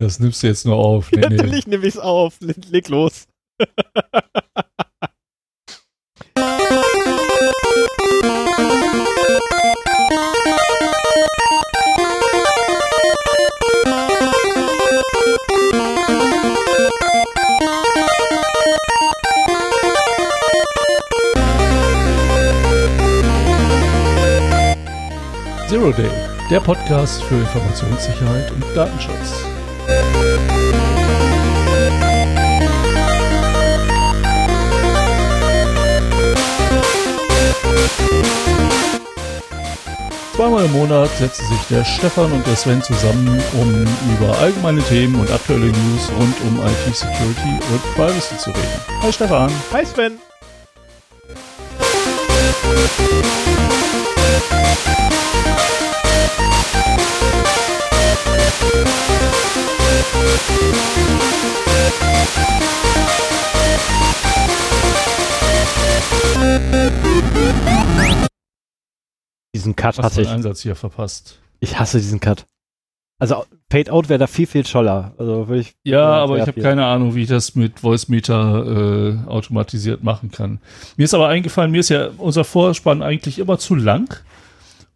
Das nimmst du jetzt nur auf. Nee, Natürlich nee. nehme ich es auf. Leg los. Zero Day, der Podcast für Informationssicherheit und Datenschutz. Zweimal im Monat setzen sich der Stefan und der Sven zusammen, um über allgemeine Themen und aktuelle News rund um IT-Security und Privacy zu reden. Hi Stefan. Hi Sven. Cut hasse ich. Einsatz hier verpasst. Ich hasse diesen Cut. Also Fade Out wäre da viel, viel scholler. Also ich, ja, aber ich habe keine Ahnung, wie ich das mit Voice Meter äh, automatisiert machen kann. Mir ist aber eingefallen, mir ist ja unser Vorspann eigentlich immer zu lang.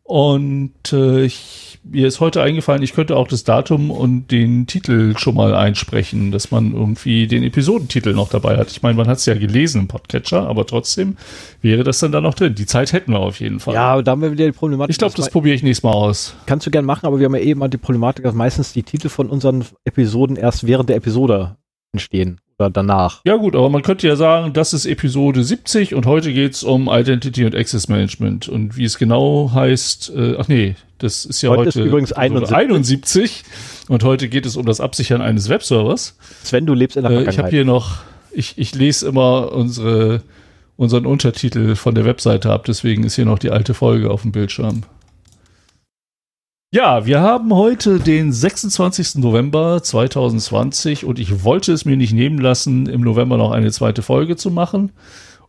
Und äh, ich mir ist heute eingefallen, ich könnte auch das Datum und den Titel schon mal einsprechen, dass man irgendwie den Episodentitel noch dabei hat. Ich meine, man hat es ja gelesen im Podcatcher, aber trotzdem wäre das dann da noch drin. Die Zeit hätten wir auf jeden Fall. Ja, da haben wir wieder die Problematik. Ich glaube, das probiere ich nächstes Mal aus. Kannst du gern machen, aber wir haben ja eben mal die Problematik, dass meistens die Titel von unseren Episoden erst während der Episode entstehen oder danach. Ja gut, aber man könnte ja sagen, das ist Episode 70 und heute geht es um Identity und Access Management. Und wie es genau heißt, äh, ach nee, das ist ja heute, heute ist übrigens 71. 71. Und heute geht es um das Absichern eines Webservers. Sven, du lebst in der Vergangenheit. Äh, ich habe hier noch, ich, ich lese immer unsere, unseren Untertitel von der Webseite ab, deswegen ist hier noch die alte Folge auf dem Bildschirm. Ja, wir haben heute den 26. November 2020 und ich wollte es mir nicht nehmen lassen, im November noch eine zweite Folge zu machen,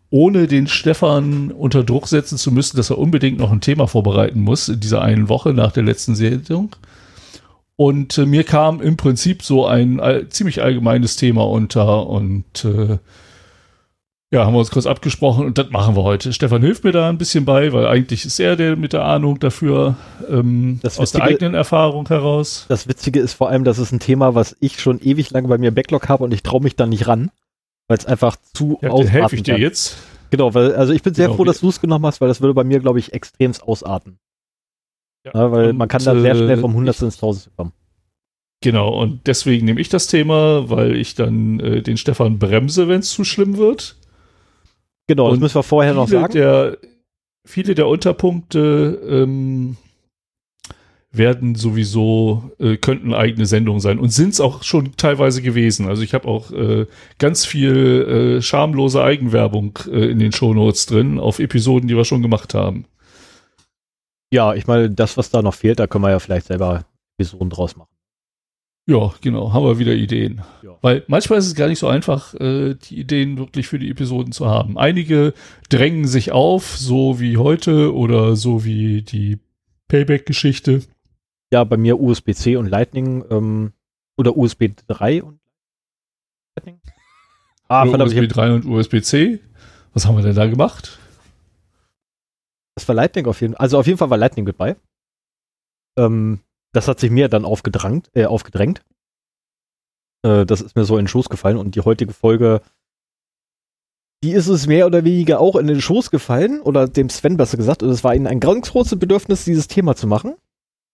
ohne den Stefan unter Druck setzen zu müssen, dass er unbedingt noch ein Thema vorbereiten muss in dieser einen Woche nach der letzten Sendung. Und äh, mir kam im Prinzip so ein all, ziemlich allgemeines Thema unter und äh, ja, haben wir uns kurz abgesprochen und das machen wir heute. Stefan hilft mir da ein bisschen bei, weil eigentlich ist er der mit der Ahnung dafür ähm, aus Witzige, der eigenen Erfahrung heraus. Das Witzige ist vor allem, dass es ein Thema, was ich schon ewig lange bei mir Backlog habe und ich traue mich da nicht ran, weil es einfach zu ja, ausarten helfe ich dir kann. jetzt. Genau, weil, also ich bin sehr genau, froh, dass du es genommen hast, weil das würde bei mir, glaube ich, extremst ausarten. Ja, ja, weil und, man kann da sehr schnell vom Hundertsten ins Tausendste kommen. Genau, und deswegen nehme ich das Thema, weil ich dann äh, den Stefan bremse, wenn es zu schlimm wird. Genau, das müssen wir vorher noch sagen. Der, viele der Unterpunkte ähm, werden sowieso, äh, könnten eigene Sendungen sein und sind es auch schon teilweise gewesen. Also ich habe auch äh, ganz viel äh, schamlose Eigenwerbung äh, in den Shownotes drin auf Episoden, die wir schon gemacht haben. Ja, ich meine, das, was da noch fehlt, da können wir ja vielleicht selber Episoden draus machen. Ja, genau, haben wir wieder Ideen. Ja. Weil manchmal ist es gar nicht so einfach, äh, die Ideen wirklich für die Episoden zu haben. Einige drängen sich auf, so wie heute oder so wie die Payback-Geschichte. Ja, bei mir USB-C und Lightning ähm, oder USB 3 und Lightning. Ah, verdammt, USB 3 und USB-C. Was haben wir denn da gemacht? Das war Lightning auf jeden Fall. Also auf jeden Fall war Lightning mit bei. Ähm, das hat sich mir dann aufgedrängt. Äh, aufgedrängt. Äh, das ist mir so in den Schoß gefallen und die heutige Folge, die ist es mehr oder weniger auch in den Schoß gefallen oder dem Sven besser gesagt. Und es war ihnen ein ganz großes Bedürfnis, dieses Thema zu machen.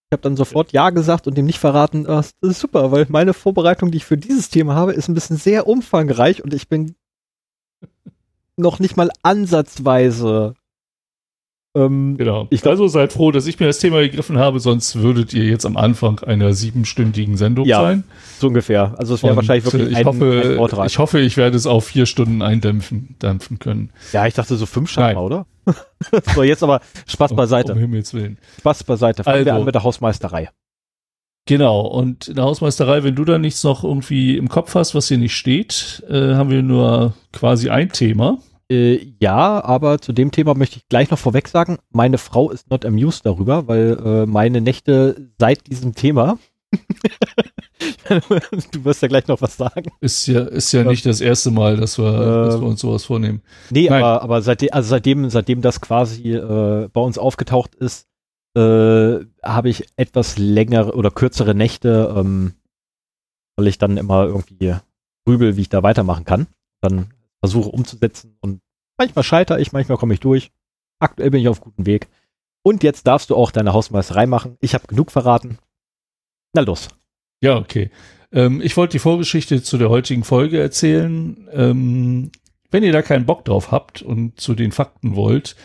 Ich habe dann sofort Ja gesagt und dem nicht verraten, ah, das ist super, weil meine Vorbereitung, die ich für dieses Thema habe, ist ein bisschen sehr umfangreich und ich bin noch nicht mal ansatzweise ähm, genau. Ich also seid froh, dass ich mir das Thema gegriffen habe, sonst würdet ihr jetzt am Anfang einer siebenstündigen Sendung ja, sein. So ungefähr. Also es wäre wahrscheinlich wirklich ich ein, hoffe, ein Ich hoffe, ich werde es auf vier Stunden eindämpfen dämpfen können. Ja, ich dachte so fünf scheinbar, oder? so, jetzt aber Spaß beiseite. Um, um Himmels Willen. Spaß beiseite. Fangen also, wir an mit der Hausmeisterei. Genau, und in der Hausmeisterei, wenn du da nichts noch irgendwie im Kopf hast, was hier nicht steht, äh, haben wir nur quasi ein Thema. Äh, ja, aber zu dem Thema möchte ich gleich noch vorweg sagen, meine Frau ist not amused darüber, weil äh, meine Nächte seit diesem Thema du wirst ja gleich noch was sagen. Ist ja, ist ja nicht das erste Mal, dass wir, äh, dass wir uns sowas vornehmen. Nee, Nein. aber, aber seitdem, also seitdem, seitdem das quasi äh, bei uns aufgetaucht ist, äh, habe ich etwas längere oder kürzere Nächte, ähm, weil ich dann immer irgendwie grübel, wie ich da weitermachen kann. Dann versuche umzusetzen und manchmal scheitere ich, manchmal komme ich durch. Aktuell bin ich auf gutem Weg. Und jetzt darfst du auch deine Hausmeisterei machen. Ich habe genug verraten. Na los. Ja, okay. Ähm, ich wollte die Vorgeschichte zu der heutigen Folge erzählen. Ähm, wenn ihr da keinen Bock drauf habt und zu den Fakten wollt,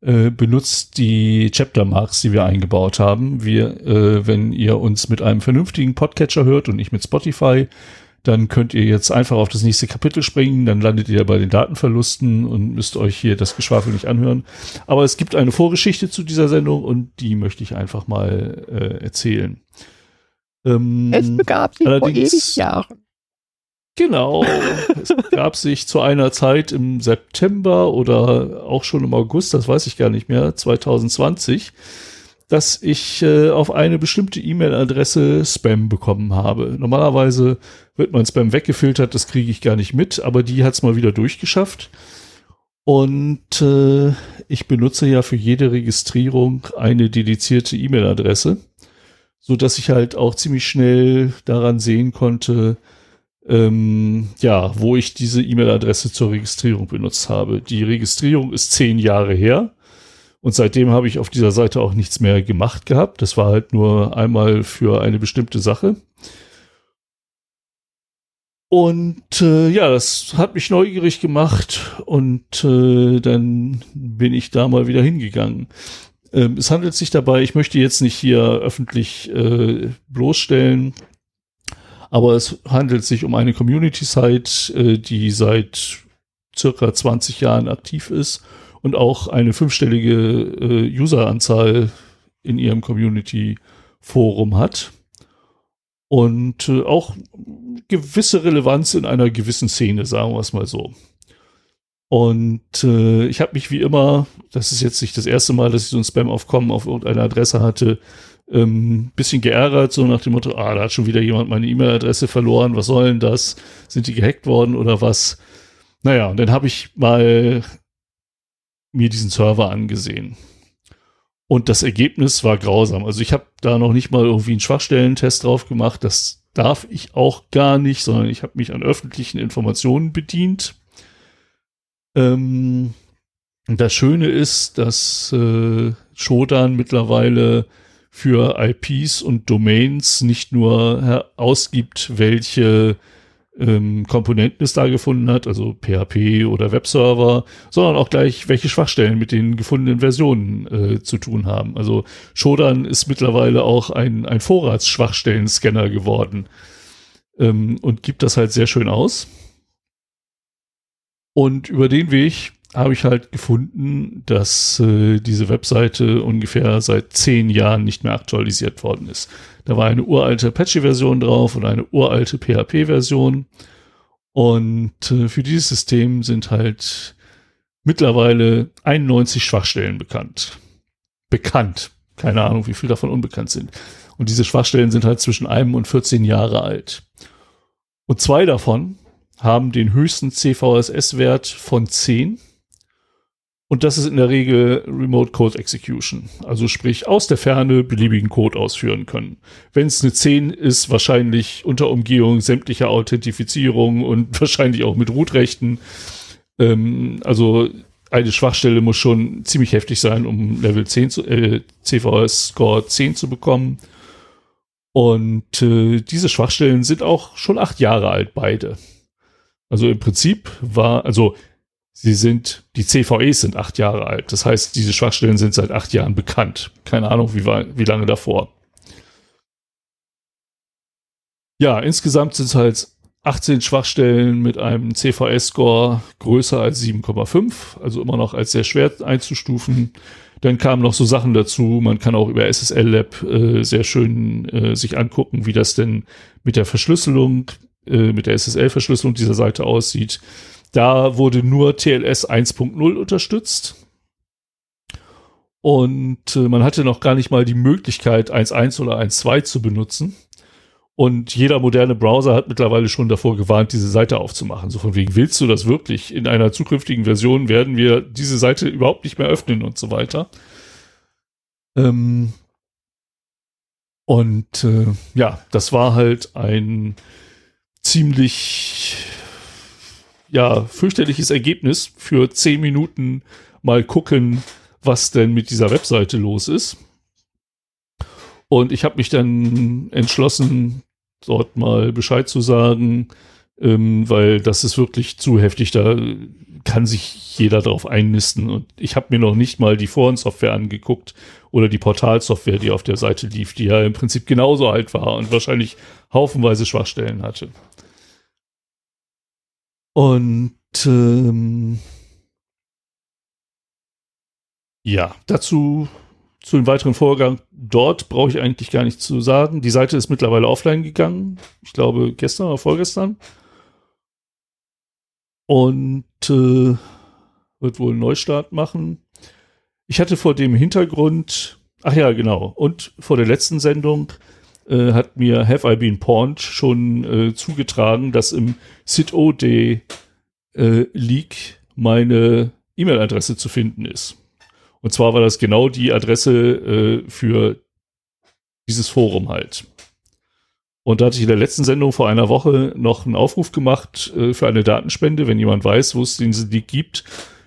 äh, benutzt die Chapter Marks, die wir eingebaut haben. Wir, äh, wenn ihr uns mit einem vernünftigen Podcatcher hört und nicht mit Spotify, dann könnt ihr jetzt einfach auf das nächste Kapitel springen, dann landet ihr bei den Datenverlusten und müsst euch hier das Geschwafel nicht anhören. Aber es gibt eine Vorgeschichte zu dieser Sendung und die möchte ich einfach mal äh, erzählen. Ähm, es begab sich vor ewig Jahren. Genau. es begab sich zu einer Zeit im September oder auch schon im August, das weiß ich gar nicht mehr, 2020, dass ich äh, auf eine bestimmte E-Mail-Adresse Spam bekommen habe. Normalerweise wird mein Spam weggefiltert, das kriege ich gar nicht mit, aber die hat es mal wieder durchgeschafft. Und äh, ich benutze ja für jede Registrierung eine dedizierte E-Mail-Adresse so dass ich halt auch ziemlich schnell daran sehen konnte, ähm, ja, wo ich diese E-Mail-Adresse zur Registrierung benutzt habe. Die Registrierung ist zehn Jahre her und seitdem habe ich auf dieser Seite auch nichts mehr gemacht gehabt. Das war halt nur einmal für eine bestimmte Sache. Und äh, ja, das hat mich neugierig gemacht und äh, dann bin ich da mal wieder hingegangen. Ähm, es handelt sich dabei, ich möchte jetzt nicht hier öffentlich äh, bloßstellen, aber es handelt sich um eine Community-Site, äh, die seit circa 20 Jahren aktiv ist und auch eine fünfstellige äh, Useranzahl in ihrem Community-Forum hat und äh, auch gewisse Relevanz in einer gewissen Szene, sagen wir es mal so. Und äh, ich habe mich wie immer, das ist jetzt nicht das erste Mal, dass ich so ein Spam-Aufkommen auf irgendeine Adresse hatte, ähm, bisschen geärgert, so nach dem Motto, ah, da hat schon wieder jemand meine E-Mail-Adresse verloren, was soll denn das? Sind die gehackt worden oder was? Naja, und dann habe ich mal mir diesen Server angesehen. Und das Ergebnis war grausam. Also ich habe da noch nicht mal irgendwie einen Schwachstellentest drauf gemacht. Das darf ich auch gar nicht, sondern ich habe mich an öffentlichen Informationen bedient. Ähm, das Schöne ist, dass äh, Shodan mittlerweile für IPs und Domains nicht nur ausgibt, welche ähm, da gefunden hat, also PHP oder Webserver, sondern auch gleich, welche Schwachstellen mit den gefundenen Versionen äh, zu tun haben. Also Shodan ist mittlerweile auch ein, ein Vorratsschwachstellen-Scanner geworden ähm, und gibt das halt sehr schön aus. Und über den Weg habe ich halt gefunden, dass äh, diese Webseite ungefähr seit zehn Jahren nicht mehr aktualisiert worden ist. Da war eine uralte Apache-Version drauf und eine uralte PHP-Version. Und äh, für dieses System sind halt mittlerweile 91 Schwachstellen bekannt. Bekannt. Keine Ahnung, wie viel davon unbekannt sind. Und diese Schwachstellen sind halt zwischen einem und 14 Jahre alt. Und zwei davon haben den höchsten CVSS-Wert von 10. Und das ist in der Regel Remote Code Execution. Also sprich aus der Ferne beliebigen Code ausführen können. Wenn es eine 10 ist, wahrscheinlich unter Umgehung sämtlicher Authentifizierung und wahrscheinlich auch mit Rootrechten. Ähm, also eine Schwachstelle muss schon ziemlich heftig sein, um Level 10 zu, äh, CVS Score 10 zu bekommen. Und äh, diese Schwachstellen sind auch schon acht Jahre alt, beide. Also im Prinzip war, also sie sind, die CVEs sind acht Jahre alt. Das heißt, diese Schwachstellen sind seit acht Jahren bekannt. Keine Ahnung, wie, wie lange davor. Ja, insgesamt sind es halt 18 Schwachstellen mit einem CVS-Score größer als 7,5, also immer noch als sehr schwer einzustufen. Dann kamen noch so Sachen dazu, man kann auch über SSL Lab äh, sehr schön äh, sich angucken, wie das denn mit der Verschlüsselung äh, mit der SSL-Verschlüsselung dieser Seite aussieht. Da wurde nur TLS 1.0 unterstützt. Und äh, man hatte noch gar nicht mal die Möglichkeit, 1.1 oder 1.2 zu benutzen. Und jeder moderne Browser hat mittlerweile schon davor gewarnt, diese Seite aufzumachen. So von wegen, willst du das wirklich? In einer zukünftigen Version werden wir diese Seite überhaupt nicht mehr öffnen und so weiter. Ähm und äh, ja, das war halt ein ziemlich ja, fürchterliches Ergebnis für zehn Minuten mal gucken, was denn mit dieser Webseite los ist. Und ich habe mich dann entschlossen, dort mal Bescheid zu sagen, ähm, weil das ist wirklich zu heftig. Da kann sich jeder drauf einnisten. Und ich habe mir noch nicht mal die Forensoftware angeguckt oder die Portalsoftware, die auf der Seite lief, die ja im Prinzip genauso alt war und wahrscheinlich haufenweise Schwachstellen hatte. Und ähm, ja, dazu zu dem weiteren Vorgang dort brauche ich eigentlich gar nichts zu sagen. Die Seite ist mittlerweile offline gegangen. Ich glaube gestern oder vorgestern. Und äh, wird wohl einen Neustart machen. Ich hatte vor dem Hintergrund, ach ja, genau, und vor der letzten Sendung äh, hat mir Have I Been Pawned schon äh, zugetragen, dass im CITOD äh, Leak meine E-Mail-Adresse zu finden ist. Und zwar war das genau die Adresse äh, für dieses Forum halt. Und da hatte ich in der letzten Sendung vor einer Woche noch einen Aufruf gemacht äh, für eine Datenspende, wenn jemand weiß, wo es diesen Leak gibt,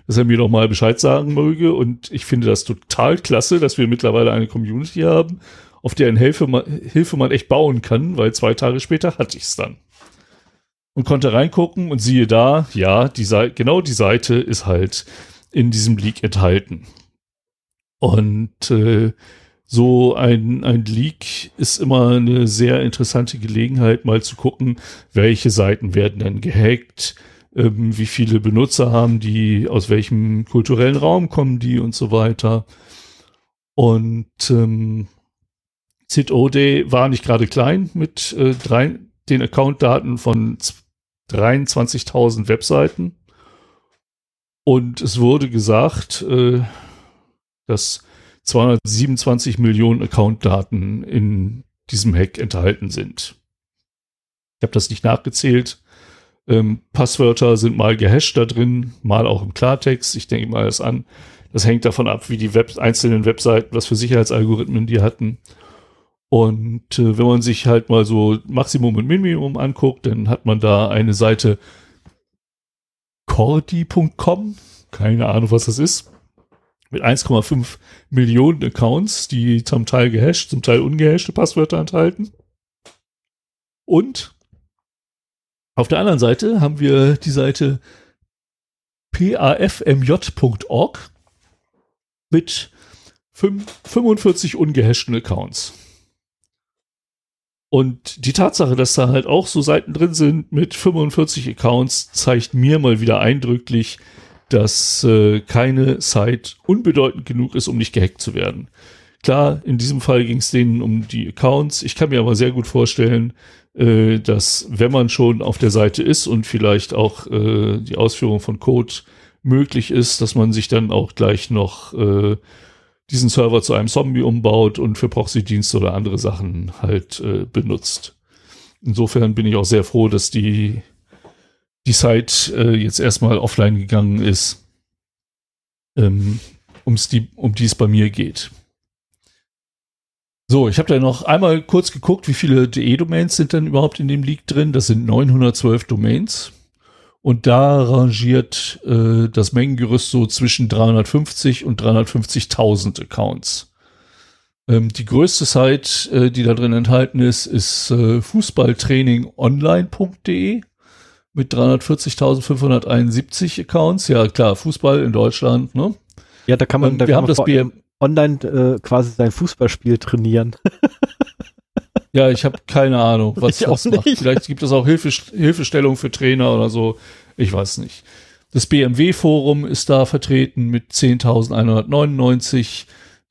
dass er mir doch mal Bescheid sagen möge. Und ich finde das total klasse, dass wir mittlerweile eine Community haben, auf deren Hilfe man, Hilfe man echt bauen kann, weil zwei Tage später hatte ich es dann. Und konnte reingucken und siehe da, ja, die Seite, genau die Seite ist halt in diesem Leak enthalten. Und äh, so ein, ein Leak ist immer eine sehr interessante Gelegenheit, mal zu gucken, welche Seiten werden dann gehackt, ähm, wie viele Benutzer haben die, aus welchem kulturellen Raum kommen die und so weiter. Und ähm, ZOD war nicht gerade klein mit äh, drei, den Accountdaten von 23.000 Webseiten. Und es wurde gesagt, äh, dass 227 Millionen Accountdaten in diesem Hack enthalten sind. Ich habe das nicht nachgezählt. Ähm, Passwörter sind mal gehasht da drin, mal auch im Klartext. Ich denke mal das an. Das hängt davon ab, wie die Web einzelnen Webseiten, was für Sicherheitsalgorithmen die hatten. Und äh, wenn man sich halt mal so Maximum und Minimum anguckt, dann hat man da eine Seite cordi.com. Keine Ahnung, was das ist mit 1,5 Millionen Accounts, die zum Teil gehasht, zum Teil ungehashte Passwörter enthalten. Und auf der anderen Seite haben wir die Seite pafmj.org mit 45 ungehashten Accounts. Und die Tatsache, dass da halt auch so Seiten drin sind mit 45 Accounts, zeigt mir mal wieder eindrücklich, dass äh, keine Site unbedeutend genug ist, um nicht gehackt zu werden. Klar, in diesem Fall ging es denen um die Accounts. Ich kann mir aber sehr gut vorstellen, äh, dass wenn man schon auf der Seite ist und vielleicht auch äh, die Ausführung von Code möglich ist, dass man sich dann auch gleich noch äh, diesen Server zu einem Zombie umbaut und für Proxy-Dienste oder andere Sachen halt äh, benutzt. Insofern bin ich auch sehr froh, dass die die Site äh, jetzt erstmal offline gegangen ist, ähm, um's die, um die es bei mir geht. So, ich habe da noch einmal kurz geguckt, wie viele DE-Domains sind denn überhaupt in dem Leak drin. Das sind 912 Domains. Und da rangiert äh, das Mengengerüst so zwischen 350 und 350.000 Accounts. Ähm, die größte Site, äh, die da drin enthalten ist, ist äh, fußballtrainingonline.de mit 340.571 Accounts. Ja, klar, Fußball in Deutschland, ne? Ja, da kann man, ähm, da wir haben das BM online äh, quasi sein Fußballspiel trainieren. ja, ich habe keine Ahnung, was ich das macht. Nicht. Vielleicht gibt es auch Hilfe, Hilfestellung für Trainer oder so. Ich weiß nicht. Das BMW-Forum ist da vertreten mit 10.199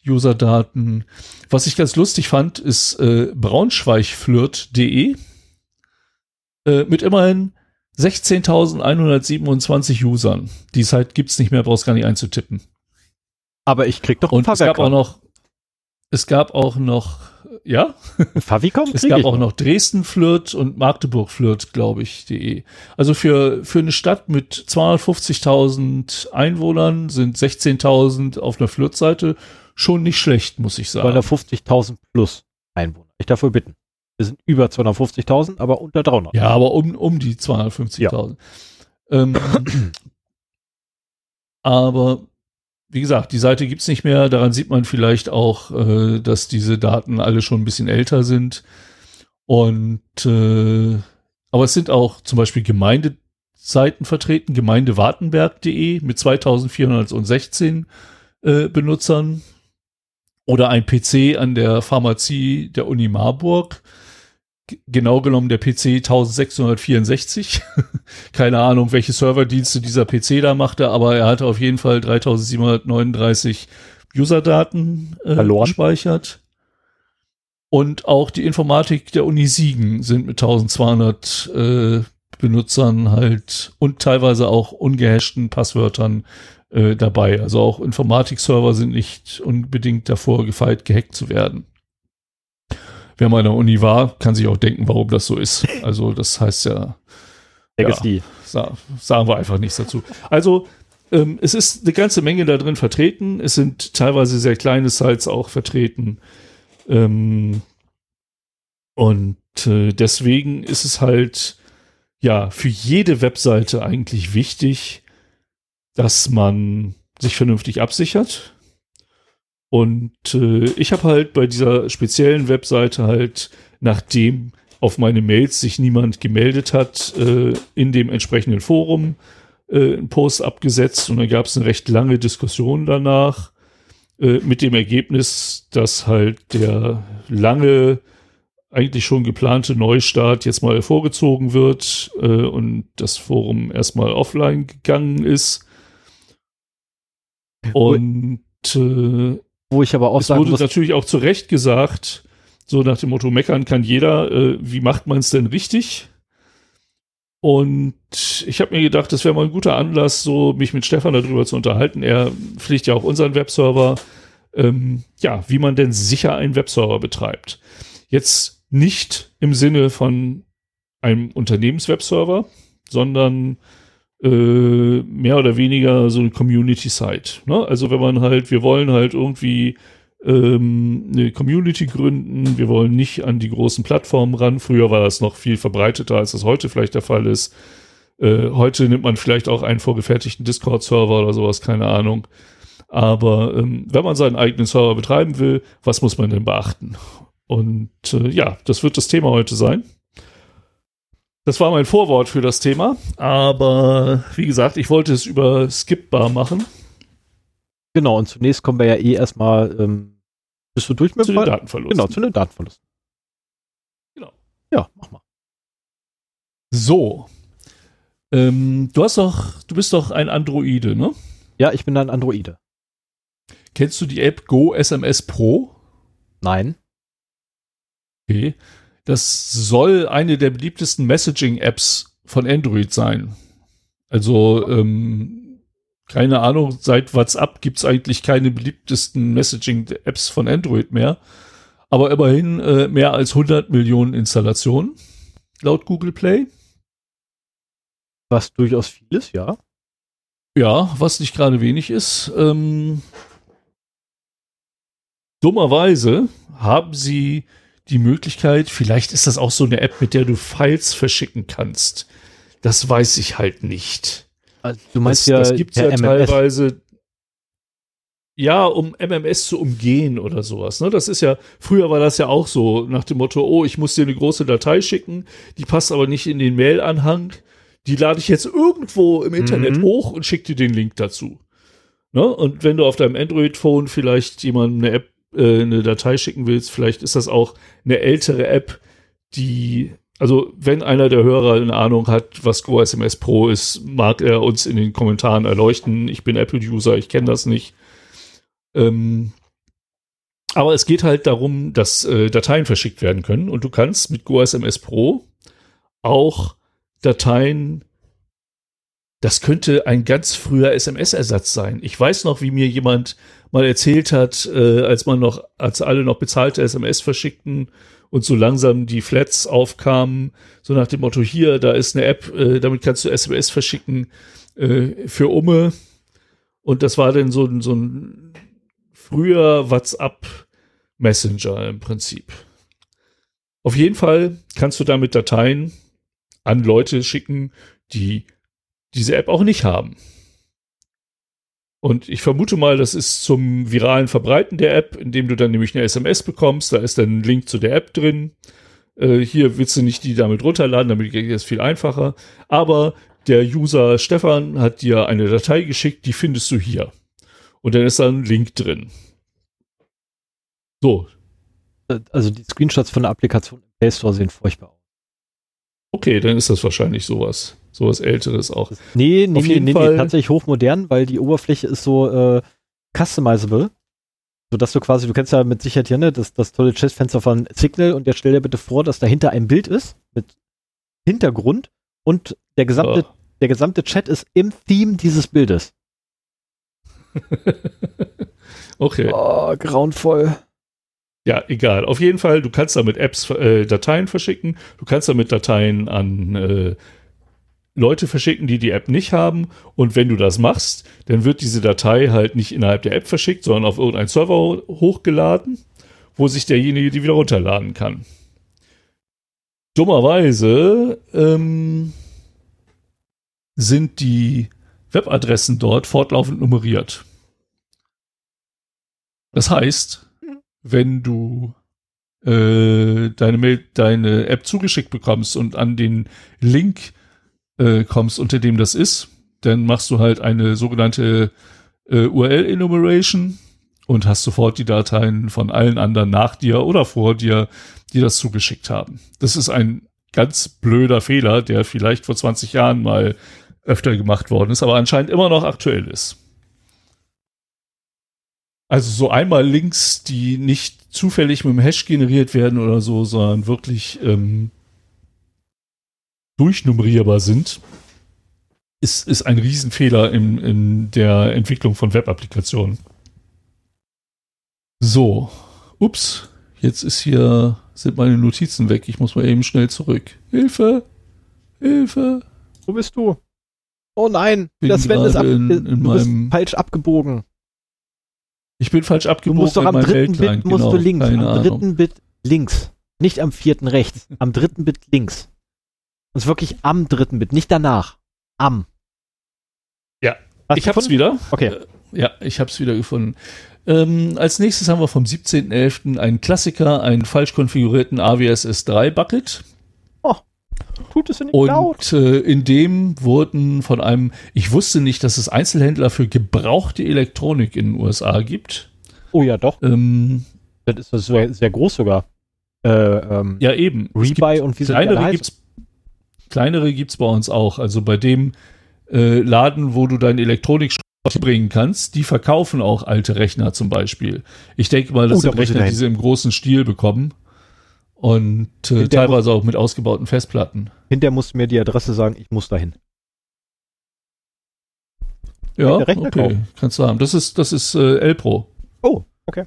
User-Daten. Was ich ganz lustig fand, ist äh, braunschweigflirt.de äh, mit immerhin 16.127 Usern. Die Zeit gibt's nicht mehr, brauchst gar nicht einzutippen. Aber ich krieg doch Und es gab auch noch, es gab auch noch, ja? Favicom? Es gab auch noch Dresden Flirt und Magdeburg Flirt, glaube ich, de. Also für, für eine Stadt mit 250.000 Einwohnern sind 16.000 auf einer Flirt-Seite schon nicht schlecht, muss ich sagen. 250.000 plus Einwohner. Ich dafür bitten. Wir sind über 250.000, aber unter 300. Ja, aber um, um die 250.000. Ja. Ähm, aber wie gesagt, die Seite gibt's nicht mehr. Daran sieht man vielleicht auch, äh, dass diese Daten alle schon ein bisschen älter sind. Und äh, aber es sind auch zum Beispiel Gemeindeseiten vertreten, gemeindewartenberg.de mit 2416 äh, Benutzern oder ein PC an der Pharmazie der Uni Marburg genau genommen der PC 1664. Keine Ahnung, welche Serverdienste dieser PC da machte, aber er hatte auf jeden Fall 3739 Userdaten äh, gespeichert. Und auch die Informatik der Uni Siegen sind mit 1200 äh, Benutzern halt und teilweise auch ungehashten Passwörtern äh, dabei. Also auch Informatik-Server sind nicht unbedingt davor gefeit, gehackt zu werden wer mal an der Uni war, kann sich auch denken, warum das so ist. Also das heißt ja, ja sa sagen wir einfach nichts dazu. Also ähm, es ist eine ganze Menge da drin vertreten. Es sind teilweise sehr kleine Sites auch vertreten. Ähm, und äh, deswegen ist es halt ja für jede Webseite eigentlich wichtig, dass man sich vernünftig absichert und äh, ich habe halt bei dieser speziellen Webseite halt, nachdem auf meine Mails sich niemand gemeldet hat, äh, in dem entsprechenden Forum äh, einen Post abgesetzt und dann gab es eine recht lange Diskussion danach äh, mit dem Ergebnis, dass halt der lange eigentlich schon geplante Neustart jetzt mal vorgezogen wird äh, und das Forum erstmal offline gegangen ist. Und äh, wo ich aber auch es sagen wurde muss, natürlich auch zu Recht gesagt, so nach dem Motto, meckern kann jeder, äh, wie macht man es denn richtig? Und ich habe mir gedacht, das wäre mal ein guter Anlass, so mich mit Stefan darüber zu unterhalten. Er pflegt ja auch unseren Webserver. Ähm, ja, wie man denn sicher einen Webserver betreibt. Jetzt nicht im Sinne von einem Unternehmenswebserver, sondern äh, mehr oder weniger so eine Community-Site. Ne? Also wenn man halt, wir wollen halt irgendwie ähm, eine Community gründen, wir wollen nicht an die großen Plattformen ran. Früher war das noch viel verbreiteter, als das heute vielleicht der Fall ist. Äh, heute nimmt man vielleicht auch einen vorgefertigten Discord-Server oder sowas, keine Ahnung. Aber ähm, wenn man seinen eigenen Server betreiben will, was muss man denn beachten? Und äh, ja, das wird das Thema heute sein. Das war mein Vorwort für das Thema, aber wie gesagt, ich wollte es über Skipbar machen. Genau, und zunächst kommen wir ja eh erstmal, ähm, bist du durch mit Zu den Datenverlusten. Genau, zu den Datenverlusten. Genau. Ja, mach mal. So. Ähm, du hast doch, du bist doch ein Androide, ne? Ja, ich bin ein Androide. Kennst du die App Go SMS Pro? Nein. Okay. Das soll eine der beliebtesten Messaging-Apps von Android sein. Also, ähm, keine Ahnung, seit WhatsApp gibt es eigentlich keine beliebtesten Messaging-Apps von Android mehr. Aber immerhin äh, mehr als 100 Millionen Installationen laut Google Play. Was durchaus viel ist, ja. Ja, was nicht gerade wenig ist. Ähm, dummerweise haben sie die Möglichkeit, vielleicht ist das auch so eine App, mit der du Files verschicken kannst. Das weiß ich halt nicht. Also du meinst das, ja, das gibt's ja MMS. teilweise. Ja, um MMS zu umgehen oder sowas. Ne? Das ist ja, früher war das ja auch so, nach dem Motto, oh, ich muss dir eine große Datei schicken, die passt aber nicht in den Mail-Anhang. Die lade ich jetzt irgendwo im Internet mhm. hoch und schicke dir den Link dazu. Ne? Und wenn du auf deinem Android-Phone vielleicht jemandem eine App äh, eine Datei schicken willst, vielleicht ist das auch eine ältere App, die, also wenn einer der Hörer eine Ahnung hat, was GoSMS Pro ist, mag er uns in den Kommentaren erleuchten. Ich bin Apple-User, ich kenne das nicht. Ähm, aber es geht halt darum, dass äh, Dateien verschickt werden können und du kannst mit GoSMS Pro auch Dateien das könnte ein ganz früher SMS-Ersatz sein. Ich weiß noch, wie mir jemand mal erzählt hat, äh, als man noch, als alle noch bezahlte SMS verschickten und so langsam die Flats aufkamen, so nach dem Motto, hier, da ist eine App, äh, damit kannst du SMS verschicken äh, für Umme. Und das war dann so, so ein früher WhatsApp Messenger im Prinzip. Auf jeden Fall kannst du damit Dateien an Leute schicken, die diese App auch nicht haben. Und ich vermute mal, das ist zum viralen Verbreiten der App, indem du dann nämlich eine SMS bekommst. Da ist dann ein Link zu der App drin. Äh, hier willst du nicht die damit runterladen, damit geht es viel einfacher. Aber der User Stefan hat dir eine Datei geschickt, die findest du hier. Und dann ist da ein Link drin. So. Also die Screenshots von der Applikation im Play Store sehen furchtbar aus. Okay, dann ist das wahrscheinlich sowas sowas Älteres auch. Nee, nee, nee, nee, nee, tatsächlich hochmodern, weil die Oberfläche ist so äh, customizable. Sodass du quasi, du kennst ja mit Sicherheit hier, ne, das, das tolle Chatfenster von Signal und jetzt stell dir bitte vor, dass dahinter ein Bild ist mit Hintergrund und der gesamte, oh. der gesamte Chat ist im Theme dieses Bildes. okay. Oh, grauenvoll. Ja, egal. Auf jeden Fall, du kannst damit Apps, äh, Dateien verschicken. Du kannst damit Dateien an äh, Leute verschicken, die die App nicht haben. Und wenn du das machst, dann wird diese Datei halt nicht innerhalb der App verschickt, sondern auf irgendeinen Server hochgeladen, wo sich derjenige die wieder runterladen kann. Dummerweise ähm, sind die Webadressen dort fortlaufend nummeriert. Das heißt, wenn du äh, deine, deine App zugeschickt bekommst und an den Link äh, kommst, unter dem das ist, dann machst du halt eine sogenannte äh, URL-Enumeration und hast sofort die Dateien von allen anderen nach dir oder vor dir, die das zugeschickt haben. Das ist ein ganz blöder Fehler, der vielleicht vor 20 Jahren mal öfter gemacht worden ist, aber anscheinend immer noch aktuell ist. Also so einmal Links, die nicht zufällig mit dem Hash generiert werden oder so, sondern wirklich ähm, durchnummerierbar sind, ist, ist ein Riesenfehler in, in der Entwicklung von Web-Applikationen. So, ups, jetzt ist hier, sind meine Notizen weg. Ich muss mal eben schnell zurück. Hilfe! Hilfe! Wo bist du? Oh nein, bin das Sven ist ab, in, in du bist falsch abgebogen. Ich bin falsch abgebogen. Du musst doch am dritten Bit musst genau, du links. Am Ahnung. dritten Bit links. Nicht am vierten rechts. Am dritten Bit links. Und ist wirklich am dritten Bit, nicht danach. Am. Ja. Hast ich hab's wieder. Okay. Äh, ja, ich hab's wieder gefunden. Ähm, als nächstes haben wir vom 17.11. einen Klassiker, einen falsch konfigurierten AWS S3 Bucket. Oh, tut es in Und laut. Äh, in dem wurden von einem, ich wusste nicht, dass es Einzelhändler für gebrauchte Elektronik in den USA gibt. Oh ja, doch. Ähm, das ist sehr, sehr groß sogar. Äh, ähm, ja, eben. Rebuy und wie kleinere gibt's Kleinere gibt es bei uns auch. Also bei dem äh, Laden, wo du deine Elektronik bringen kannst, die verkaufen auch alte Rechner zum Beispiel. Ich denke mal, das oh, sind da Rechner, die sie im großen Stil bekommen. Und äh, teilweise auch mit ausgebauten Festplatten. Hinterher musst du mir die Adresse sagen, ich muss dahin. Ja, okay, kaufen. kannst du haben. Das ist, das ist äh, L-Pro. Oh, okay.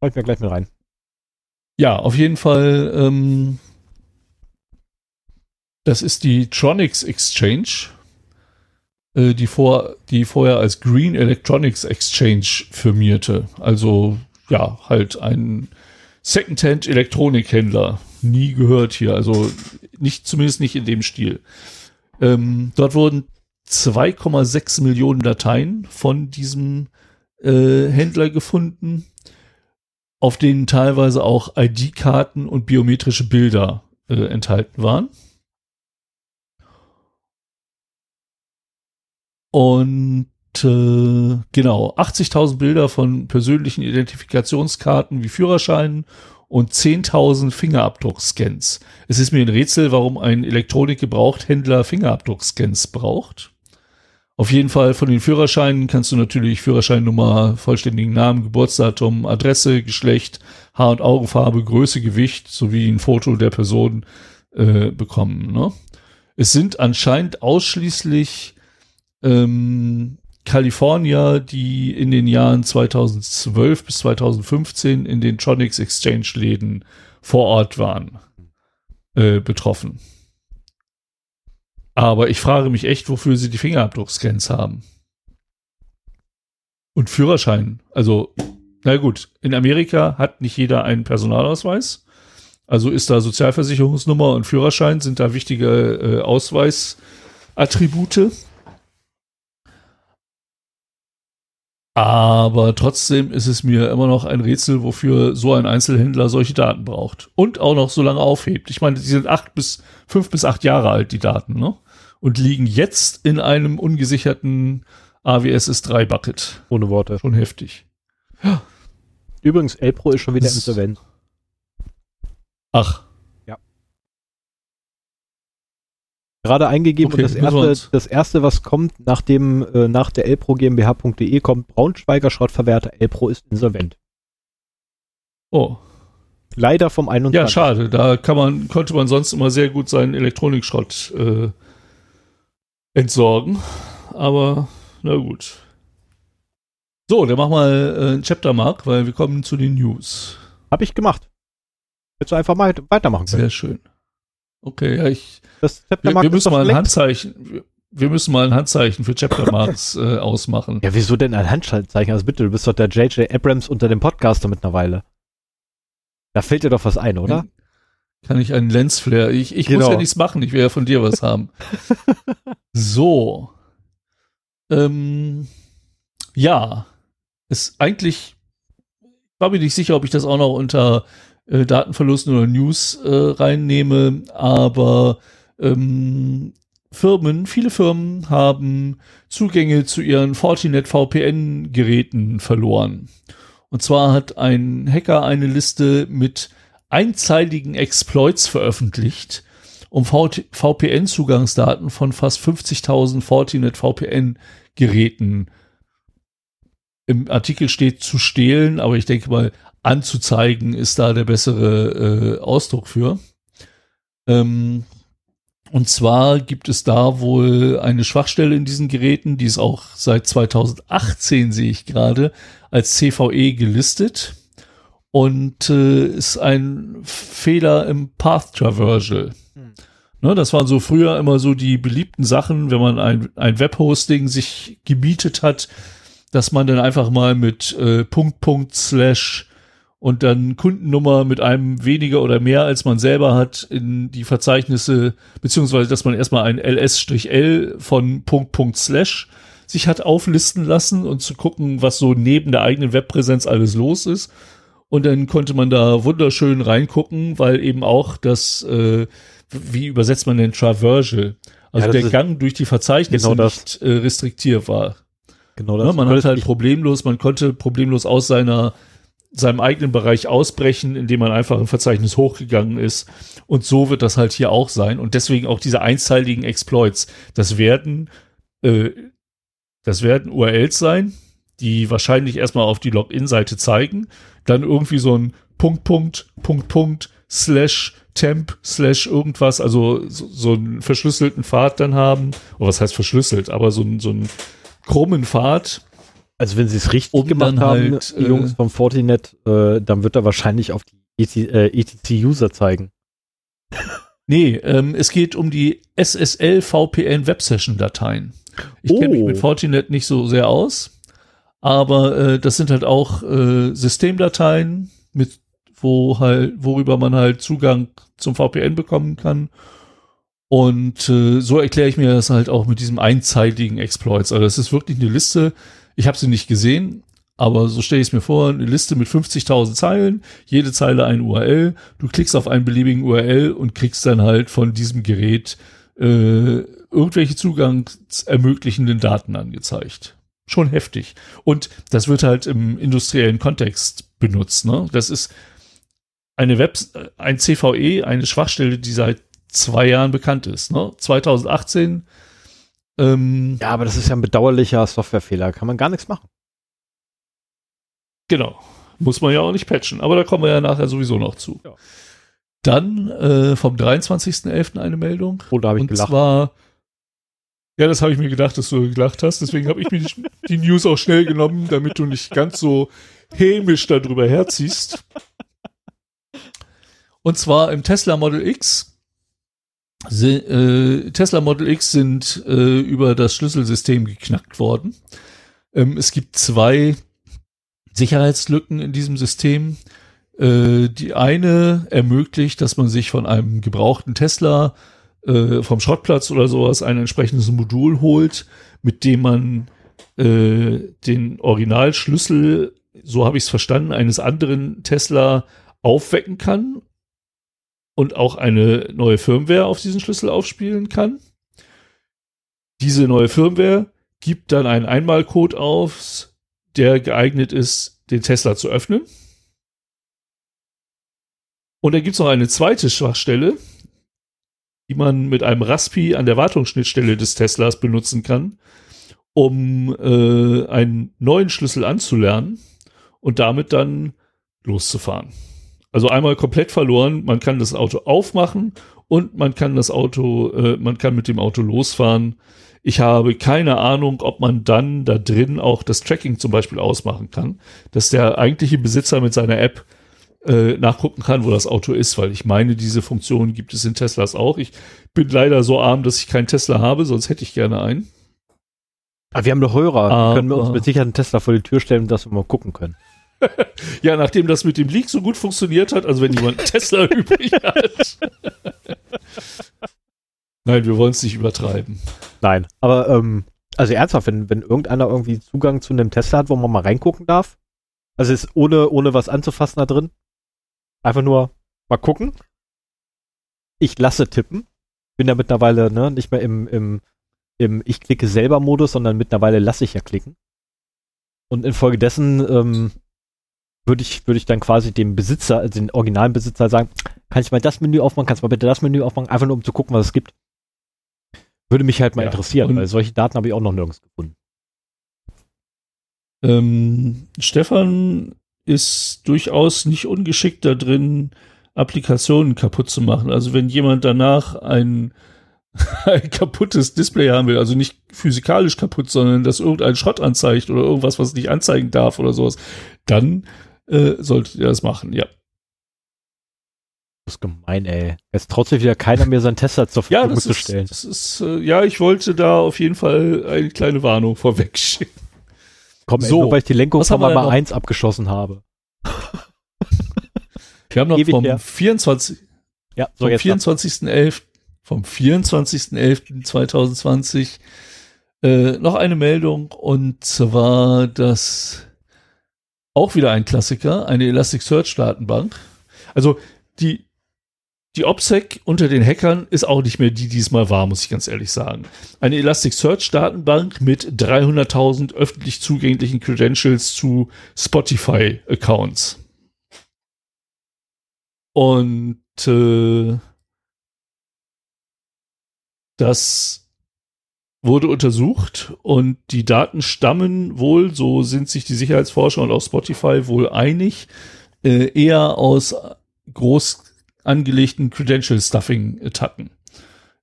Halt mir gleich mit rein. Ja, auf jeden Fall ähm, das ist die Tronics Exchange, äh, die, vor, die vorher als Green Electronics Exchange firmierte. Also ja, halt ein Secondhand Elektronikhändler. Nie gehört hier, also nicht, zumindest nicht in dem Stil. Ähm, dort wurden 2,6 Millionen Dateien von diesem äh, Händler gefunden, auf denen teilweise auch ID-Karten und biometrische Bilder äh, enthalten waren. Und äh, genau, 80.000 Bilder von persönlichen Identifikationskarten wie Führerscheinen und 10.000 Fingerabdruckscans. Es ist mir ein Rätsel, warum ein Elektronikgebrauchthändler Fingerabdruckscans braucht. Auf jeden Fall von den Führerscheinen kannst du natürlich Führerscheinnummer, vollständigen Namen, Geburtsdatum, Adresse, Geschlecht, Haar- und Augenfarbe, Größe, Gewicht sowie ein Foto der Person äh, bekommen. Ne? Es sind anscheinend ausschließlich ähm, Kalifornier, die in den Jahren 2012 bis 2015 in den Tronics Exchange Läden vor Ort waren, äh, betroffen. Aber ich frage mich echt, wofür sie die Fingerabdruckscans haben. Und Führerschein. Also, na gut, in Amerika hat nicht jeder einen Personalausweis. Also ist da Sozialversicherungsnummer und Führerschein sind da wichtige äh, Ausweisattribute. Aber trotzdem ist es mir immer noch ein Rätsel, wofür so ein Einzelhändler solche Daten braucht. Und auch noch so lange aufhebt. Ich meine, die sind acht bis, fünf bis acht Jahre alt, die Daten, ne? Und liegen jetzt in einem ungesicherten AWS S3 Bucket. Ohne Worte. Schon heftig. Ja. Übrigens, Elpro ist schon wieder insolvent. Ach. Ja. Gerade eingegeben okay, und das erste, das erste, was kommt, nachdem äh, nach der Elpro GmbH.de kommt, Braunschweiger Schrottverwerter Elpro ist insolvent. Oh. Leider vom 21. Ja, schade. Da kann man, konnte man sonst immer sehr gut seinen Elektronikschrott äh, entsorgen. Aber na gut. So, dann mach mal äh, ein Chapter Mark, weil wir kommen zu den News. Hab ich gemacht. Du einfach mal weitermachen können. Sehr schön. Okay, ja, ich. Das wir, wir müssen mal ein Handzeichen. Wir müssen mal ein Handzeichen für Chapter Marks äh, ausmachen. Ja, wieso denn ein Handzeichen? Also bitte, du bist doch der JJ Abrams unter dem Podcaster mittlerweile. Da fällt dir doch was ein, oder? Kann ich einen Lensflare? Ich, ich genau. muss ja nichts machen, ich will ja von dir was haben. so. Ähm, ja. Ist eigentlich, war mir nicht sicher, ob ich das auch noch unter äh, Datenverlusten oder News äh, reinnehme, aber ähm, Firmen, viele Firmen haben Zugänge zu ihren Fortinet VPN Geräten verloren. Und zwar hat ein Hacker eine Liste mit einzeiligen Exploits veröffentlicht, um VPN-Zugangsdaten von fast 50.000 Fortinet VPN-Geräten im Artikel steht zu stehlen, aber ich denke mal, anzuzeigen ist da der bessere äh, Ausdruck für. Ähm, und zwar gibt es da wohl eine Schwachstelle in diesen Geräten, die ist auch seit 2018, sehe ich gerade, als CVE gelistet und äh, ist ein Fehler im Path Traversal. Hm. Ne, das waren so früher immer so die beliebten Sachen, wenn man ein, ein Webhosting sich gebietet hat, dass man dann einfach mal mit äh, Punkt, Punkt, Slash und dann Kundennummer mit einem weniger oder mehr als man selber hat in die Verzeichnisse, beziehungsweise dass man erstmal ein ls-l von Punkt, Punkt, Slash sich hat auflisten lassen und zu gucken, was so neben der eigenen Webpräsenz alles los ist. Und dann konnte man da wunderschön reingucken, weil eben auch das, äh, wie übersetzt man denn Traversal? Also ja, der Gang durch die Verzeichnisse genau nicht äh, restriktiert war. Genau das. Ja, man hat halt problemlos, man konnte problemlos aus seiner seinem eigenen Bereich ausbrechen, indem man einfach im Verzeichnis hochgegangen ist. Und so wird das halt hier auch sein. Und deswegen auch diese einzeiligen Exploits. Das werden, äh, das werden URLs sein, die wahrscheinlich erstmal auf die Login-Seite zeigen dann irgendwie so ein Punkt, Punkt, Punkt, Punkt, slash temp, slash irgendwas, also so, so einen verschlüsselten Pfad dann haben. Oder was heißt verschlüsselt, aber so, so einen krummen Pfad. Also wenn sie es richtig um gemacht haben, halt, die Jungs äh, vom Fortinet, äh, dann wird er wahrscheinlich auf die ETC-User äh, zeigen. Nee, ähm, es geht um die SSL VPN Web Session Dateien. Ich oh. kenne mich mit oh. Fortinet nicht so sehr aus. Aber äh, das sind halt auch äh, Systemdateien, mit wo halt, worüber man halt Zugang zum VPN bekommen kann. Und äh, so erkläre ich mir das halt auch mit diesem einzeitigen Exploits. Also das ist wirklich eine Liste. Ich habe sie nicht gesehen, aber so stelle ich es mir vor, eine Liste mit 50.000 Zeilen, jede Zeile ein URL. Du klickst auf einen beliebigen URL und kriegst dann halt von diesem Gerät äh, irgendwelche zugangsermöglichenden Daten angezeigt schon heftig. Und das wird halt im industriellen Kontext benutzt. Ne? Das ist eine Web, ein CVE, eine Schwachstelle, die seit zwei Jahren bekannt ist. Ne? 2018. Ähm, ja, aber das ist ja ein bedauerlicher Softwarefehler. Kann man gar nichts machen. Genau. Muss man ja auch nicht patchen. Aber da kommen wir ja nachher sowieso noch zu. Ja. Dann äh, vom 23.11. eine Meldung. Oh, da habe ich und gelacht. zwar, ja, das habe ich mir gedacht, dass du gelacht hast. Deswegen habe ich mir die, die News auch schnell genommen, damit du nicht ganz so hämisch darüber herziehst. Und zwar im Tesla Model X. Äh, Tesla Model X sind äh, über das Schlüsselsystem geknackt worden. Ähm, es gibt zwei Sicherheitslücken in diesem System. Äh, die eine ermöglicht, dass man sich von einem gebrauchten Tesla äh, vom Schrottplatz oder sowas ein entsprechendes Modul holt, mit dem man äh, den Originalschlüssel, so habe ich es verstanden, eines anderen Tesla aufwecken kann und auch eine neue Firmware auf diesen Schlüssel aufspielen kann. Diese neue Firmware gibt dann einen Einmalcode auf, der geeignet ist, den Tesla zu öffnen. Und dann gibt es noch eine zweite Schwachstelle, die man mit einem Raspi an der Wartungsschnittstelle des Teslas benutzen kann, um äh, einen neuen Schlüssel anzulernen und damit dann loszufahren. Also einmal komplett verloren, man kann das Auto aufmachen und man kann das Auto, äh, man kann mit dem Auto losfahren. Ich habe keine Ahnung, ob man dann da drin auch das Tracking zum Beispiel ausmachen kann, dass der eigentliche Besitzer mit seiner App äh, nachgucken kann, wo das Auto ist, weil ich meine, diese Funktion gibt es in Teslas auch. Ich bin leider so arm, dass ich keinen Tesla habe, sonst hätte ich gerne einen. Aber wir haben doch Hörer. Aber- können wir uns mit Sicherheit einen Tesla vor die Tür stellen, dass wir mal gucken können. Ja, nachdem das mit dem Leak so gut funktioniert hat, also wenn jemand Tesla übrig hat. Nein, wir wollen es nicht übertreiben. Nein. Aber, ähm, also ernsthaft, wenn, wenn irgendeiner irgendwie Zugang zu einem Tesla hat, wo man mal reingucken darf, also ist ohne, ohne was anzufassen da drin, einfach nur mal gucken. Ich lasse tippen. Bin da mittlerweile ne, nicht mehr im, im, im Ich klicke selber Modus, sondern mittlerweile lasse ich ja klicken. Und infolgedessen ähm, würde ich, würde ich dann quasi dem Besitzer, also den originalen Besitzer sagen, kann ich mal das Menü aufmachen, kannst du mal bitte das Menü aufmachen, einfach nur um zu gucken, was es gibt. Würde mich halt mal Ja, interessieren, weil solche Daten habe ich auch noch nirgends gefunden. Ähm, Stefan ist durchaus nicht ungeschickt da drin, Applikationen kaputt zu machen. Also wenn jemand danach ein, ein kaputtes Display haben will, also nicht physikalisch kaputt, sondern dass irgendein Schrott anzeigt oder irgendwas, was nicht anzeigen darf oder sowas, dann äh, solltet ihr das machen, ja. Das ist gemein, ey. Jetzt traut sich wieder keiner mehr seinen Tesla zur Ja, Verfügung das zu ist, stellen. das ist äh, ja, ich wollte da auf jeden Fall eine kleine Warnung vorweg schicken. Komm, ey, so, nur weil ich die Lenkung von Mama noch? 1 abgeschossen habe. Wir haben noch Ewig vom her. 24. Ja, so vom jetzt. 24.11. vom 24.11.2020 äh, noch eine Meldung und zwar, dass auch wieder ein Klassiker, eine Elasticsearch-Datenbank. Also die, die OPSEC unter den Hackern ist auch nicht mehr die, die es mal war, muss ich ganz ehrlich sagen. Eine Elasticsearch-Datenbank mit 300.000 öffentlich zugänglichen Credentials zu Spotify-Accounts. Und äh, das wurde untersucht und die Daten stammen wohl, so sind sich die Sicherheitsforscher und auch Spotify wohl einig, äh, eher aus groß angelegten Credential Stuffing Attacken.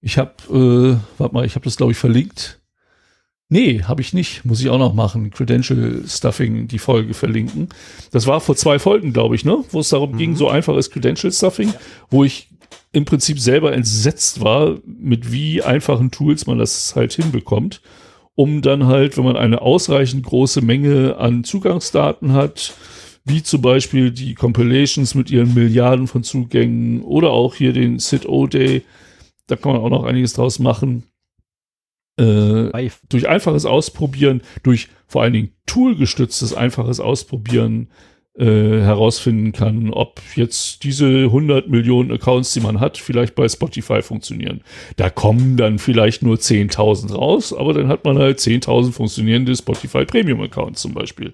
Ich habe, äh, warte mal, ich habe das glaube ich verlinkt. Nee, habe ich nicht. Muss ich auch noch machen. Credential Stuffing, die Folge verlinken. Das war vor zwei Folgen, glaube ich, ne? Wo es darum ging, so einfach ist Credential Stuffing, wo ich im Prinzip selber entsetzt war, mit wie einfachen Tools man das halt hinbekommt, um dann halt, wenn man eine ausreichend große Menge an Zugangsdaten hat, wie zum Beispiel die Compilations mit ihren Milliarden von Zugängen oder auch hier den SID-O-Day, da kann man auch noch einiges draus machen. Äh, durch einfaches Ausprobieren, durch vor allen Dingen toolgestütztes einfaches Ausprobieren äh, herausfinden kann, ob jetzt diese 100 Millionen Accounts, die man hat, vielleicht bei Spotify funktionieren. Da kommen dann vielleicht nur 10.000 raus, aber dann hat man halt 10.000 funktionierende Spotify Premium Accounts zum Beispiel.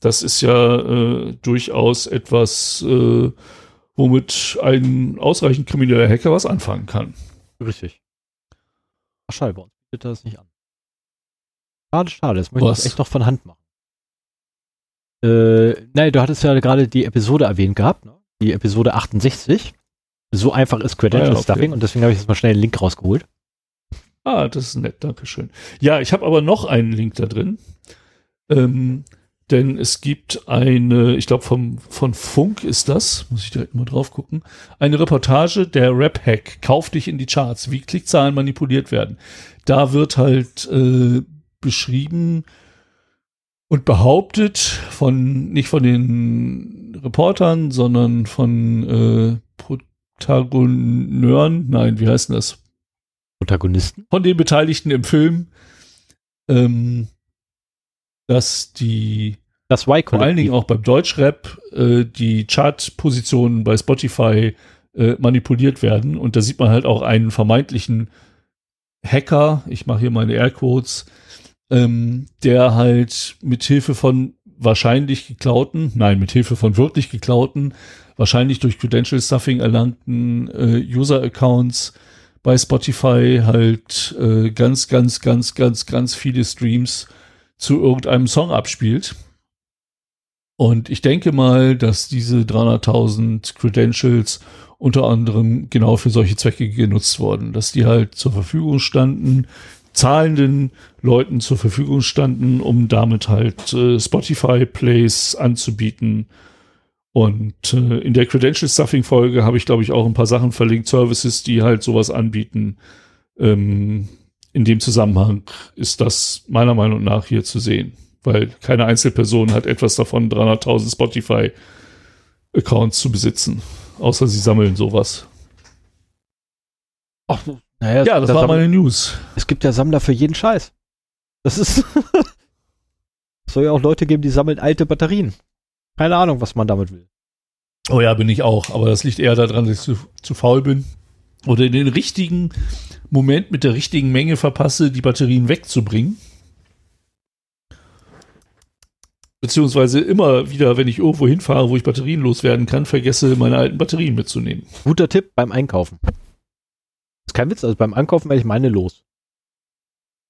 Das ist ja äh, durchaus etwas, äh, womit ein ausreichend krimineller Hacker was anfangen kann. Richtig. Ach, schade, bei uns bietet das nicht an. Schade, schade. Das möchte Was? ich echt noch von Hand machen. Äh, nein, du hattest ja gerade die Episode erwähnt gehabt, ne? Die Episode 68. So einfach ist Credential Ah ja, okay. Stuffing und deswegen habe ich jetzt mal schnell den Link rausgeholt. Ah, das ist nett, danke schön. Ja, ich habe aber noch einen Link da drin. Ähm, denn es gibt eine, ich glaube vom von Funk ist das, muss ich direkt mal drauf gucken, eine Reportage der Rap-Hack, kauf dich in die Charts, wie Klickzahlen manipuliert werden. Da wird halt äh, beschrieben und behauptet von, nicht von den Reportern, sondern von äh, Protagoneuren, nein, wie heißt denn das? Protagonisten? von den Beteiligten im Film, ähm, dass die Das y vor allen Dingen auch beim Deutschrap äh, die Chartpositionen bei Spotify äh, manipuliert werden. Und da sieht man halt auch einen vermeintlichen Hacker, ich mache hier meine Airquotes, ähm, der halt mit Hilfe von wahrscheinlich geklauten, nein, mit Hilfe von wirklich geklauten, wahrscheinlich durch Credential Stuffing erlangten äh, User-Accounts bei Spotify halt äh, ganz, ganz, ganz, ganz, ganz viele Streams zu irgendeinem Song abspielt. Und ich denke mal, dass diese 300.000 Credentials unter anderem genau für solche Zwecke genutzt wurden, dass die halt zur Verfügung standen, zahlenden Leuten zur Verfügung standen, um damit halt äh, Spotify Plays anzubieten. Und äh, in der Credential Stuffing Folge habe ich, glaube ich, auch ein paar Sachen verlinkt, Services, die halt sowas anbieten. Ähm, in dem Zusammenhang ist das meiner Meinung nach hier zu sehen, weil keine Einzelperson hat etwas davon, 300.000 Spotify Accounts zu besitzen, außer sie sammeln sowas. Ach, naja, Ja, das war meine News. Es gibt ja Sammler für jeden Scheiß. Das ist. Es soll ja auch Leute geben, die sammeln alte Batterien. Keine Ahnung, was man damit will. Oh ja, bin ich auch. Aber das liegt eher daran, dass ich zu, zu faul bin. Oder in den richtigen Moment mit der richtigen Menge verpasse, die Batterien wegzubringen. Beziehungsweise immer wieder, wenn ich irgendwo hinfahre, wo ich Batterien loswerden kann, vergesse, meine alten Batterien mitzunehmen. Guter Tipp beim Einkaufen. Ist kein Witz, also beim Einkaufen werde ich meine los.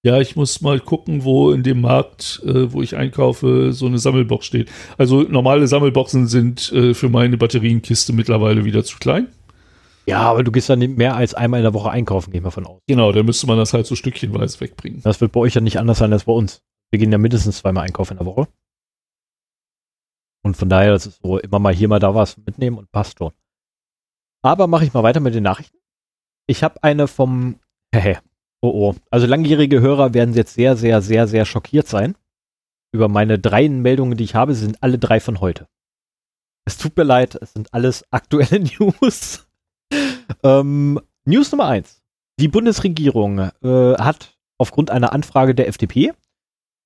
Ja, ich muss mal gucken, wo in dem Markt, äh, wo ich einkaufe, so eine Sammelbox steht. Also normale Sammelboxen sind äh, für meine Batterienkiste mittlerweile wieder zu klein. Ja, aber du gehst dann nicht mehr als einmal in der Woche einkaufen, gehe ich mal von aus. Genau, da müsste man das halt so stückchenweise wegbringen. Das wird bei euch ja nicht anders sein als bei uns. Wir gehen ja mindestens zweimal einkaufen in der Woche. Und von daher, das ist so immer mal hier, mal da was mitnehmen und passt schon. Aber mache ich mal weiter mit den Nachrichten. Ich habe eine vom, hehe, oh oh. Also langjährige Hörer werden jetzt sehr, sehr, sehr, sehr schockiert sein. Über meine drei Meldungen, die ich habe, sind alle drei von heute. Es tut mir leid, es sind alles aktuelle News. ähm, News Nummer eins. Die Bundesregierung äh, hat aufgrund einer Anfrage der FDP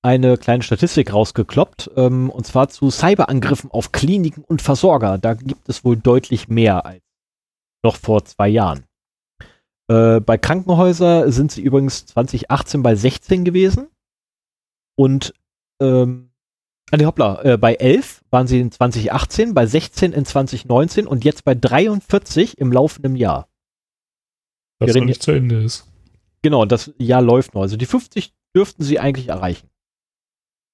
eine kleine Statistik rausgekloppt, ähm, und zwar zu Cyberangriffen auf Kliniken und Versorger. Da gibt es wohl deutlich mehr als noch vor zwei Jahren. Äh, bei Krankenhäusern sind sie übrigens 2018 bei 16 gewesen und ähm, ah, nee, hoppla, äh, bei 11 waren sie in 2018, bei 16 in 2019 und jetzt bei 43 im laufenden Jahr. Das noch nicht zu Ende ist. Genau, das Jahr läuft noch. Also die 50 dürften sie eigentlich erreichen.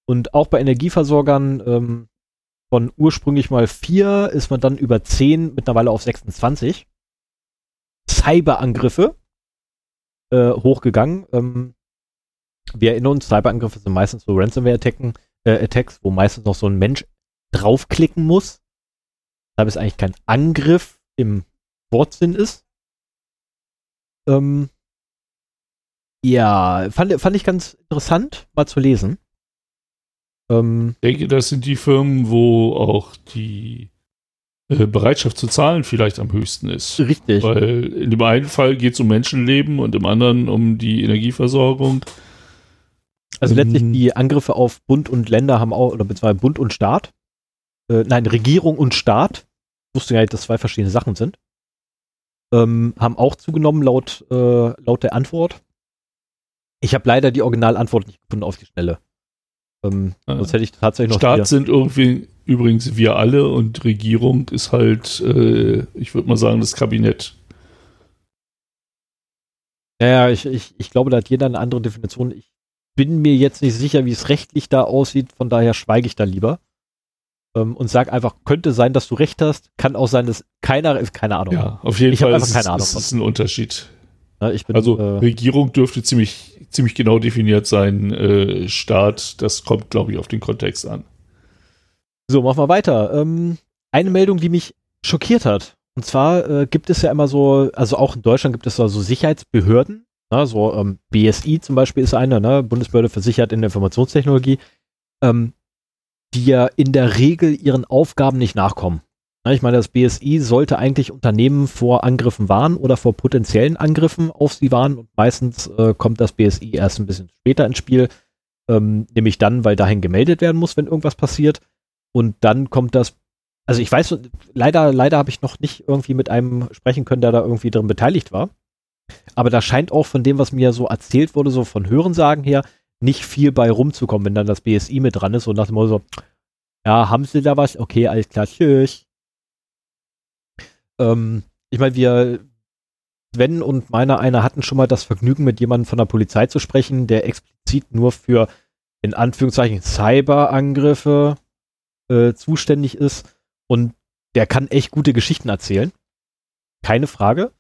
Und auch bei Energieversorgern ähm, von ursprünglich mal 4 ist man dann über 10 mittlerweile auf 26. Cyberangriffe äh, hochgegangen. Ähm, wir erinnern uns, Cyberangriffe sind meistens so Ransomware-Attacken, äh, Attacks, wo meistens noch so ein Mensch draufklicken muss. Deshalb es eigentlich kein Angriff im Wortsinn ist. Ähm, ja, fand, fand ich ganz interessant, mal zu lesen. Ähm, Ich denke, das sind die Firmen, wo auch die Bereitschaft zu zahlen vielleicht am höchsten ist. richtig. Weil in dem einen Fall geht es um Menschenleben und im anderen um die Energieversorgung. Also ähm, letztlich die Angriffe auf Bund und Länder haben auch, oder beziehungsweise Bund und Staat, äh, nein, Regierung und Staat, ich wusste ja nicht, dass zwei verschiedene Sachen sind, ähm, haben auch zugenommen laut, äh, laut der Antwort. Ich habe leider die Originalantwort nicht gefunden auf die Schnelle. Ähm, Ah. sonst hätte ich tatsächlich noch Staat hier- sind irgendwie übrigens wir alle und Regierung ist halt, äh, ich würde mal sagen, das Kabinett. Ja, ja, ich, ich, ich glaube, da hat jeder eine andere Definition. Ich bin mir jetzt nicht sicher, wie es rechtlich da aussieht, von daher schweige ich da lieber. ähm, und sag einfach, könnte sein, dass du recht hast, kann auch sein, dass keiner, keine Ahnung. Ja, auf jeden Ich Fall ist, keine Ahnung ist, ist ein Unterschied. Bin, Also äh, Regierung dürfte ziemlich, ziemlich genau definiert sein. Äh, Staat, das kommt, glaube ich, auf den Kontext an. So, machen wir weiter. Ähm, eine Meldung, die mich schockiert hat. Und zwar äh, gibt es ja immer so, also auch in Deutschland gibt es da so Sicherheitsbehörden. Ne, so ähm, BSI zum Beispiel ist eine, ne, Bundesbehörde für Sicherheit in der Informationstechnologie, ähm, die ja in der Regel ihren Aufgaben nicht nachkommen. Ich meine, das BSI sollte eigentlich Unternehmen vor Angriffen warnen oder vor potenziellen Angriffen auf sie warnen. Und meistens äh, kommt das BSI erst ein bisschen später ins Spiel, ähm, nämlich dann, weil dahin gemeldet werden muss, wenn irgendwas passiert. Und dann kommt das, also ich weiß, leider, leider habe ich noch nicht irgendwie mit einem sprechen können, der da irgendwie drin beteiligt war. Aber da scheint auch von dem, was mir so erzählt wurde, so von Hörensagen her, nicht viel bei rumzukommen, wenn dann das BSI mit dran ist und nach dem so, ja, haben Sie da was? Okay, alles klar, tschüss. Ähm, ich meine, wir, Sven und meiner einer hatten schon mal das Vergnügen, mit jemandem von der Polizei zu sprechen, der explizit nur für, in Anführungszeichen, Cyberangriffe äh, zuständig ist. Und der kann echt gute Geschichten erzählen. Keine Frage.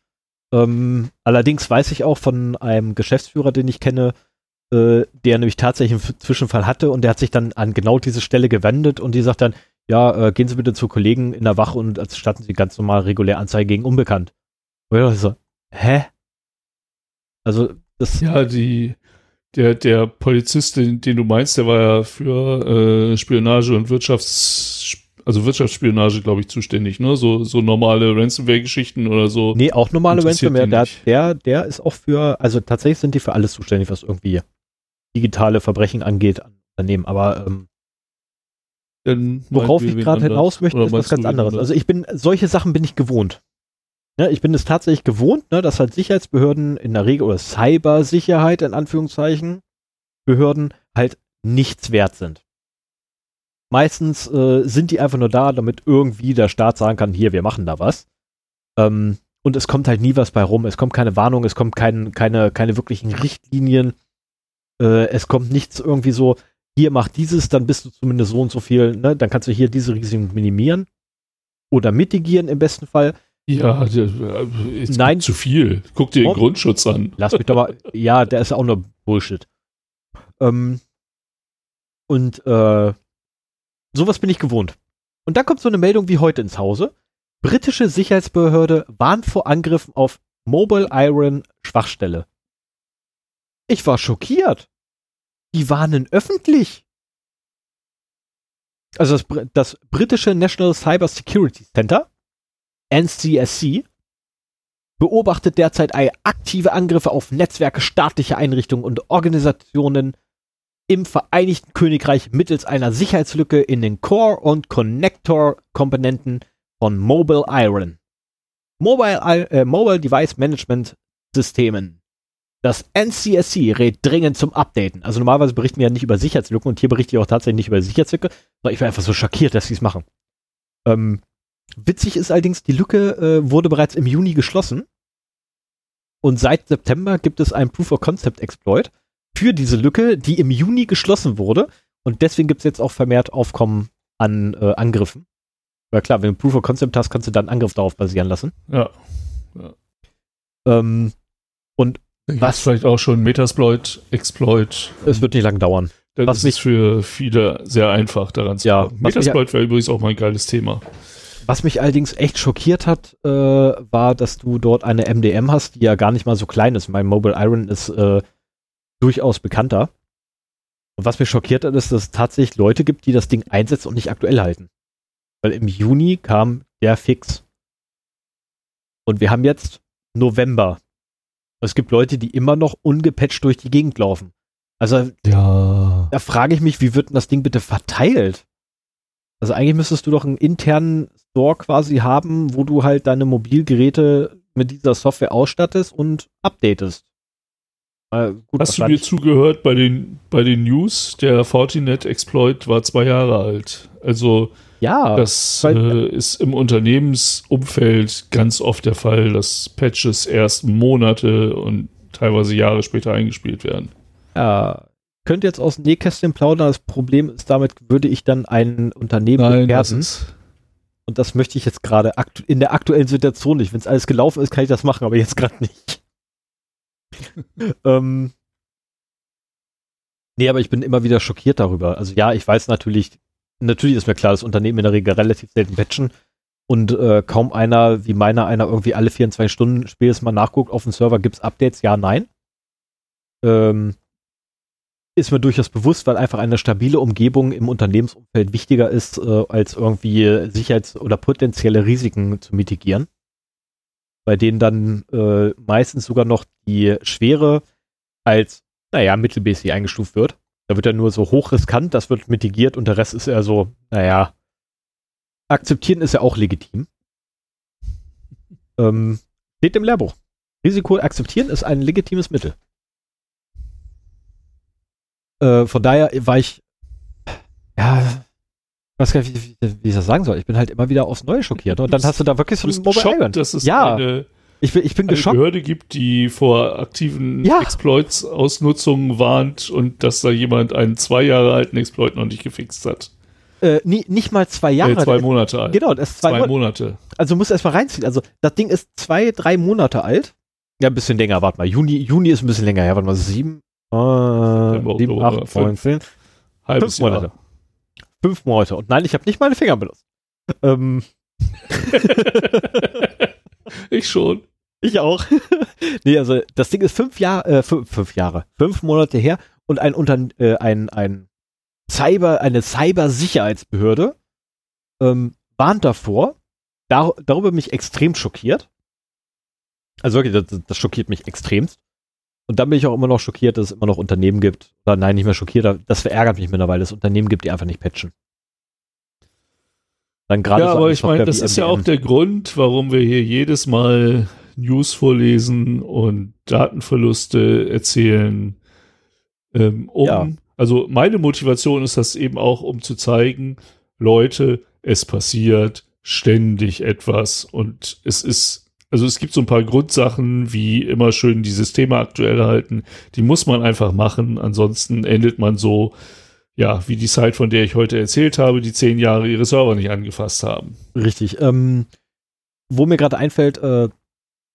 Ähm, allerdings weiß ich auch von einem Geschäftsführer, den ich kenne, äh, der nämlich tatsächlich einen Zwischenfall hatte und der hat sich dann an genau diese Stelle gewendet und die sagt dann, ja, äh, gehen Sie bitte zu Kollegen in der Wache und erstatten Sie ganz normal regulär Anzeige gegen Unbekannt. Und ich so, hä? Also, das. Ja, die, der, der Polizist, den, den du meinst, der war ja für äh, Spionage und Wirtschafts, also Wirtschaftsspionage, glaube ich, zuständig, ne? So, so normale Ransomware-Geschichten oder so. Nee, auch normale Ransomware. Der, der, der ist auch für, also tatsächlich sind die für alles zuständig, was irgendwie digitale Verbrechen angeht an Unternehmen. Aber ähm, Dann worauf ich gerade hinaus möchte, ist was ganz anderes. anders? Also ich bin, solche Sachen bin ich gewohnt. Ja, ich bin es tatsächlich gewohnt, ne, dass halt Sicherheitsbehörden in der Regel oder Cybersicherheit in Anführungszeichen Behörden halt nichts wert sind. Meistens äh, sind die einfach nur da, damit irgendwie der Staat sagen kann, hier, wir machen da was. Ähm, und es kommt halt nie was bei rum. Es kommt keine Warnung, es kommt kein, keine, keine wirklichen Richtlinien. Äh, es kommt nichts irgendwie so, hier mach dieses, dann bist du zumindest so und so viel, ne? dann kannst du hier diese Risiken minimieren oder mitigieren im besten Fall. Ja, der, äh, ist Nein. zu viel. Guck dir den Oh. Grundschutz an. Lass mich doch mal. Ja, der ist auch nur Bullshit. Ähm, und äh, sowas bin ich gewohnt. Und dann kommt so eine Meldung wie heute ins Hause. Britische Sicherheitsbehörde warnt vor Angriffen auf Mobile Iron Schwachstelle. Ich war schockiert. Die warnen öffentlich. Also das, das britische National Cyber Security Center, NCSC, beobachtet derzeit ei- aktive Angriffe auf Netzwerke staatlicher Einrichtungen und Organisationen im Vereinigten Königreich mittels einer Sicherheitslücke in den Core- und Connector-Komponenten von Mobile Iron. Mobile, äh, Mobile Device Management Systemen. Das NCSC rät dringend zum Updaten. Also normalerweise berichten wir ja nicht über Sicherheitslücken und hier berichte ich auch tatsächlich nicht über Sicherheitslücke, sondern ich war einfach so schockiert, dass sie es machen. Ähm, witzig ist allerdings, die Lücke äh, wurde bereits im Juni geschlossen und seit September gibt es einen Proof of Concept Exploit für diese Lücke, die im Juni geschlossen wurde und deswegen gibt es jetzt auch vermehrt Aufkommen an äh, Angriffen. Weil klar, wenn du Proof of Concept hast, kannst du dann Angriff darauf basieren lassen. Ja. Ähm, Was? vielleicht auch schon Metasploit, Exploit. es wird nicht lang dauern. Dann was ist mich- für viele sehr einfach daran zu Ja, kommen. Metasploit wäre übrigens auch mal ein geiles Thema. Was mich allerdings echt schockiert hat, äh, war, dass du dort eine MDM hast, die ja gar nicht mal so klein ist. Mein Mobile Iron ist äh, durchaus bekannter. Und was mich schockiert hat, ist, dass es tatsächlich Leute gibt, die das Ding einsetzen und nicht aktuell halten. Weil im Juni kam der Fix. Und wir haben jetzt November. Es gibt Leute, die immer noch ungepatcht durch die Gegend laufen. Also Ja. da frage ich mich, wie wird denn das Ding bitte verteilt? Also eigentlich müsstest du doch einen internen Store quasi haben, wo du halt deine Mobilgeräte mit dieser Software ausstattest und updatest. Äh, gut, Hast du mir zugehört bei den, bei den News? Der Fortinet Exploit war zwei Jahre alt. Also Ja, das äh, ist im Unternehmensumfeld ganz oft der Fall, dass Patches erst Monate und teilweise Jahre später eingespielt werden. ja, könnte jetzt aus dem Nähkästchen plaudern. Das Problem ist, damit würde ich dann ein Unternehmen Nein, gefährden. Und das möchte ich jetzt gerade in der aktuellen Situation nicht. Wenn es alles gelaufen ist, kann ich das machen, aber jetzt gerade nicht. ähm, nee, aber ich bin immer wieder schockiert darüber. Also ja, ich weiß natürlich, natürlich ist mir klar, dass Unternehmen in der Regel relativ selten patchen und äh, kaum einer, wie meiner, einer irgendwie alle 24 Stunden spätestens mal nachguckt, auf dem Server gibt es Updates, ja, nein. Ähm, ist mir durchaus bewusst, weil einfach eine stabile Umgebung im Unternehmensumfeld wichtiger ist, äh, als irgendwie Sicherheits- oder potenzielle Risiken zu mitigieren. Bei denen dann äh, meistens sogar noch die Schwere als, naja, mittelmäßig eingestuft wird. Da wird ja nur so hochriskant, das wird mitigiert und der Rest ist eher so, naja, akzeptieren ist ja auch legitim. Ähm, steht im Lehrbuch. Risiko akzeptieren ist ein legitimes Mittel. Äh, von daher war ich, ja, ich weiß gar nicht, wie, wie, wie ich das sagen soll. Ich bin halt immer wieder aufs Neue schockiert. Und dann hast du da wirklich so ein Mobile geschockt, Island. dass es Ja, eine, Ich bin, ich bin eine geschockt. Behörde gibt, die vor aktiven Ja. Exploits-Ausnutzungen warnt und dass da jemand einen zwei Jahre alten Exploit noch nicht gefixt hat. Äh, nie, nicht mal zwei Jahre. äh, zwei Monate alt. Genau, das ist zwei, zwei Monate. Also muss erst mal reinziehen. Also das Ding ist zwei, drei Monate alt. Ja, ein bisschen länger, warte mal. Juni, Juni ist ein bisschen länger, ja, warte mal, sieben, äh, sieben, acht, fünf. neun, zehn. Halbes Fünf Monate. Jahr. Fünf Monate. Und nein, ich habe nicht meine Finger benutzt. Ähm, ich schon. Ich auch. nee, also das Ding ist fünf Jahre, äh, fünf, fünf Jahre, fünf Monate her und ein Unter äh, ein, ein Cyber, eine Cybersicherheitsbehörde ähm, warnt davor. Dar darüber bin ich extrem schockiert. Also wirklich, das, das schockiert mich extremst. Und dann bin ich auch immer noch schockiert, dass es immer noch Unternehmen gibt. Oder nein, nicht mehr schockiert, das verärgert mich mittlerweile, dass es Unternehmen gibt, die einfach nicht patchen. Dann gerade Ja, so aber ich meine, das ist ja auch der Grund, warum wir hier jedes Mal News vorlesen und Datenverluste erzählen. Ähm, um, Ja. Also meine Motivation ist das eben auch, um zu zeigen, Leute, es passiert ständig etwas und es ist, also es gibt so ein paar Grundsachen, wie immer schön die Systeme aktuell halten, die muss man einfach machen, ansonsten endet man so, ja, wie die Zeit, von der ich heute erzählt habe, die zehn Jahre ihre Server nicht angefasst haben. Richtig. Ähm, wo mir gerade einfällt, äh,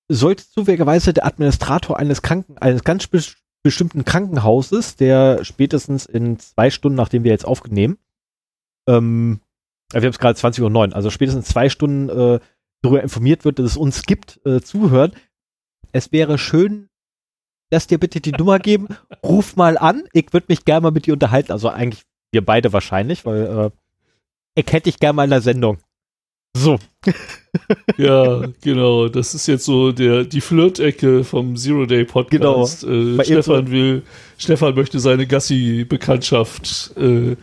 sollte zufälligerweise der Administrator eines Kranken, eines ganz bes- bestimmten Krankenhauses, der spätestens in zwei Stunden, nachdem wir jetzt aufnehmen, ähm, äh, wir haben es gerade 20.09 Uhr, also spätestens zwei Stunden äh, darüber informiert wird, dass es uns gibt, äh, zuhören. Es wäre schön, lass dir bitte die Nummer geben, ruf mal an, ich würde mich gerne mal mit dir unterhalten. Also eigentlich wir beide wahrscheinlich, weil äh, ich hätte dich gerne mal in der Sendung. So. Ja, genau. Das ist jetzt so der, die Flirt-Ecke vom Zero Day Podcast. Äh, Stefan will, Stefan möchte seine Gassi-Bekanntschaft äh,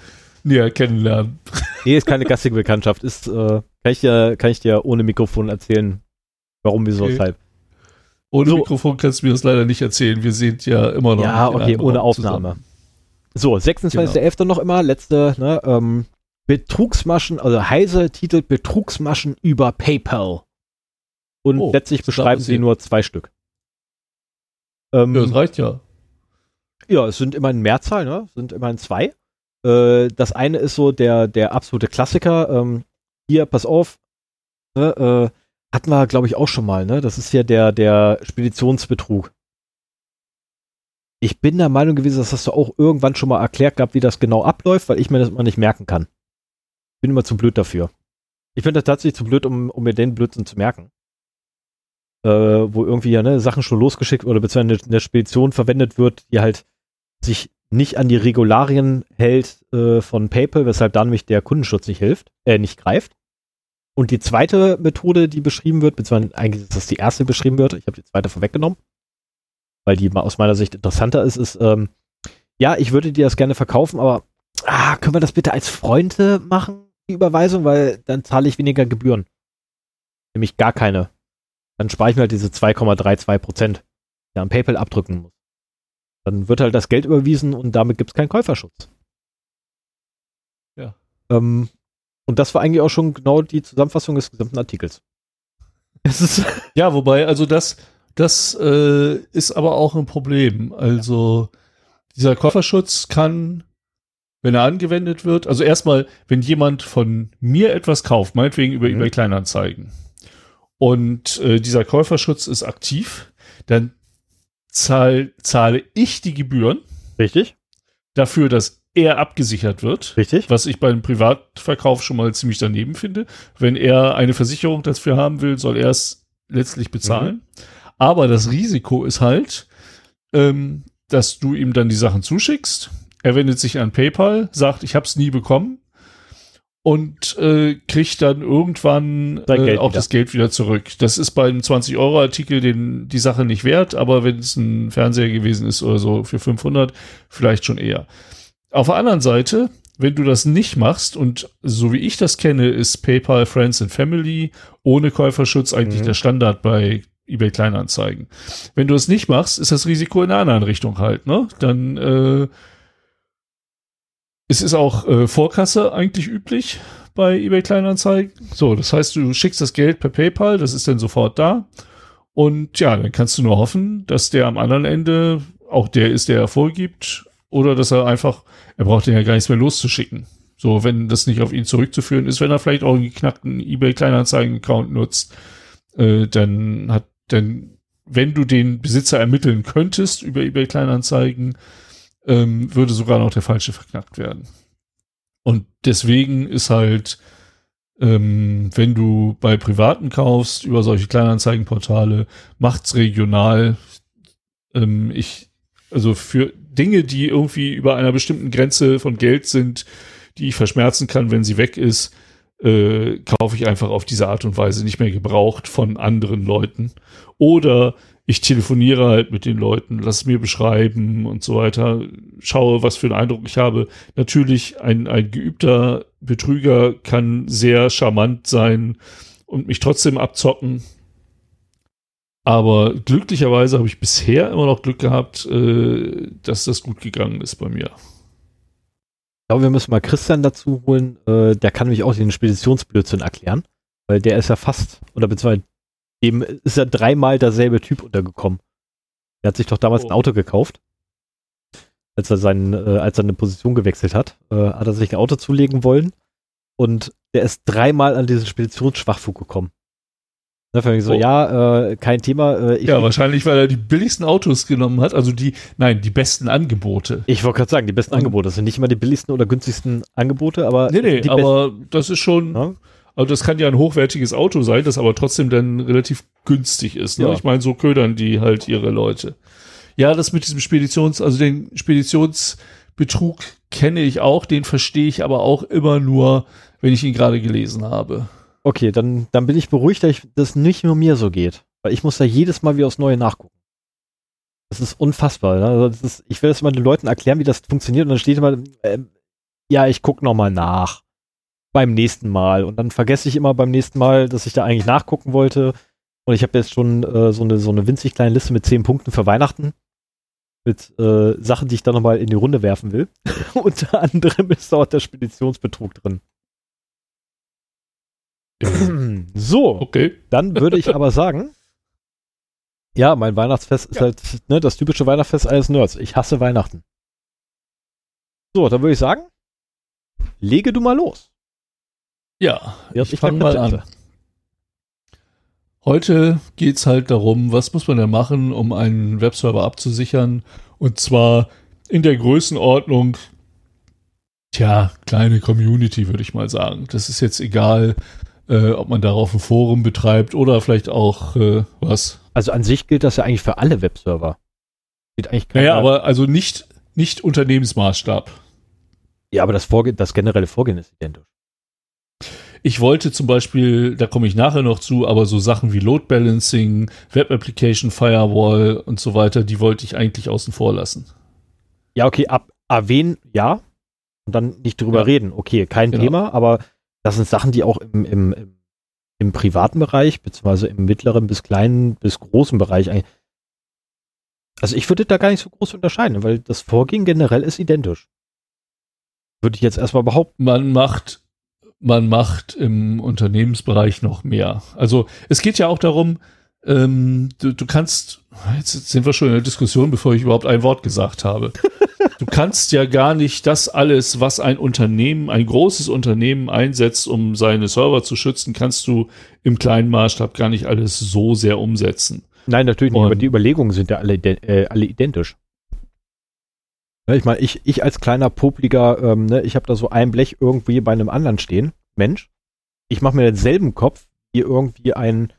näher kennenlernen. Nee, ist keine gassige Bekanntschaft. Ist, äh, kann, ich dir, kann ich dir ohne Mikrofon erzählen, warum, wieso, Okay. weshalb. Ohne So. Mikrofon kannst du mir das leider nicht erzählen. Wir sind ja immer noch. Ja, okay, ohne Raum Aufnahme. zusammen. So, 26.11. noch immer, letzte, ne, ähm, Betrugsmaschen, also Heise titelt Betrugsmaschen über PayPal. Und Oh, letztlich beschreiben sie nur zwei Stück. Ähm, Ja, das reicht ja. Ja, es sind immerhin Mehrzahl, ne? Es sind immerhin zwei. Äh, das eine ist so der, der absolute Klassiker. Ähm, hier, pass auf. Ne, äh, hatten wir, glaube ich, auch schon mal, ne? Das ist ja der, der Speditionsbetrug. Ich bin der Meinung gewesen, das hast du auch irgendwann schon mal erklärt gehabt, wie das genau abläuft, weil ich mir das immer nicht merken kann. Bin immer zu blöd dafür. Ich bin da tatsächlich zu blöd, um, um mir den Blödsinn zu merken. Äh, wo irgendwie ja ne, Sachen schon losgeschickt oder beziehungsweise eine, Spedition verwendet wird, die halt sich nicht an die Regularien hält äh, von PayPal, weshalb da nämlich der Kundenschutz nicht hilft, äh, nicht greift. Und die zweite Methode, die beschrieben wird, beziehungsweise eigentlich ist das die erste, die beschrieben wird, ich habe die zweite vorweggenommen, weil die aus meiner Sicht interessanter ist, ist, ähm, ja, ich würde dir das gerne verkaufen, aber ah, können wir das bitte als Freunde machen, die Überweisung, weil dann zahle ich weniger Gebühren. Nämlich gar keine. Dann spare ich mir halt diese 2,32 Prozent, die an PayPal abdrücken muss. Dann wird halt das Geld überwiesen und damit gibt es keinen Käuferschutz. Ja. Ähm, und das war eigentlich auch schon genau die Zusammenfassung des gesamten Artikels. Ja, wobei, also das, das äh, ist aber auch ein Problem. Also dieser Kofferschutz kann, wenn er angewendet wird, also erstmal, wenn jemand von mir etwas kauft, meinetwegen über Mhm. eBay Kleinanzeigen, und äh, dieser Käuferschutz ist aktiv, dann zahl, zahle ich die Gebühren Richtig? dafür, dass er abgesichert wird. Richtig? Was ich beim Privatverkauf schon mal ziemlich daneben finde. Wenn er eine Versicherung dafür haben will, soll er es letztlich bezahlen. Aber das Risiko ist halt, ähm, dass du ihm dann die Sachen zuschickst. Er wendet sich an PayPal, sagt, ich habe es nie bekommen und äh, kriegt dann irgendwann äh, auch wieder. das Geld wieder zurück. Das ist bei einem 20-Euro-Artikel den die Sache nicht wert, aber wenn es ein Fernseher gewesen ist oder so für 500, vielleicht schon eher. Auf der anderen Seite, wenn du das nicht machst und so wie ich das kenne, ist PayPal Friends and Family ohne Käuferschutz eigentlich Mhm. der Standard bei eBay Kleinanzeigen. Wenn du es nicht machst, ist das Risiko in einer anderen Richtung halt, ne? Dann äh, es ist auch äh, Vorkasse eigentlich üblich bei eBay Kleinanzeigen. So, das heißt, du schickst das Geld per PayPal, das ist dann sofort da. Und ja, dann kannst du nur hoffen, dass der am anderen Ende auch der ist, der er vorgibt, oder dass er einfach, er braucht den ja gar nichts mehr loszuschicken. So, wenn das nicht auf ihn zurückzuführen ist, wenn er vielleicht auch einen geknackten eBay Kleinanzeigen-Account nutzt, äh, dann hat, dann, wenn du den Besitzer ermitteln könntest über eBay Kleinanzeigen, ähm, würde sogar noch der falsche verknackt werden. Und deswegen ist halt, ähm, wenn du bei Privaten kaufst, über solche Kleinanzeigenportale, macht's regional. Ähm, ich, also für Dinge, die irgendwie über einer bestimmten Grenze von Geld sind, die ich verschmerzen kann, wenn sie weg ist, äh, kaufe ich einfach auf diese Art und Weise nicht mehr gebraucht von anderen Leuten. Oder ich telefoniere halt mit den Leuten, lass mir beschreiben und so weiter, schaue, was für einen Eindruck ich habe. Natürlich, ein, ein geübter Betrüger kann sehr charmant sein und mich trotzdem abzocken. Aber glücklicherweise habe ich bisher immer noch Glück gehabt, äh, dass das gut gegangen ist bei mir. Ich glaube, wir müssen mal Christian dazu holen. Äh, der kann nämlich auch den Speditionsblödsinn erklären. Weil der ist ja fast, oder beziehungsweise dem ist ja dreimal derselbe Typ untergekommen. Der hat sich doch damals Oh. ein Auto gekauft. Als er, seinen, äh, als er eine Position gewechselt hat, äh, hat er sich ein Auto zulegen wollen. Und der ist dreimal an diesen Speditionsschwachfug gekommen. Da fand ich so, Oh. ja, äh, kein Thema. Äh, ja, wahrscheinlich, weil er die billigsten Autos genommen hat, also die, nein, die besten Angebote. ich wollte gerade sagen, die besten Angebote. Das sind nicht immer die billigsten oder günstigsten Angebote, aber Nee, nee, aber das ist schon, besten. Also das kann ja ein hochwertiges Auto sein, das aber trotzdem dann relativ günstig ist. Ne? Ja. Ich meine, so ködern die halt ihre Leute. Ja, das mit diesem Speditions, also den Speditionsbetrug kenne ich auch, den verstehe ich aber auch immer nur, wenn ich ihn gerade gelesen habe. Okay, dann, dann bin ich beruhigt, dass ich- das nicht nur mir so geht. Weil ich muss da jedes Mal wieder aufs Neue nachgucken. Das ist unfassbar. Ne? Also das ist, ich will das mal den Leuten erklären, wie das funktioniert und dann steht immer, ähm, ja, ich gucke nochmal nach. Beim nächsten Mal. Und dann vergesse ich immer beim nächsten Mal, dass ich da eigentlich nachgucken wollte. Und ich habe jetzt schon äh, so, eine, so eine winzig kleine Liste mit zehn Punkten für Weihnachten. Mit äh, Sachen, die ich dann nochmal in die Runde werfen will. Unter anderem ist da auch der Speditionsbetrug drin. so, Okay. dann würde ich aber sagen, ja, mein Weihnachtsfest ist Ja. halt ne, das typische Weihnachtsfest eines Nerds. Ich hasse Weihnachten. So, dann würde ich sagen, lege du mal los. Ja, Während ich fange mal an. Heute geht's halt darum, was muss man denn machen, um einen Webserver abzusichern? Und zwar in der Größenordnung, tja, kleine Community, würde ich mal sagen. Das ist jetzt egal, äh, ob man darauf ein Forum betreibt oder vielleicht auch äh, was. Also an sich gilt das ja eigentlich für alle Webserver. Geht eigentlich Naja, aber also nicht, nicht Unternehmensmaßstab. ja, aber das, Vorge das generelle Vorgehen ist identisch. Ich wollte zum Beispiel, da komme ich nachher noch zu, aber so Sachen wie Load Balancing, Web Application Firewall und so weiter, die wollte ich eigentlich außen vor lassen. Ja, okay, ab erwähnen, ja. Und dann nicht drüber Ja. reden. Okay, kein Genau. Thema, aber das sind Sachen, die auch im, im, im, im privaten Bereich, beziehungsweise im mittleren bis kleinen bis großen Bereich eigentlich. Also ich würde da gar nicht so groß unterscheiden, weil das Vorgehen generell ist identisch. Würde ich jetzt erstmal behaupten. Man macht, man macht im Unternehmensbereich noch mehr. Also es geht ja auch darum, ähm, du, du kannst, jetzt sind wir schon in der Diskussion, bevor ich überhaupt ein Wort gesagt habe. du kannst ja gar nicht das alles, was ein Unternehmen, ein großes Unternehmen einsetzt, um seine Server zu schützen, kannst du im kleinen Maßstab gar nicht alles so sehr umsetzen. Nein, natürlich nicht, Und aber die Überlegungen sind ja alle, äh, alle identisch. Ne, ich meine, ich, ich als kleiner Popliger, ähm, ne, ich habe da so ein Blech irgendwie bei einem anderen stehen. Mensch, ich mache mir denselben Kopf wie irgendwie ein,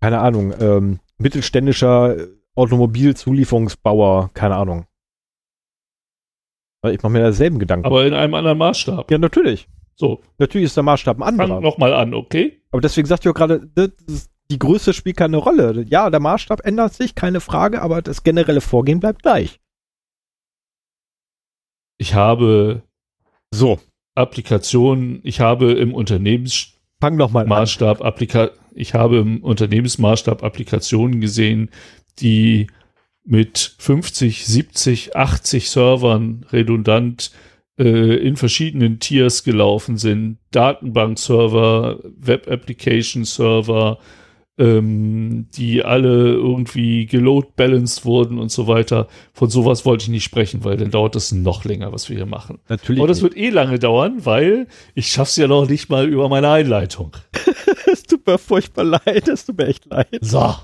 keine Ahnung, ähm, mittelständischer Automobilzulieferungsbauer, keine Ahnung. Ich mache mir denselben Gedanken. Aber in einem anderen Maßstab. Ja, natürlich. So. Natürlich ist der Maßstab ein anderer. Fang nochmal an, okay? Aber deswegen sagt ihr auch gerade, die Größe spielt keine Rolle. Ja, der Maßstab ändert sich, keine Frage, aber das generelle Vorgehen bleibt gleich. Ich habe so Applikationen, ich habe im Unternehmens Fang noch mal Maßstab Applika ich habe im Unternehmensmaßstab Applikationen gesehen, die mit 50, 70, 80 Servern redundant äh, in verschiedenen Tiers gelaufen sind. Datenbank-Server, Web-Application-Server, ähm, die alle irgendwie geload-balanced wurden und so weiter. Von sowas wollte ich nicht sprechen, weil dann dauert das noch länger, was wir hier machen. Natürlich. Aber das wird eh lange dauern, weil ich schaff's ja noch nicht mal über meine Einleitung. es tut mir furchtbar leid, es tut mir echt leid. So.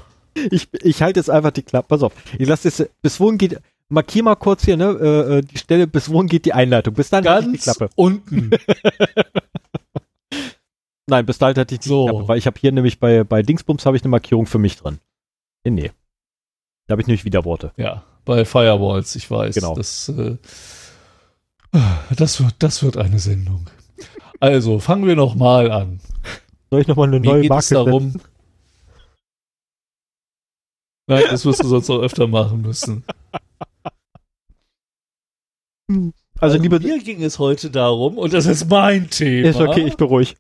Ich, ich halte jetzt einfach die Klappe. Pass auf. Ich lasse jetzt, bis wohin geht, markier mal kurz hier, ne, äh, äh die Stelle, bis wohin geht die Einleitung. Bis dann Ganz die Klappe. unten. Nein, bis dahin hatte ich die so. Klappe, weil ich habe hier nämlich bei, bei Dingsbums habe ich eine Markierung für mich drin. Nee, nee. Da habe ich nämlich wieder Worte. Ja, bei Firewalls, ich weiß. Genau. Das, äh, das, wird, das wird eine Sendung. Also, fangen wir nochmal an. Soll ich nochmal eine Wie neue geht Marke es darum? Setzen? Nein, das wirst du sonst auch öfter machen müssen. Also, also liebe mir ging es heute darum, und das ist mein Thema. Ist okay, ich beruhige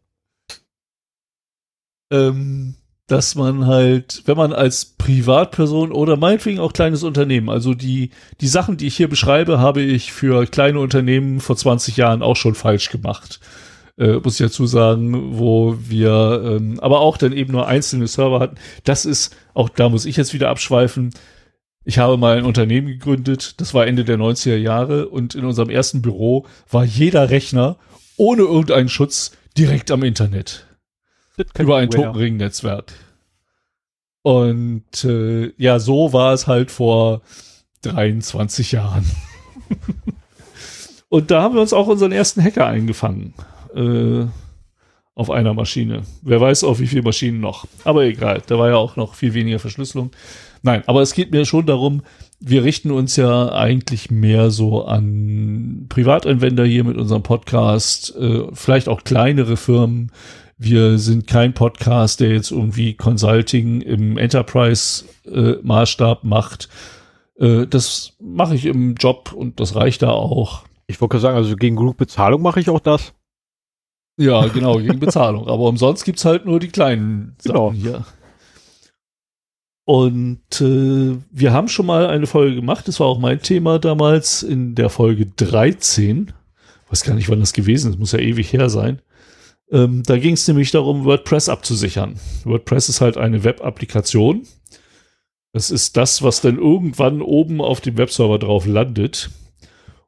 ähm, dass man halt, wenn man als Privatperson oder meinetwegen auch kleines Unternehmen, also die, die Sachen, die ich hier beschreibe, habe ich für kleine Unternehmen vor 20 Jahren auch schon falsch gemacht. Äh, muss ich dazu sagen, wo wir ähm, aber auch dann eben nur einzelne Server hatten. Das ist, auch da muss ich jetzt wieder abschweifen. Ich habe mal ein Unternehmen gegründet, das war Ende der 90er Jahre und in unserem ersten Büro war jeder Rechner ohne irgendeinen Schutz direkt am Internet über ein Token-Ring-Netzwerk. Und äh, ja, so war es halt vor 23 Jahren. Und da haben wir uns auch unseren ersten Hacker eingefangen. Äh, auf einer Maschine. Wer weiß auf wie viele Maschinen noch. Aber egal, da war ja auch noch viel weniger Verschlüsselung. Nein, aber es geht mir schon darum, wir richten uns ja eigentlich mehr so an Privatanwender hier mit unserem Podcast, äh, vielleicht auch kleinere Firmen, wir sind kein Podcast, der jetzt irgendwie Consulting im Enterprise-Maßstab äh, macht. Äh, das mache ich im Job und das reicht da auch. Ich wollte sagen, also gegen genug Bezahlung mache ich auch das. Ja, genau, gegen Bezahlung. Aber umsonst gibt's halt nur die kleinen genau. Sachen hier. Und äh, wir haben schon mal eine Folge gemacht, das war auch mein Thema damals in der Folge 13. Ich weiß gar nicht, wann das gewesen ist, muss ja ewig her sein. Ähm, da ging es nämlich darum, WordPress abzusichern. WordPress ist halt eine Web-Applikation. Das ist das, was dann irgendwann oben auf dem Webserver drauf landet.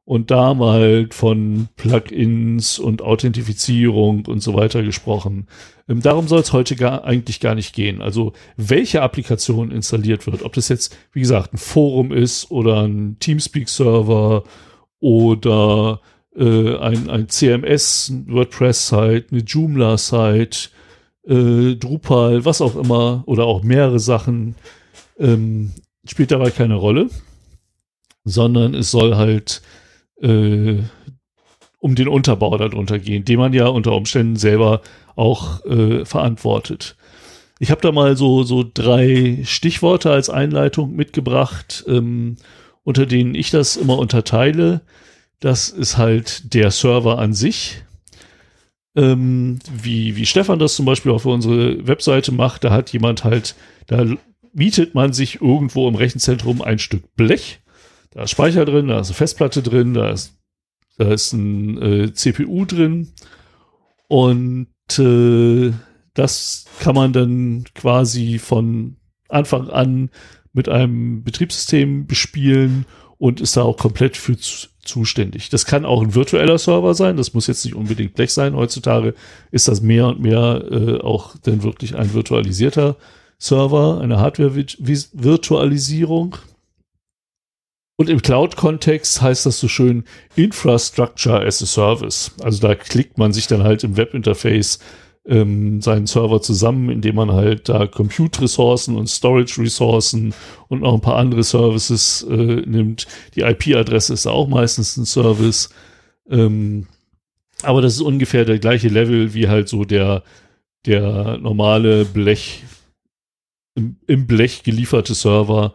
Und da halt von Plugins und Authentifizierung und so weiter gesprochen. Ähm, darum soll es heute gar, eigentlich gar nicht gehen. Also welche Applikation installiert wird, ob das jetzt, wie gesagt, ein Forum ist oder ein Teamspeak-Server oder äh, ein, ein CMS, WordPress-Site, eine Joomla-Site, äh, Drupal, was auch immer, oder auch mehrere Sachen, ähm, spielt dabei keine Rolle, sondern es soll halt äh, um den Unterbau darunter gehen, den man ja unter Umständen selber auch äh, verantwortet. Ich habe da mal so, so drei Stichworte als Einleitung mitgebracht, ähm, unter denen ich das immer unterteile. Das ist halt der Server an sich. Ähm, wie, wie Stefan das zum Beispiel auch für unsere Webseite macht, da hat jemand halt, da mietet man sich irgendwo im Rechenzentrum ein Stück Blech. Da ist Speicher drin, da ist eine Festplatte drin, da ist, da ist ein äh, CPU drin. Und äh, das kann man dann quasi von Anfang an mit einem Betriebssystem bespielen und ist da auch komplett für zuständig. Das kann auch ein virtueller Server sein, das muss jetzt nicht unbedingt Blech sein. Heutzutage ist das mehr und mehr äh, auch dann wirklich ein virtualisierter Server, eine Hardware-Virtualisierung. Und im Cloud-Kontext heißt das so schön Infrastructure as a Service. Also da klickt man sich dann halt im Webinterface ähm, seinen Server zusammen, indem man halt da Compute-Ressourcen und Storage-Ressourcen und noch ein paar andere Services äh, nimmt. Die IP-Adresse ist auch meistens ein Service. Ähm, aber das ist ungefähr der gleiche Level wie halt so der, der normale Blech, im, im Blech gelieferte Server,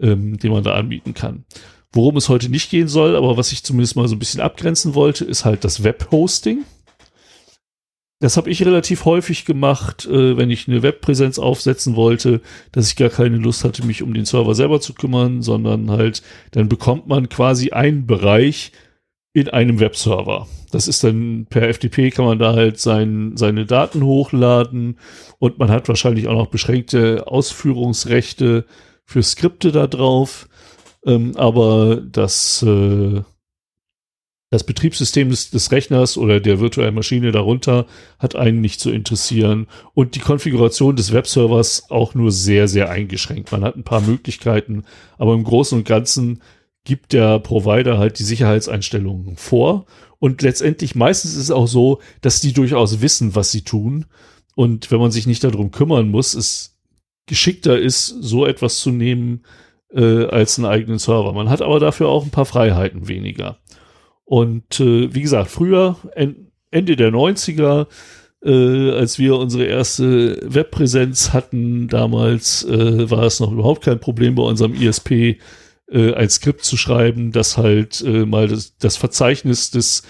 ähm, den man da anbieten kann. Worum es heute nicht gehen soll, aber was ich zumindest mal so ein bisschen abgrenzen wollte, ist halt das Web-Hosting. Das habe ich relativ häufig gemacht, äh, wenn ich eine Webpräsenz aufsetzen wollte, dass ich gar keine Lust hatte, mich um den Server selber zu kümmern, sondern halt, dann bekommt man quasi einen Bereich in einem Webserver. Das ist dann per FTP kann man da halt sein, seine Daten hochladen und man hat wahrscheinlich auch noch beschränkte Ausführungsrechte für Skripte da drauf. Ähm, aber das, äh, das Betriebssystem des, des, Rechners oder der virtuellen Maschine darunter hat einen nicht zu interessieren und die Konfiguration des Webservers auch nur sehr, sehr eingeschränkt. Man hat ein paar Möglichkeiten, aber im Großen und Ganzen gibt der Provider halt die Sicherheitseinstellungen vor und letztendlich meistens ist es auch so, dass die durchaus wissen, was sie tun und wenn man sich nicht darum kümmern muss, es geschickter ist, so etwas zu nehmen äh, als einen eigenen Server. Man hat aber dafür auch ein paar Freiheiten weniger. Und äh, wie gesagt, früher, en Ende der 90er, äh, als wir unsere erste Webpräsenz hatten, damals äh, war es noch überhaupt kein Problem bei unserem ISP, äh, ein Skript zu schreiben, das halt äh, mal das, das Verzeichnis des,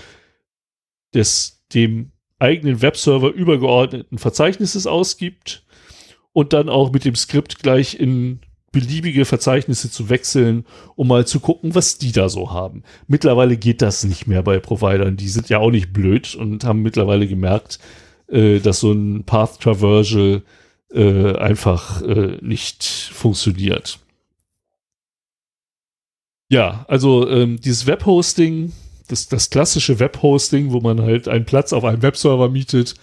des dem eigenen Webserver übergeordneten Verzeichnisses ausgibt und dann auch mit dem Skript gleich in beliebige Verzeichnisse zu wechseln, um mal zu gucken, was die da so haben. Mittlerweile geht das nicht mehr bei Providern. Die sind ja auch nicht blöd und haben mittlerweile gemerkt, äh, dass so ein Path Traversal äh, einfach äh, nicht funktioniert. Ja, also ähm, dieses Webhosting, das, das klassische Webhosting, wo man halt einen Platz auf einem Webserver mietet,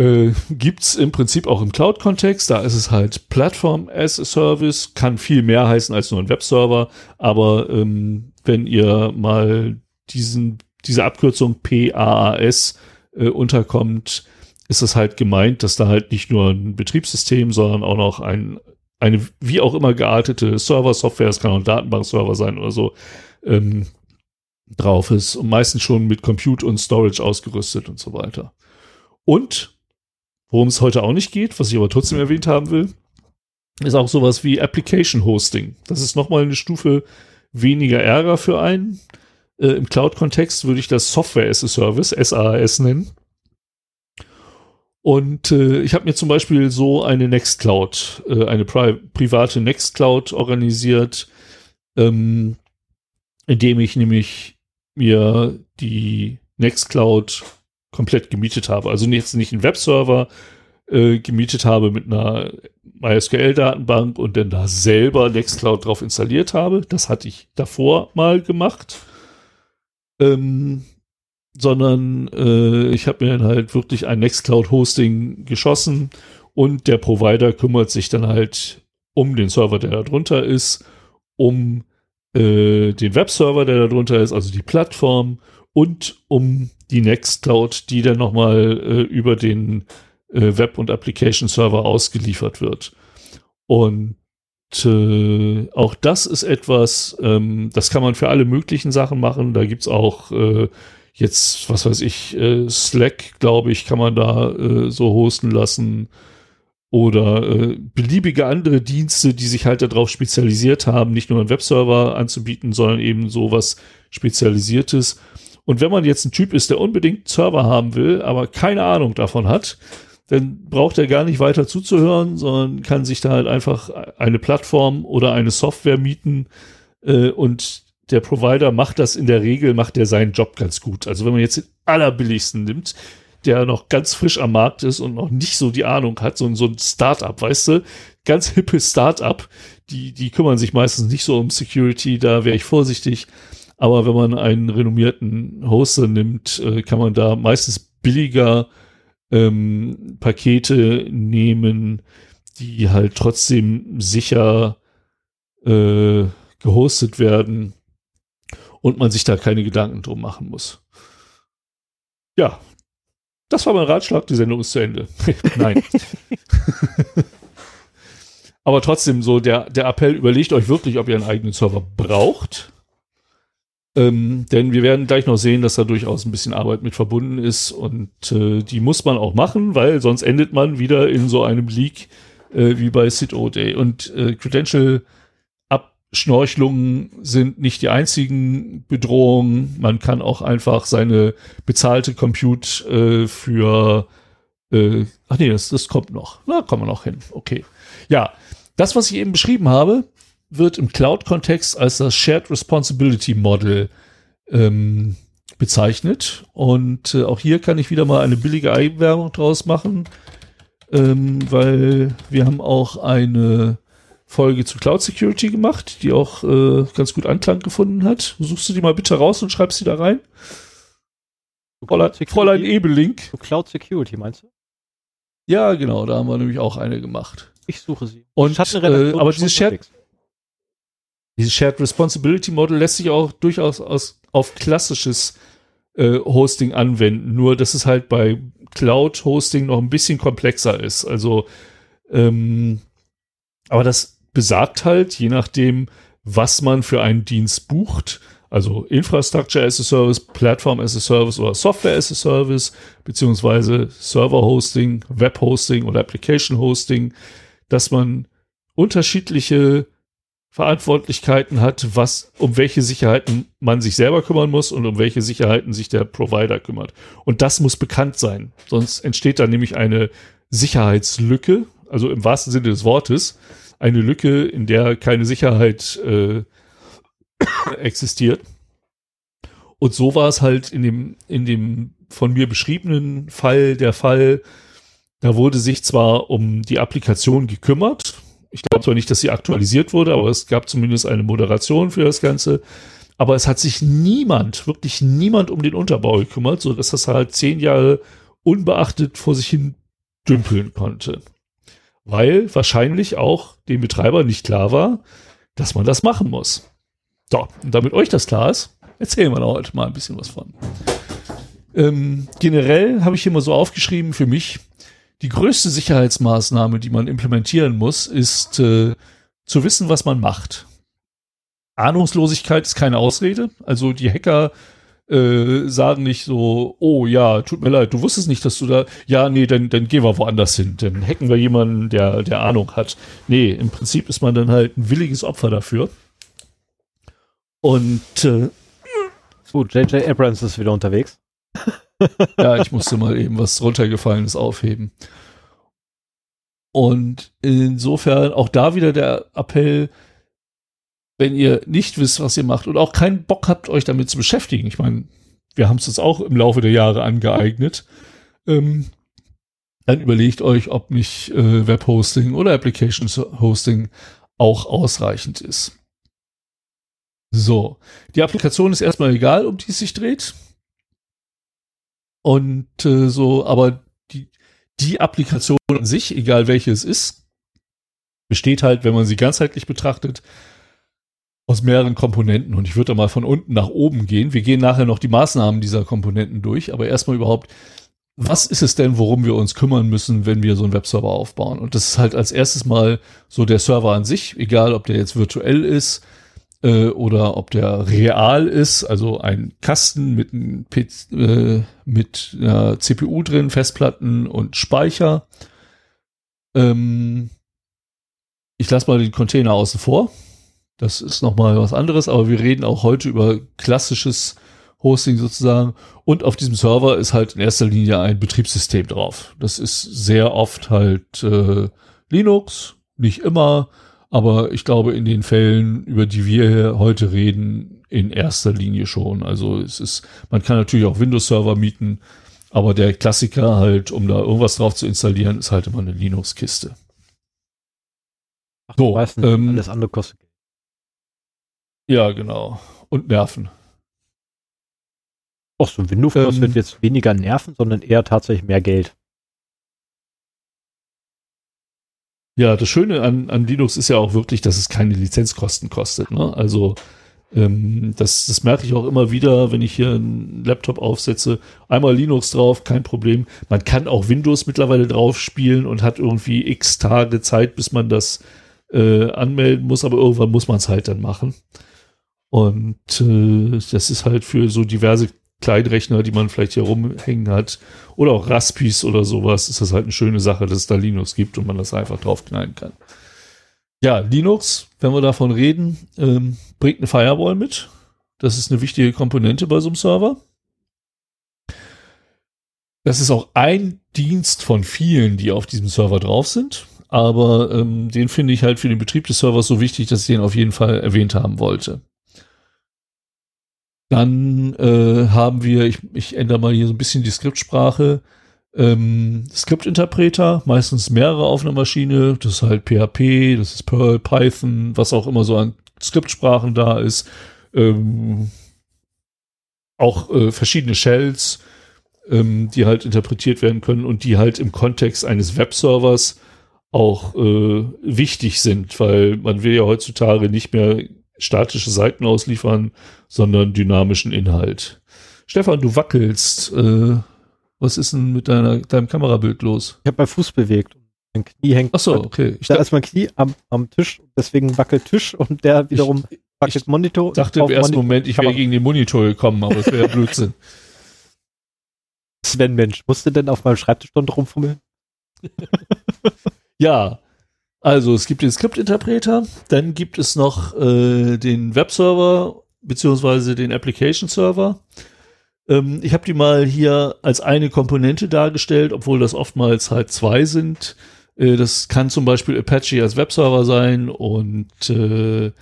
äh, gibt es im Prinzip auch im Cloud-Kontext. Da ist es halt Plattform as a Service, kann viel mehr heißen als nur ein Webserver. Aber ähm, wenn ihr mal diesen, diese Abkürzung PAAS äh, unterkommt, ist es halt gemeint, dass da halt nicht nur ein Betriebssystem, sondern auch noch ein, eine wie auch immer geartete Server-Software, es kann auch ein Datenbankserver sein oder so, ähm, drauf ist und meistens schon mit Compute und Storage ausgerüstet und so weiter. Und Worum es heute auch nicht geht, was ich aber trotzdem erwähnt haben will, ist auch sowas wie Application Hosting. Das ist nochmal eine Stufe weniger Ärger für einen. Äh, Im Cloud-Kontext würde ich das Software as a Service, SaaS nennen. Und äh, ich habe mir zum Beispiel so eine Nextcloud, äh, eine pri private Nextcloud organisiert, ähm, indem ich nämlich mir die Nextcloud komplett gemietet habe. Also jetzt nicht einen Webserver äh, gemietet habe mit einer MySQL-Datenbank und dann da selber Nextcloud drauf installiert habe. Das hatte ich davor mal gemacht. Ähm, sondern äh, ich habe mir dann halt wirklich ein Nextcloud-Hosting geschossen und der Provider kümmert sich dann halt um den Server, der da drunter ist, um äh, den Webserver, der da drunter ist, also die Plattform und um die Nextcloud, die dann nochmal äh, über den äh, Web- und Application-Server ausgeliefert wird. Und äh, auch das ist etwas, ähm, das kann man für alle möglichen Sachen machen. Da gibt's auch äh, jetzt, was weiß ich, äh, Slack, glaube ich, kann man da äh, so hosten lassen. Oder äh, beliebige andere Dienste, die sich halt darauf spezialisiert haben, nicht nur einen Webserver anzubieten, sondern eben sowas Spezialisiertes. Und wenn man jetzt ein Typ ist, der unbedingt Server haben will, aber keine Ahnung davon hat, dann braucht er gar nicht weiter zuzuhören, sondern kann sich da halt einfach eine Plattform oder eine Software mieten äh, und der Provider macht das in der Regel, macht er seinen Job ganz gut. Also wenn man jetzt den allerbilligsten nimmt, der noch ganz frisch am Markt ist und noch nicht so die Ahnung hat, so, so ein Startup, weißt du, ganz hippe Startup, die, die kümmern sich meistens nicht so um Security, da wäre ich vorsichtig. Aber wenn man einen renommierten Hoster nimmt, äh, kann man da meistens billiger ähm, Pakete nehmen, die halt trotzdem sicher äh, gehostet werden und man sich da keine Gedanken drum machen muss. Ja, das war mein Ratschlag, die Sendung ist zu Ende. Nein. Aber trotzdem so der, der Appell, überlegt euch wirklich, ob ihr einen eigenen Server braucht. Ähm, denn wir werden gleich noch sehen, dass da durchaus ein bisschen Arbeit mit verbunden ist und äh, die muss man auch machen, weil sonst endet man wieder in so einem Leak äh, wie bei Sid Day. Und äh, Credential Abschnorchelungen sind nicht die einzigen Bedrohungen. Man kann auch einfach seine bezahlte Compute äh, für äh, ach nee, das, das kommt noch. Na, kommen wir noch hin. Okay. Ja, das, was ich eben beschrieben habe, wird im Cloud-Kontext als das Shared Responsibility Model ähm, bezeichnet. Und äh, auch hier kann ich wieder mal eine billige Eigenwerbung draus machen, ähm, weil wir haben auch eine Folge zu Cloud Security gemacht, die auch äh, ganz gut Anklang gefunden hat. Suchst du die mal bitte raus und schreibst sie da rein? Fräulein, Fräulein Ebelink. Cloud Security meinst du? Ja, genau, da haben wir nämlich auch eine gemacht. Ich suche sie. Und, äh, aber dieses Shared, dieses Shared Responsibility Model lässt sich auch durchaus aus, auf klassisches äh, Hosting anwenden, nur dass es halt bei Cloud Hosting noch ein bisschen komplexer ist. Also, ähm, aber das besagt halt, je nachdem, was man für einen Dienst bucht, also Infrastructure as a Service, Platform as a Service oder Software as a Service, beziehungsweise Server Hosting, Web Hosting oder Application Hosting, dass man unterschiedliche Verantwortlichkeiten hat, was, um welche Sicherheiten man sich selber kümmern muss und um welche Sicherheiten sich der Provider kümmert. Und das muss bekannt sein. Sonst entsteht da nämlich eine Sicherheitslücke, also im wahrsten Sinne des Wortes, eine Lücke, in der keine Sicherheit äh, existiert. Und so war es halt in dem, in dem von mir beschriebenen Fall der Fall, da wurde sich zwar um die Applikation gekümmert, ich glaube zwar nicht, dass sie aktualisiert wurde, aber es gab zumindest eine Moderation für das Ganze. Aber es hat sich niemand, wirklich niemand um den Unterbau gekümmert, so dass das halt zehn Jahre unbeachtet vor sich hin dümpeln konnte. Weil wahrscheinlich auch dem Betreiber nicht klar war, dass man das machen muss. So, und damit euch das klar ist, erzählen wir heute mal ein bisschen was von. Ähm, generell habe ich hier mal so aufgeschrieben für mich, die größte Sicherheitsmaßnahme, die man implementieren muss, ist äh, zu wissen, was man macht. Ahnungslosigkeit ist keine Ausrede. Also die Hacker äh, sagen nicht so, oh ja, tut mir leid, du wusstest nicht, dass du da, ja, nee, dann, dann gehen wir woanders hin. Dann hacken wir jemanden, der, der Ahnung hat. Nee, im Prinzip ist man dann halt ein williges Opfer dafür. Und äh, Gut, J.J. Abrams ist wieder unterwegs ja, ich musste mal eben was runtergefallenes aufheben. Und insofern auch da wieder der Appell, wenn ihr nicht wisst, was ihr macht und auch keinen Bock habt, euch damit zu beschäftigen. Ich meine, wir haben es uns auch im Laufe der Jahre angeeignet. Ähm, dann überlegt euch, ob nicht äh, Webhosting oder Application Hosting auch ausreichend ist. So, die Applikation ist erstmal egal, um die es sich dreht. Und äh, so, aber die, die Applikation an sich, egal welche es ist, besteht halt, wenn man sie ganzheitlich betrachtet, aus mehreren Komponenten. Und ich würde da mal von unten nach oben gehen. Wir gehen nachher noch die Maßnahmen dieser Komponenten durch, aber erstmal überhaupt, was ist es denn, worum wir uns kümmern müssen, wenn wir so einen Webserver aufbauen? Und das ist halt als erstes mal so der Server an sich, egal ob der jetzt virtuell ist, äh, oder ob der real ist, also ein Kasten mit, ein äh, mit einer CPU drin, Festplatten und Speicher. Ähm, ich lasse mal den Container außen vor. Das ist nochmal was anderes, aber wir reden auch heute über klassisches Hosting sozusagen. Und auf diesem Server ist halt in erster Linie ein Betriebssystem drauf. Das ist sehr oft halt äh, Linux, nicht immer, aber ich glaube, in den Fällen, über die wir heute reden, in erster Linie schon. Also es ist, man kann natürlich auch Windows-Server mieten, Aber der Klassiker halt, um da irgendwas drauf zu installieren, ist halt immer eine Linux-Kiste. Ach, so, nicht, ähm, alles andere kostet Geld. Ja, genau. Und Nerven. Ach so, Windows ähm, kostet jetzt weniger Nerven, sondern eher tatsächlich mehr Geld. Ja, das Schöne an, an Linux ist ja auch wirklich, dass es keine Lizenzkosten kostet. Ne? Also ähm, das, das merke ich auch immer wieder, wenn ich hier einen Laptop aufsetze. Einmal Linux drauf, kein Problem. Man kann auch Windows mittlerweile drauf spielen und hat irgendwie x Tage Zeit, bis man das äh, anmelden muss, aber irgendwann muss man es halt dann machen. Und äh, das ist halt für so diverse Kleinrechner, die man vielleicht hier rumhängen hat, oder auch Raspis oder sowas, ist das halt eine schöne Sache, dass es da Linux gibt und man das einfach draufknallen kann. Ja, Linux, wenn wir davon reden, ähm, bringt eine Firewall mit. Das ist eine wichtige Komponente bei so einem Server. Das ist auch ein Dienst von vielen, die auf diesem Server drauf sind. Aber ähm, den finde ich halt für den Betrieb des Servers so wichtig, dass ich den auf jeden Fall erwähnt haben wollte. Dann äh, haben wir, ich, ich ändere mal hier so ein bisschen die Skriptsprache, ähm, Skriptinterpreter, meistens mehrere auf einer Maschine. Das ist halt PHP, das ist Perl, Python, was auch immer so an Skriptsprachen da ist. Ähm, auch äh, verschiedene Shells, ähm, die halt interpretiert werden können und die halt im Kontext eines Webservers auch äh, wichtig sind, weil man will ja heutzutage nicht mehr statische Seiten ausliefern, sondern dynamischen Inhalt. Stefan, du wackelst. Äh, was ist denn mit deiner, deinem Kamerabild los? Ich habe mein Fuß bewegt. Mein Knie hängt. Ach so, okay. Ich da ist mein Knie am, am Tisch, deswegen wackelt Tisch und der wiederum ich, wackelt Monitor. Ich dachte im ersten Monitor Moment, ich wäre gegen den Monitor gekommen, aber es wäre Blödsinn. Sven Mensch, musst du denn auf meinem Schreibtisch dort rumfummeln? ja, also es gibt den Skriptinterpreter, dann gibt es noch äh, den Webserver beziehungsweise den Application Server. Ähm, ich habe die mal hier als eine Komponente dargestellt, obwohl das oftmals halt zwei sind. Äh, das kann zum Beispiel Apache als Webserver sein und äh,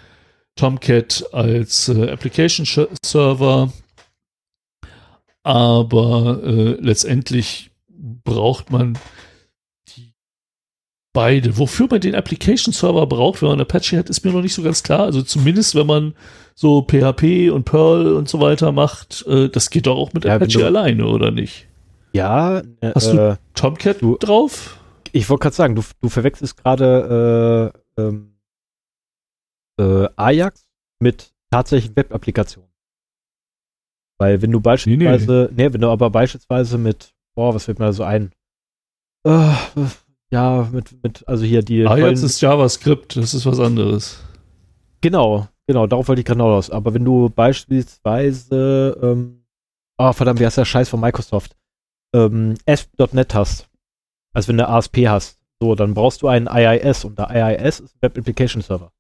Tomcat als äh, Application Server. Aber äh, letztendlich braucht man beide. Wofür man den Application Server braucht, wenn man Apache hat, ist mir noch nicht so ganz klar. Also zumindest, wenn man so PHP und Perl und so weiter macht, äh, das geht doch auch mit ja, Apache alleine, oder nicht? Ja. Äh, Hast du Tomcat du, drauf? Ich wollte gerade sagen, du, du verwechselst gerade äh, ähm, äh, Ajax mit tatsächlichen Web-Applikationen. Weil wenn du beispielsweise, nee, nee. nee, wenn du aber beispielsweise mit, boah, was fällt mir da so ein? Ja, mit, mit, also hier die. Ah, jetzt ist JavaScript, das ist was anderes. Genau, genau, darauf wollte ich gerade raus. Aber wenn du beispielsweise, ähm, oh verdammt, wie heißt der Scheiß von Microsoft? Ähm, ASP.NET hast, also wenn du ASP hast, so, dann brauchst du einen IIS und der IIS ist Web Application Server.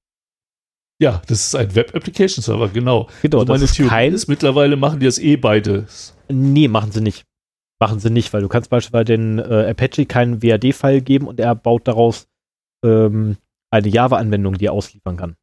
Ja, das ist ein Web Application Server, genau. Genau, also meine das Theorie kein, ist, mittlerweile machen die das eh beides. Nee, machen sie nicht. Machen sie nicht, weil du kannst beispielsweise den äh, Apache keinen WAD-File geben und er baut daraus ähm, eine Java-Anwendung, die er ausliefern kann.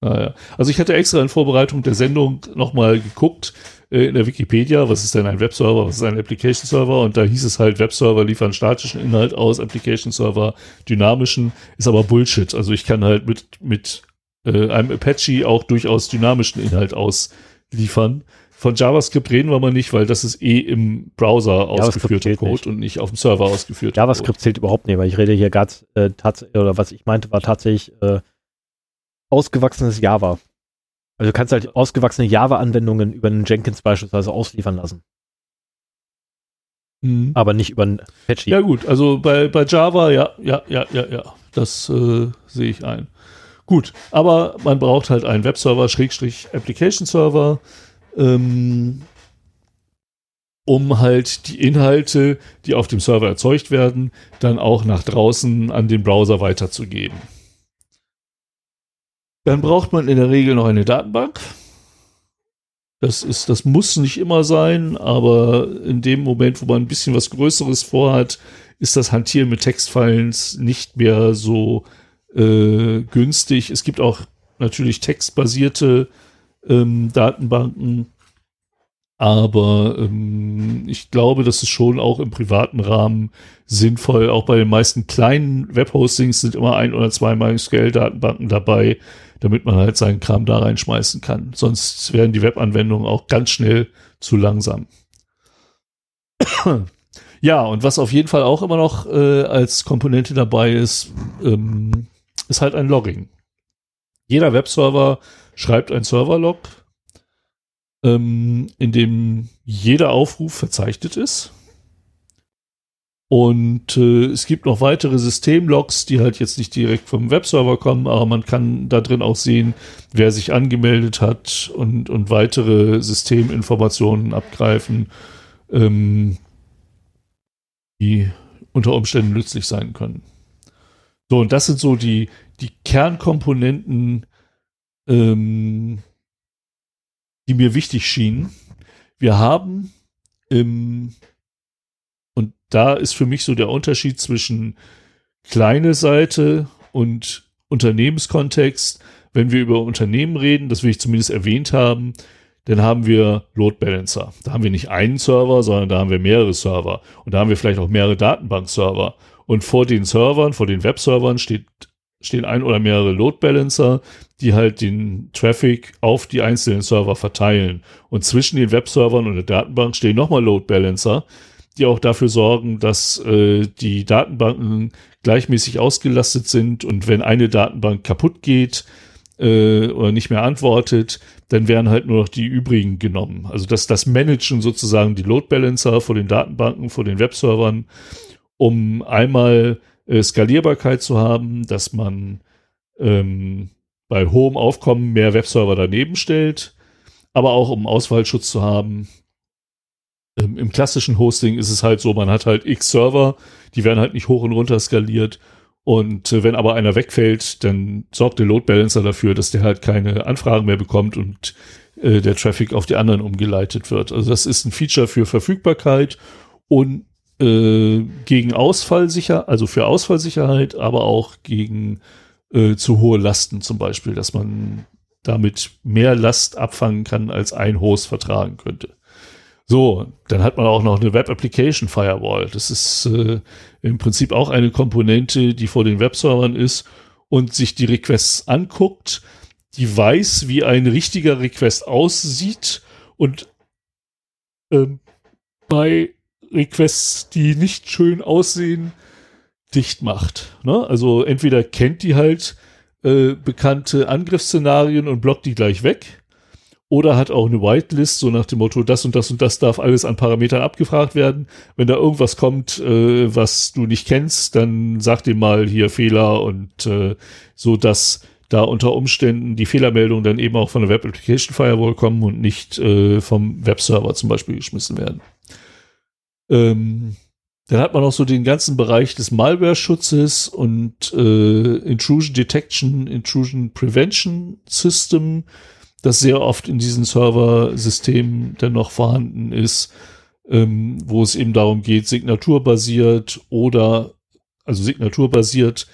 Ah, ja. Also ich hatte extra in Vorbereitung der Sendung nochmal geguckt äh, in der Wikipedia, was ist denn ein Webserver, was ist ein Application Server und da hieß es halt, Webserver liefern statischen Inhalt aus, Application Server dynamischen, ist aber Bullshit. Also ich kann halt mit, mit äh, einem Apache auch durchaus dynamischen Inhalt ausliefern. Von JavaScript reden wir mal nicht, weil das ist eh im Browser ausgeführter Code nicht. und nicht auf dem Server ausgeführt. JavaScript zählt überhaupt nicht, weil ich rede hier gerade äh, tatsächlich, oder was ich meinte, war tatsächlich äh, ausgewachsenes Java. Also du kannst halt ausgewachsene Java-Anwendungen über einen Jenkins beispielsweise ausliefern lassen. Mhm. Aber nicht über einen Apache. Ja gut, also bei, bei Java, ja, ja, ja, ja, ja, das äh, sehe ich ein. Gut, aber man braucht halt einen Webserver, Schrägstrich Application Server, ähm, um halt die Inhalte, die auf dem Server erzeugt werden, dann auch nach draußen an den Browser weiterzugeben. Dann braucht man in der Regel noch eine Datenbank. Das ist, das muss nicht immer sein, aber in dem Moment, wo man ein bisschen was Größeres vorhat, ist das Hantieren mit Textfiles nicht mehr so äh, günstig. Es gibt auch natürlich textbasierte ähm, Datenbanken. Aber ähm, ich glaube, das ist schon auch im privaten Rahmen sinnvoll. Auch bei den meisten kleinen Webhostings sind immer ein oder zwei MySQL-Datenbanken dabei, damit man halt seinen Kram da reinschmeißen kann. Sonst werden die Webanwendungen auch ganz schnell zu langsam. ja, und was auf jeden Fall auch immer noch äh, als Komponente dabei ist, ähm, ist halt ein Logging. Jeder Webserver schreibt ein Serverlog, ähm, in dem jeder Aufruf verzeichnet ist. Und äh, es gibt noch weitere Systemlogs, die halt jetzt nicht direkt vom Webserver kommen, aber man kann da drin auch sehen, wer sich angemeldet hat und, und weitere Systeminformationen abgreifen, ähm, die unter Umständen nützlich sein können. So, und das sind so die, die Kernkomponenten, ähm, die mir wichtig schienen. Wir haben im, und da ist für mich so der Unterschied zwischen kleine Seite und Unternehmenskontext. Wenn wir über Unternehmen reden, das will ich zumindest erwähnt haben, dann haben wir Load Balancer. Da haben wir nicht einen Server, sondern da haben wir mehrere Server. Und da haben wir vielleicht auch mehrere Datenbankserver. Und vor den Servern, vor den Webservern steht stehen ein oder mehrere Load Balancer, die halt den Traffic auf die einzelnen Server verteilen. Und zwischen den Webservern und der Datenbank stehen nochmal Load Balancer, die auch dafür sorgen, dass äh, die Datenbanken gleichmäßig ausgelastet sind und wenn eine Datenbank kaputt geht äh, oder nicht mehr antwortet, dann werden halt nur noch die übrigen genommen. Also das, das managen sozusagen die Load Balancer vor den Datenbanken, vor den Webservern, um einmal äh, Skalierbarkeit zu haben, dass man ähm, bei hohem Aufkommen mehr Webserver daneben stellt, aber auch um Ausfallschutz zu haben. Ähm, Im klassischen Hosting ist es halt so, man hat halt x Server, die werden halt nicht hoch und runter skaliert. Und äh, wenn aber einer wegfällt, dann sorgt der Load Balancer dafür, dass der halt keine Anfragen mehr bekommt und äh, der Traffic auf die anderen umgeleitet wird. Also das ist ein Feature für Verfügbarkeit und äh, gegen Ausfallsicher, also für Ausfallsicherheit, aber auch gegen äh, zu hohe Lasten zum Beispiel, dass man damit mehr Last abfangen kann, als ein Host vertragen könnte. So, dann hat man auch noch eine Web Application Firewall. Das ist äh, im Prinzip auch eine Komponente, die vor den Webservern ist und sich die Requests anguckt, die weiß, wie ein richtiger Request aussieht und ähm, bei Requests, die nicht schön aussehen, dicht macht. Ne? Also entweder kennt die halt äh, bekannte Angriffsszenarien und blockt die gleich weg. Oder hat auch eine Whitelist, so nach dem Motto, das und das und das darf alles an Parametern abgefragt werden. Wenn da irgendwas kommt, äh, was du nicht kennst, dann sag dir mal hier Fehler und äh, so, dass da unter Umständen die Fehlermeldungen dann eben auch von der Web Application Firewall kommen und nicht äh, vom Webserver zum Beispiel geschmissen werden. Ähm, dann hat man auch so den ganzen Bereich des Malware-Schutzes und äh, Intrusion Detection, Intrusion Prevention System, das sehr oft in diesen Server-Systemen dann noch vorhanden ist, ähm, wo es eben darum geht, signaturbasiert oder also signaturbasiert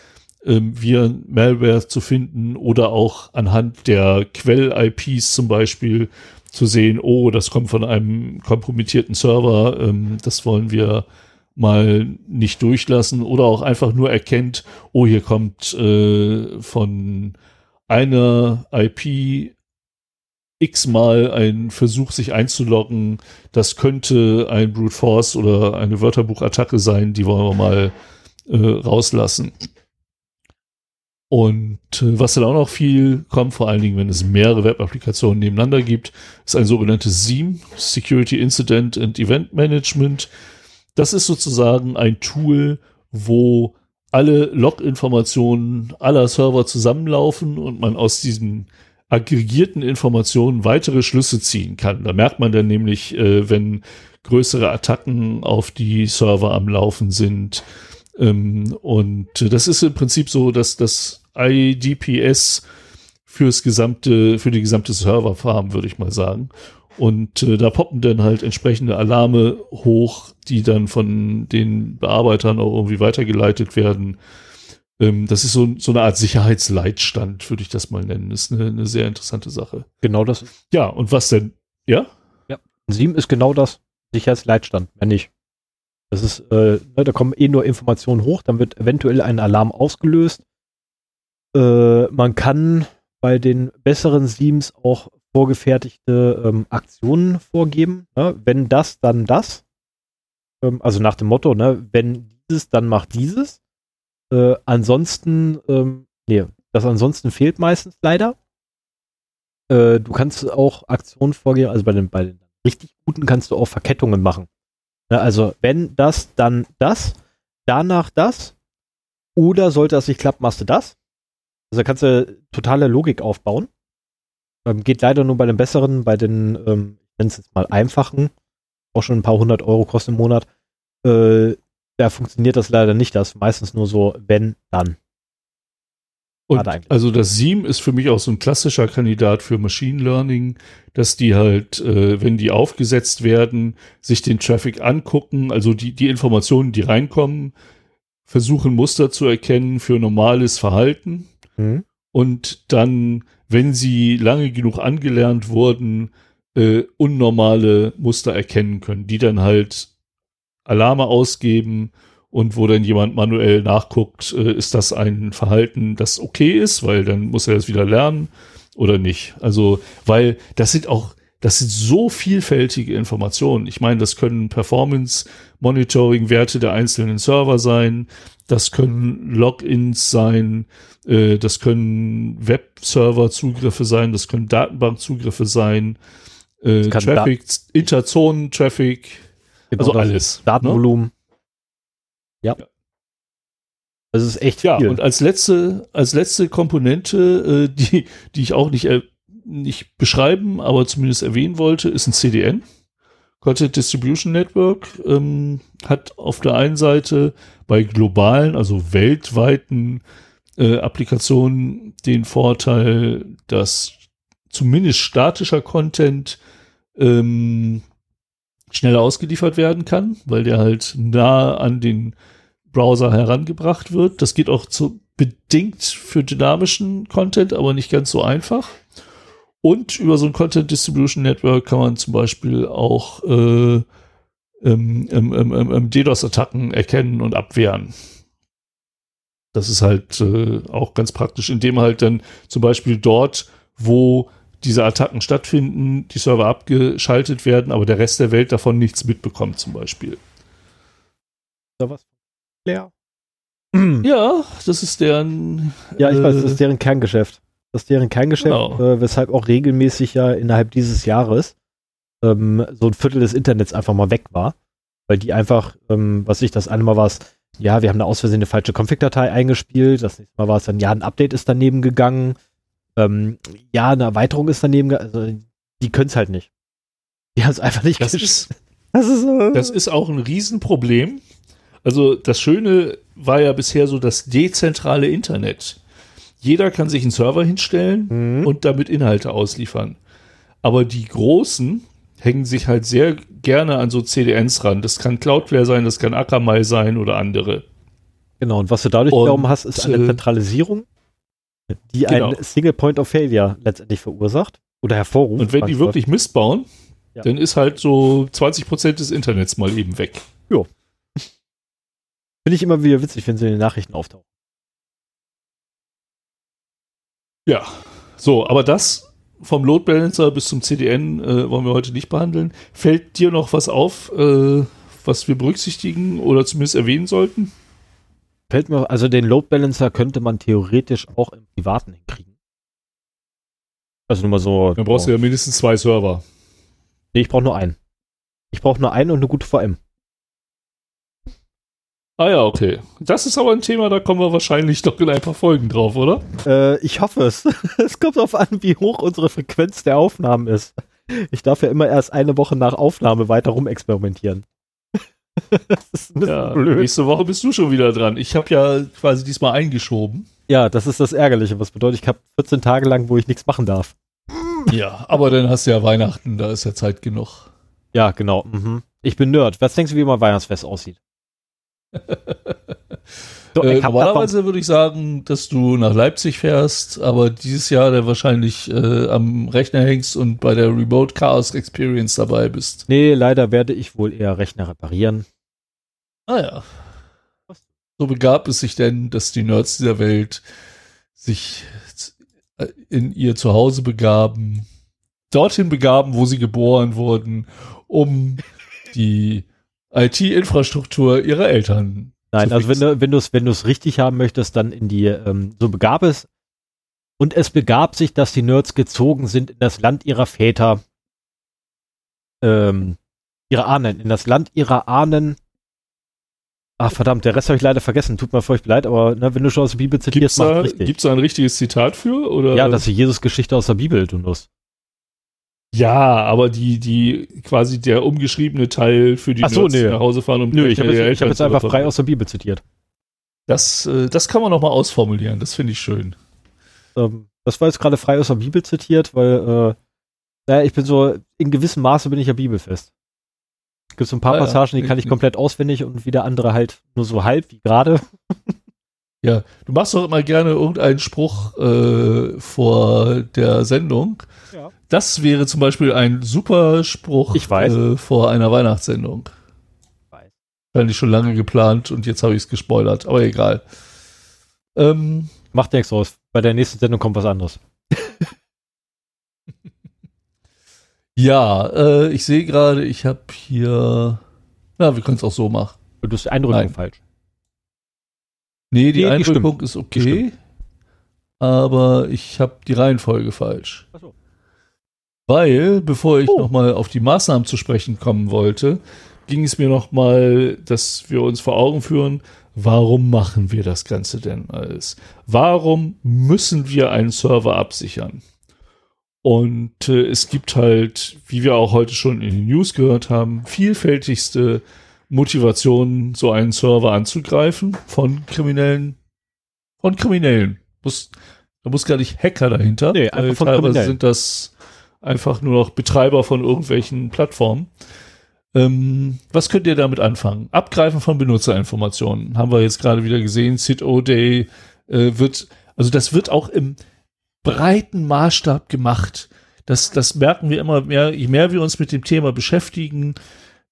ähm, Viren, Malware zu finden oder auch anhand der Quell-IPs zum Beispiel zu sehen, oh, das kommt von einem kompromittierten Server, ähm, das wollen wir mal nicht durchlassen oder auch einfach nur erkennt, oh, hier kommt äh, von einer IP x-mal ein Versuch, sich einzuloggen. Das könnte ein Brute Force oder eine Wörterbuchattacke sein, die wollen wir mal äh, rauslassen. Und äh, was dann auch noch viel kommt, vor allen Dingen, wenn es mehrere Web-Applikationen nebeneinander gibt, ist ein sogenanntes SIEM, Security Incident and Event Management. Das ist sozusagen ein Tool, wo alle Log-Informationen aller Server zusammenlaufen und man aus diesen aggregierten Informationen weitere Schlüsse ziehen kann. Da merkt man dann nämlich, äh, wenn größere Attacken auf die Server am Laufen sind. Ähm, und das ist im Prinzip so, dass das IDPS fürs gesamte, für die gesamte Serverfarm, würde ich mal sagen. Und äh, da poppen dann halt entsprechende Alarme hoch, die dann von den Bearbeitern auch irgendwie weitergeleitet werden. Ähm, das ist so, so eine Art Sicherheitsleitstand, würde ich das mal nennen. Das ist eine, eine sehr interessante Sache. Genau das. Ja, und was denn? Ja? Ja. Ein 7 ist genau das. Sicherheitsleitstand, mehr nicht. Das ist, äh, ne, da kommen eh nur Informationen hoch, dann wird eventuell ein Alarm ausgelöst. Äh, man kann bei den besseren Sims auch vorgefertigte ähm, Aktionen vorgeben. Ne? Wenn das, dann das. Ähm, also nach dem Motto, ne, wenn dieses, dann macht dieses. Äh, ansonsten, ähm, nee, das ansonsten fehlt meistens leider. Äh, du kannst auch Aktionen vorgeben, also bei den, bei den richtig guten kannst du auch Verkettungen machen. Ja, also wenn das, dann das, danach das. Oder sollte das nicht klappen, machst du das. Also da kannst du totale Logik aufbauen. Ähm, geht leider nur bei den besseren, bei den, ähm, ich nenne es jetzt mal einfachen, auch schon ein paar hundert Euro kosten im Monat. Äh, da funktioniert das leider nicht. Das ist meistens nur so, wenn, dann. Und also das SIEM ist für mich auch so ein klassischer Kandidat für Machine Learning, dass die halt, äh, wenn die aufgesetzt werden, sich den Traffic angucken, also die, die Informationen, die reinkommen, versuchen Muster zu erkennen für normales Verhalten mhm. und dann, wenn sie lange genug angelernt wurden, äh, unnormale Muster erkennen können, die dann halt Alarme ausgeben und wo dann jemand manuell nachguckt, äh, ist das ein Verhalten, das okay ist, weil dann muss er das wieder lernen oder nicht. Also, weil das sind auch, das sind so vielfältige Informationen. Ich meine, das können Performance-Monitoring-Werte der einzelnen Server sein, das können Logins sein, äh, das können Web-Server-Zugriffe sein, das können Datenbank-Zugriffe sein, äh, Traffic, Interzonen-Traffic, genau, also alles. Datenvolumen. Ne? Ja. ja. Das ist echt viel. Ja, und als letzte, als letzte Komponente, äh, die, die ich auch nicht, äh, nicht beschreiben, aber zumindest erwähnen wollte, ist ein CDN. Content Distribution Network ähm, hat auf der einen Seite bei globalen, also weltweiten äh, Applikationen den Vorteil, dass zumindest statischer Content ähm, schneller ausgeliefert werden kann, weil der halt nah an den Browser herangebracht wird. Das geht auch zu, bedingt für dynamischen Content, aber nicht ganz so einfach. Und über so ein Content Distribution Network kann man zum Beispiel auch äh, ähm, ähm, ähm, DDoS-Attacken erkennen und abwehren. Das ist halt äh, auch ganz praktisch, indem halt dann zum Beispiel dort, wo diese Attacken stattfinden, die Server abgeschaltet werden, aber der Rest der Welt davon nichts mitbekommt, zum Beispiel. Da was leer. Ja, das ist deren. Ja, ich weiß, das ist äh, deren Kerngeschäft. Das ist deren Kerngeschäft, genau. äh, weshalb auch regelmäßig ja innerhalb dieses Jahres ähm, so ein Viertel des Internets einfach mal weg war. Weil die einfach, ähm, was ich das eine Mal war, ja, wir haben da aus Versehen eine falsche Config-Datei eingespielt. Das nächste Mal war es dann, ja, ein Update ist daneben gegangen. Ähm, ja, eine Erweiterung ist daneben, gegangen. also die können es halt nicht. Die haben es einfach nicht das ist, das, ist, äh, das ist auch ein Riesenproblem. Also das Schöne war ja bisher so das dezentrale Internet. Jeder kann sich einen Server hinstellen mhm. und damit Inhalte ausliefern. Aber die Großen hängen sich halt sehr gerne an so CDNs ran. Das kann Cloudflare sein, das kann Akamai sein oder andere. Genau, und was du dadurch und, wiederum hast, ist eine äh, Zentralisierung, die genau. ein Single Point of Failure letztendlich verursacht oder hervorruft. Und wenn die wirklich Mist bauen, ja. dann ist halt so 20 Prozent des Internets mal eben weg. Jo. Finde ich immer wieder witzig, wenn sie in den Nachrichten auftauchen. Ja, so, aber das vom Load Balancer bis zum CDN äh, wollen wir heute nicht behandeln. Fällt dir noch was auf, äh, was wir berücksichtigen oder zumindest erwähnen sollten? Fällt mir, also den Load Balancer könnte man theoretisch auch im Privaten hinkriegen. Also nur mal so. Dann brauchst du ja mindestens zwei Server. Nee, ich brauche nur einen. Ich brauche nur einen und eine gute VM. Ah ja, okay. Das ist aber ein Thema, da kommen wir wahrscheinlich noch in ein paar Folgen drauf, oder? Äh, ich hoffe es. es kommt darauf an, wie hoch unsere Frequenz der Aufnahmen ist. Ich darf ja immer erst eine Woche nach Aufnahme weiter rumexperimentieren. das ist ein ja, blöd. Nächste Woche bist du schon wieder dran. Ich habe ja quasi diesmal eingeschoben. Ja, das ist das Ärgerliche. Was bedeutet, ich habe 14 Tage lang, wo ich nichts machen darf. Ja, aber dann hast du ja Weihnachten, da ist ja Zeit genug. Ja, genau. Mhm. Ich bin Nerd. Was denkst du, wie mein Weihnachtsfest aussieht? So, Äh, normalerweise würde ich sagen, dass du nach Leipzig fährst, aber dieses Jahr dann wahrscheinlich äh, am Rechner hängst und bei der Remote Chaos Experience dabei bist. Nee, leider werde ich wohl eher Rechner reparieren. Ah ja. So begab es sich denn, dass die Nerds dieser Welt sich äh, in ihr Zuhause begaben, dorthin begaben, wo sie geboren wurden, um die IT-Infrastruktur ihrer Eltern. Nein, also wenn du, wenn du es, wenn du es richtig haben möchtest, dann in die, ähm, so begab es. Und es begab sich, dass die Nerds gezogen sind in das Land ihrer Väter, ähm, ihrer Ahnen, in das Land ihrer Ahnen. Ach verdammt, der Rest habe ich leider vergessen. Tut mir furchtbar leid, aber ne, wenn du schon aus der Bibel Gibt's zitierst, mach da, richtig. gibt's da ein richtiges Zitat für? Oder? ja, das ist Jesus Geschichte aus der Bibel, du Nuss. Ja, aber die, die quasi der umgeschriebene Teil für die Ach so, Nerds, die nee. nach Hause fahren und Nö, ich habe jetzt, ich hab jetzt einfach frei aus der Bibel zitiert. Das, äh, das kann man noch mal ausformulieren. Das finde ich schön. Ähm, das war jetzt gerade frei aus der Bibel zitiert, weil, äh, naja, ich bin so, in gewissem Maße bin ich ja bibelfest. Gibt so ein paar Ah. Passagen, die kann ich komplett auswendig und wieder andere halt nur so halb, wie gerade. Ja, du machst doch immer gerne irgendeinen Spruch äh, vor der Sendung. Ja. Das wäre zum Beispiel ein super Spruch Ich weiß. Äh, vor einer Weihnachtssendung. Weiß. Wahrscheinlich schon lange geplant und jetzt habe ich es gespoilert, aber egal. Ähm, Macht nichts aus. Bei der nächsten Sendung kommt was anderes. ja, äh, ich sehe gerade, ich habe hier. Na, wir können es auch so machen. Du hast die Eindrückung Nein. falsch. Nee, die Nee, die Einrückung ist okay, aber ich habe die Reihenfolge falsch. Ach so. Weil, bevor ich Oh. nochmal auf die Maßnahmen zu sprechen kommen wollte, ging es mir nochmal, dass wir uns vor Augen führen, warum machen wir das Ganze denn alles? Warum müssen wir einen Server absichern? Und äh, es gibt halt, wie wir auch heute schon in den News gehört haben, vielfältigste Motivationen, so einen Server anzugreifen von Kriminellen. Von Kriminellen. Muss, da muss gar nicht Hacker dahinter. Nee, einfach von teilweise Kriminellen. sind das einfach nur noch Betreiber von irgendwelchen Plattformen. Ähm, was könnt ihr damit anfangen? Abgreifen von Benutzerinformationen. Haben wir jetzt gerade wieder gesehen. Sid-O-Day äh, wird, also das wird auch im breiten Maßstab gemacht. Das, das merken wir immer mehr, je mehr wir uns mit dem Thema beschäftigen.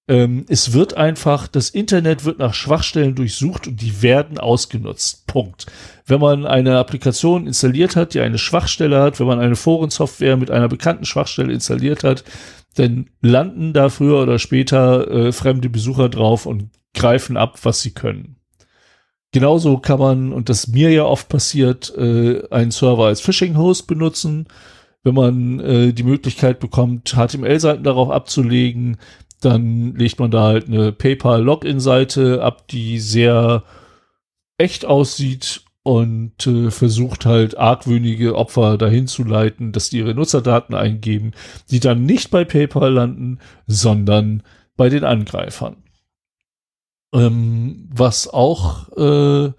Ähm, es wird einfach, das Internet wird nach Schwachstellen durchsucht und die werden ausgenutzt. Punkt. Wenn man eine Applikation installiert hat, die eine Schwachstelle hat, wenn man eine Forensoftware mit einer bekannten Schwachstelle installiert hat, dann landen da früher oder später äh, fremde Besucher drauf und greifen ab, was sie können. Genauso kann man, und das mir ja oft passiert, äh, einen Server als Phishing-Host benutzen. Wenn man äh, die Möglichkeit bekommt, HTML-Seiten darauf abzulegen, dann legt man da halt eine PayPal-Login-Seite ab, die sehr echt aussieht und äh, versucht halt argwöhnige Opfer dahin zu leiten, dass die ihre Nutzerdaten eingeben, die dann nicht bei PayPal landen, sondern bei den Angreifern. Ähm, was auch äh,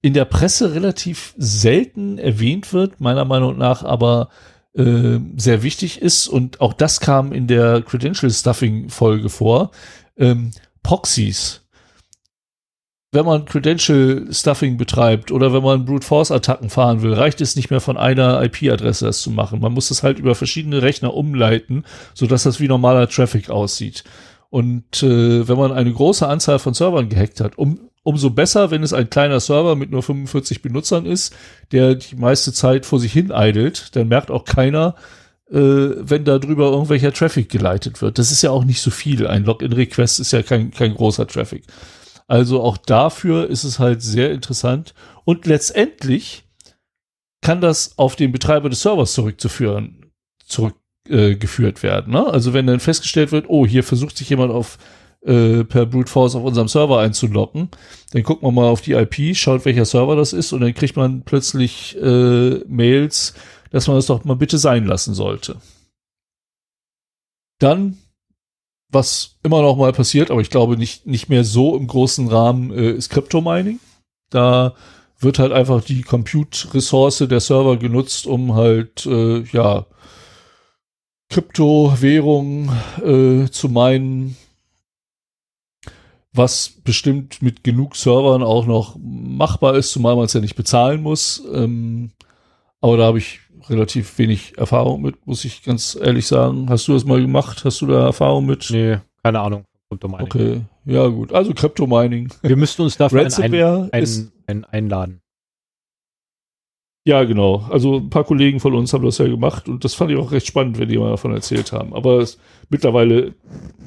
in der Presse relativ selten erwähnt wird, meiner Meinung nach aber äh, sehr wichtig ist und auch das kam in der Credential Stuffing Folge vor. Ähm, Proxys. Wenn man Credential Stuffing betreibt oder wenn man Brute Force Attacken fahren will, reicht es nicht mehr von einer IP-Adresse das zu machen. Man muss das halt über verschiedene Rechner umleiten, sodass das wie normaler Traffic aussieht. Und äh, wenn man eine große Anzahl von Servern gehackt hat, um, umso besser, wenn es ein kleiner Server mit nur 45 Benutzern ist, der die meiste Zeit vor sich hin eidelt, dann merkt auch keiner, äh, wenn da drüber irgendwelcher Traffic geleitet wird. Das ist ja auch nicht so viel. Ein Login-Request ist ja kein, kein großer Traffic. Also auch dafür ist es halt sehr interessant. Und letztendlich kann das auf den Betreiber des Servers zurückzuführen, zurückgeführt werden. Ne? Also wenn dann festgestellt wird, oh, hier versucht sich jemand auf äh, per Brute Force auf unserem Server einzulocken, dann guckt man mal auf die IP, schaut, welcher Server das ist und dann kriegt man plötzlich äh, Mails, dass man das doch mal bitte sein lassen sollte. Dann, was immer noch mal passiert, aber ich glaube nicht, nicht mehr so im großen Rahmen, äh, ist Crypto-Mining. Da wird halt einfach die Compute-Ressource der Server genutzt, um halt, äh, ja, Kryptowährungen äh, zu meinen. Was bestimmt mit genug Servern auch noch machbar ist, zumal man es ja nicht bezahlen muss. Ähm, aber da habe ich relativ wenig Erfahrung mit, muss ich ganz ehrlich sagen. Hast du das mal gemacht? Hast du da Erfahrung mit? Nee, keine Ahnung. Kryptomining. Okay, ja gut. Also Kryptomining. Wir müssten uns dafür ein, ein, ein, ein, einladen. Ja, genau. Also ein paar Kollegen von uns haben das ja gemacht und das fand ich auch recht spannend, wenn die mal davon erzählt haben. Aber es, mittlerweile,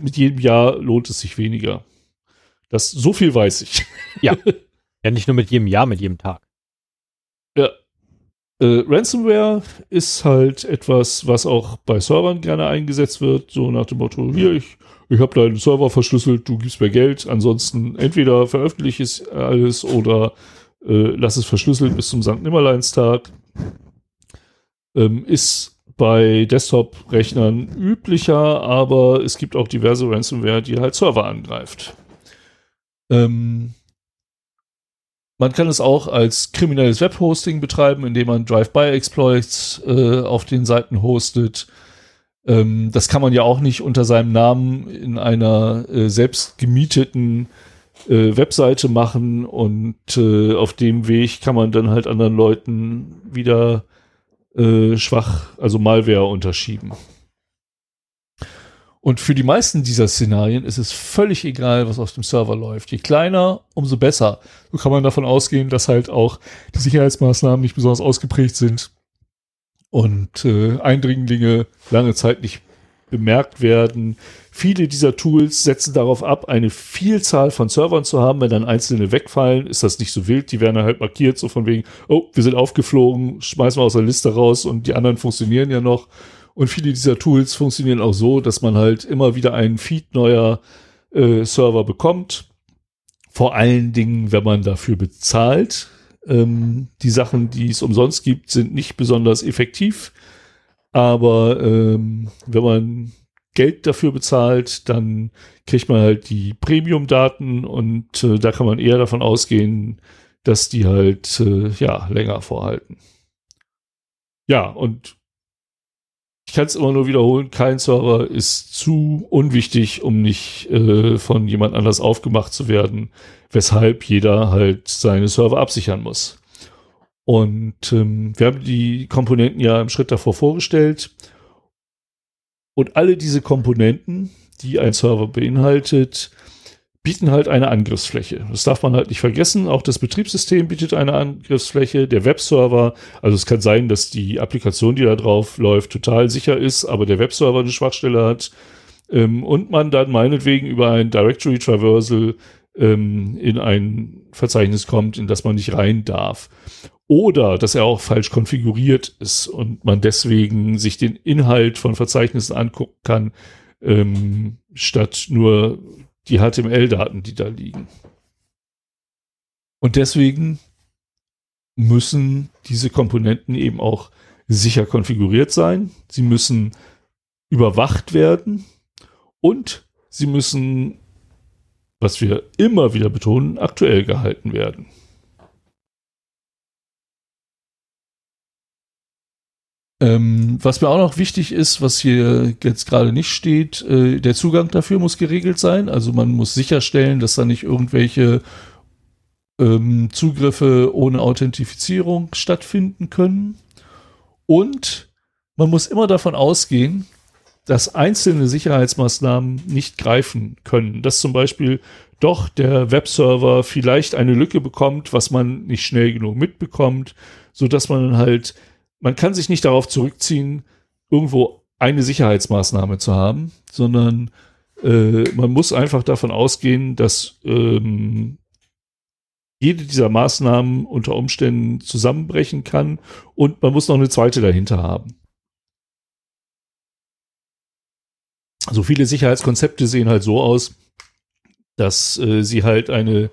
mit jedem Jahr lohnt es sich weniger. Das, so viel weiß ich. Ja. Ja, nicht nur mit jedem Jahr, mit jedem Tag. Ja. Äh, Ransomware ist halt etwas, was auch bei Servern gerne eingesetzt wird, so nach dem Motto, hier, ich, ich habe deinen Server verschlüsselt, du gibst mir Geld, ansonsten entweder veröffentliche ich es alles oder äh, lass es verschlüsselt bis zum St. Nimmerleinstag. Ähm, ist bei Desktop-Rechnern üblicher, aber es gibt auch diverse Ransomware, die halt Server angreift. Ähm, man kann es auch als kriminelles Webhosting betreiben, indem man Drive-by-Exploits äh, auf den Seiten hostet. Ähm, das kann man ja auch nicht unter seinem Namen in einer äh, selbst gemieteten äh, Webseite machen und äh, auf dem Weg kann man dann halt anderen Leuten wieder äh, schwach, also Malware unterschieben. Und für die meisten dieser Szenarien ist es völlig egal, was auf dem Server läuft. Je kleiner, umso besser. So kann man davon ausgehen, dass halt auch die Sicherheitsmaßnahmen nicht besonders ausgeprägt sind und äh, Eindringlinge lange Zeit nicht bemerkt werden. Viele dieser Tools setzen darauf ab, eine Vielzahl von Servern zu haben. Wenn dann einzelne wegfallen, ist das nicht so wild. Die werden halt markiert, so von wegen, oh, wir sind aufgeflogen, schmeißen wir aus der Liste raus und die anderen funktionieren ja noch. Und viele dieser Tools funktionieren auch so, dass man halt immer wieder einen Feed neuer äh, Server bekommt. Vor allen Dingen, wenn man dafür bezahlt. Ähm, die Sachen, die es umsonst gibt, sind nicht besonders effektiv. Aber ähm, wenn man Geld dafür bezahlt, dann kriegt man halt die Premium-Daten und äh, da kann man eher davon ausgehen, dass die halt äh, ja länger vorhalten. Ja, und ich kann es immer nur wiederholen, kein Server ist zu unwichtig, um nicht äh, von jemand anders aufgemacht zu werden, weshalb jeder halt seine Server absichern muss. Und ähm, wir haben die Komponenten ja im Schritt davor vorgestellt. Und alle diese Komponenten, die ein Server beinhaltet, bieten halt eine Angriffsfläche. Das darf man halt nicht vergessen. Auch das Betriebssystem bietet eine Angriffsfläche. Der Webserver, also es kann sein, dass die Applikation, die da drauf läuft, total sicher ist, aber der Webserver eine Schwachstelle hat. Ähm, und man dann meinetwegen über ein Directory Traversal ähm, in ein Verzeichnis kommt, in das man nicht rein darf. Oder dass er auch falsch konfiguriert ist und man deswegen sich den Inhalt von Verzeichnissen angucken kann, ähm, statt nur die HTML-Daten, die da liegen. Und deswegen müssen diese Komponenten eben auch sicher konfiguriert sein. Sie müssen überwacht werden und sie müssen, was wir immer wieder betonen, aktuell gehalten werden. Ähm, was mir auch noch wichtig ist, was hier jetzt gerade nicht steht, äh, der Zugang dafür muss geregelt sein. Also man muss sicherstellen, dass da nicht irgendwelche ähm, Zugriffe ohne Authentifizierung stattfinden können. Und man muss immer davon ausgehen, dass einzelne Sicherheitsmaßnahmen nicht greifen können. Dass zum Beispiel doch der Webserver vielleicht eine Lücke bekommt, was man nicht schnell genug mitbekommt, so dass man halt man kann sich nicht darauf zurückziehen, irgendwo eine Sicherheitsmaßnahme zu haben, sondern äh, man muss einfach davon ausgehen, dass ähm, jede dieser Maßnahmen unter Umständen zusammenbrechen kann und man muss noch eine zweite dahinter haben. So also viele Sicherheitskonzepte sehen halt so aus, dass äh, sie halt eine,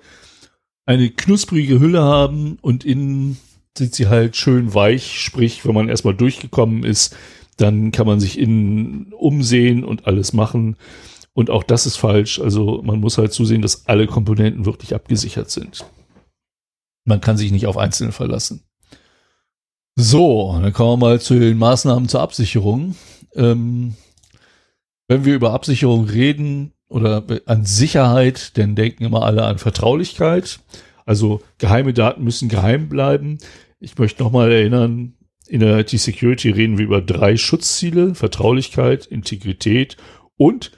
eine knusprige Hülle haben und innen sind sie halt schön weich, sprich, wenn man erstmal durchgekommen ist, dann kann man sich innen umsehen und alles machen. Und auch das ist falsch. Also man muss halt zusehen, dass alle Komponenten wirklich abgesichert sind. Man kann sich nicht auf einzelne verlassen. So, dann kommen wir mal zu den Maßnahmen zur Absicherung. Ähm, wenn wir über Absicherung reden, oder an Sicherheit, denn denken immer alle an Vertraulichkeit. Also geheime Daten müssen geheim bleiben. Ich möchte nochmal erinnern, in der IT-Security reden wir über drei Schutzziele, Vertraulichkeit, Integrität und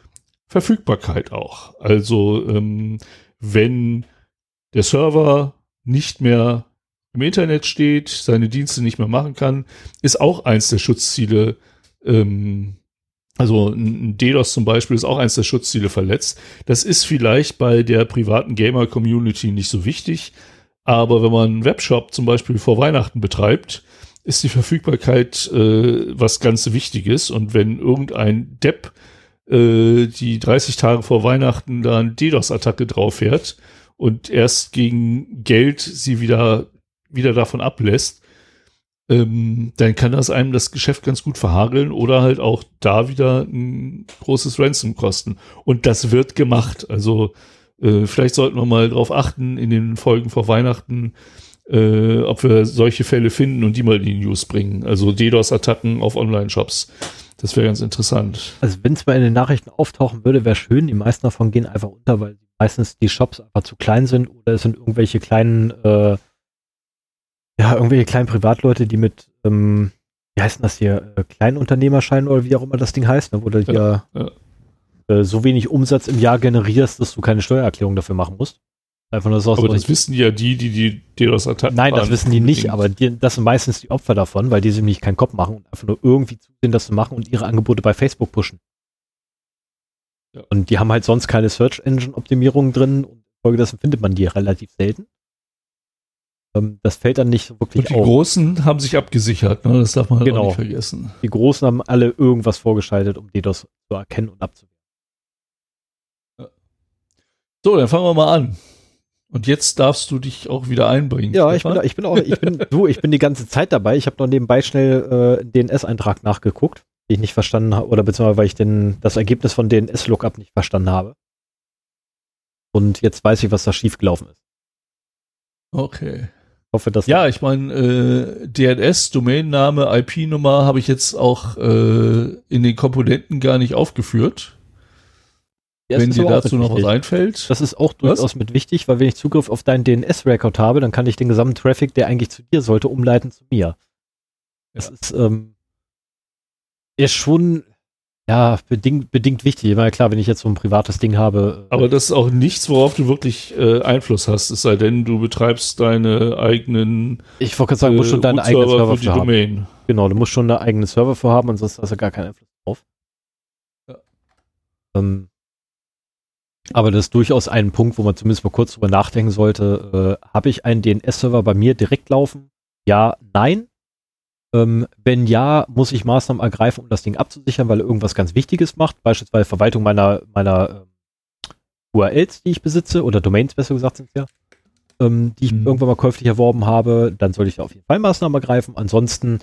Verfügbarkeit auch. Also ähm, wenn der Server nicht mehr im Internet steht, seine Dienste nicht mehr machen kann, ist auch eins der Schutzziele. Ähm, also ein DDoS zum Beispiel ist auch eins der Schutzziele verletzt. Das ist vielleicht bei der privaten Gamer-Community nicht so wichtig, aber wenn man einen Webshop zum Beispiel vor Weihnachten betreibt, ist die Verfügbarkeit äh, was ganz Wichtiges. Und wenn irgendein Depp äh, die 30 Tage vor Weihnachten da eine DDoS-Attacke drauf fährt und erst gegen Geld sie wieder, wieder davon ablässt, ähm, dann kann das einem das Geschäft ganz gut verhageln oder halt auch da wieder ein großes Ransom kosten. Und das wird gemacht. Also äh, vielleicht sollten wir mal drauf achten in den Folgen vor Weihnachten, äh, ob wir solche Fälle finden und die mal in die News bringen. Also DDoS-Attacken auf Online-Shops. Das wäre ganz interessant. Also wenn es mal in den Nachrichten auftauchen würde, wäre schön. Die meisten davon gehen einfach unter, weil meistens die Shops einfach zu klein sind oder es sind irgendwelche kleinen, äh, ja, irgendwelche kleinen Privatleute, die mit, ähm, wie heißt das hier, äh, Kleinunternehmerschein oder wie auch immer das Ding heißt, ne, wo du ja, ja. Äh, so wenig Umsatz im Jahr generierst, dass du keine Steuererklärung dafür machen musst. Einfach nur so aber das wissen ja die, die die DDoS-Attacken Nein, das wissen die nicht, aber die, das sind meistens die Opfer davon, weil die sich nicht keinen Kopf machen und einfach nur irgendwie zusehen, das zu machen und ihre Angebote bei Facebook pushen. Ja. Und die haben halt sonst keine Search Engine Optimierung drin und folgedessen findet man die relativ selten. Ähm, das fällt dann nicht so wirklich und die auf. Die Großen haben sich abgesichert, ne? das darf man halt genau. auch nicht vergessen. Die Großen haben alle irgendwas vorgeschaltet, um DDoS zu erkennen und abzuwehren. So, dann fangen wir mal an. Und jetzt darfst du dich auch wieder einbringen. Ja, ich bin, ich bin, auch, ich bin, du, ich bin die ganze Zeit dabei. Ich habe noch nebenbei schnell äh, DNS-Eintrag nachgeguckt, den ich nicht verstanden habe, oder beziehungsweise weil ich den, das Ergebnis von DNS-Lookup nicht verstanden habe. Und jetzt weiß ich, was da schiefgelaufen ist. Okay. Ich hoffe, dass. Ja, ich meine, äh, DNS, Domainname, IP-Nummer habe ich jetzt auch äh, in den Komponenten gar nicht aufgeführt. Ja, wenn dir dazu noch was einfällt. Das ist auch durchaus was? mit wichtig, weil wenn ich Zugriff auf deinen DNS-Record habe, dann kann ich den gesamten Traffic, der eigentlich zu dir sollte, umleiten zu mir. Das ja. ist, ähm, ist schon ja, bedingt, bedingt wichtig. Immer klar, wenn ich jetzt so ein privates Ding habe. Äh, Aber das ist auch nichts, worauf du wirklich äh, Einfluss hast, es sei denn, du betreibst deine eigenen. Ich wollte gerade sagen, du musst schon deinen eigenen Server für die Domain. Haben. Genau, du musst schon einen eigenen Server für haben, ansonsten hast du gar keinen Einfluss drauf. Ja. Ähm, aber das ist durchaus ein Punkt, wo man zumindest mal kurz drüber nachdenken sollte. Äh, Habe ich einen DNS-Server bei mir direkt laufen? Ja, nein. Ähm, wenn ja, muss ich Maßnahmen ergreifen, um das Ding abzusichern, weil er irgendwas ganz Wichtiges macht, beispielsweise Verwaltung meiner, meiner äh, URLs, die ich besitze, oder Domains besser gesagt sind es ja, ähm, die ich mhm. irgendwann mal käuflich erworben habe, dann sollte ich auf jeden Fall Maßnahmen ergreifen. Ansonsten,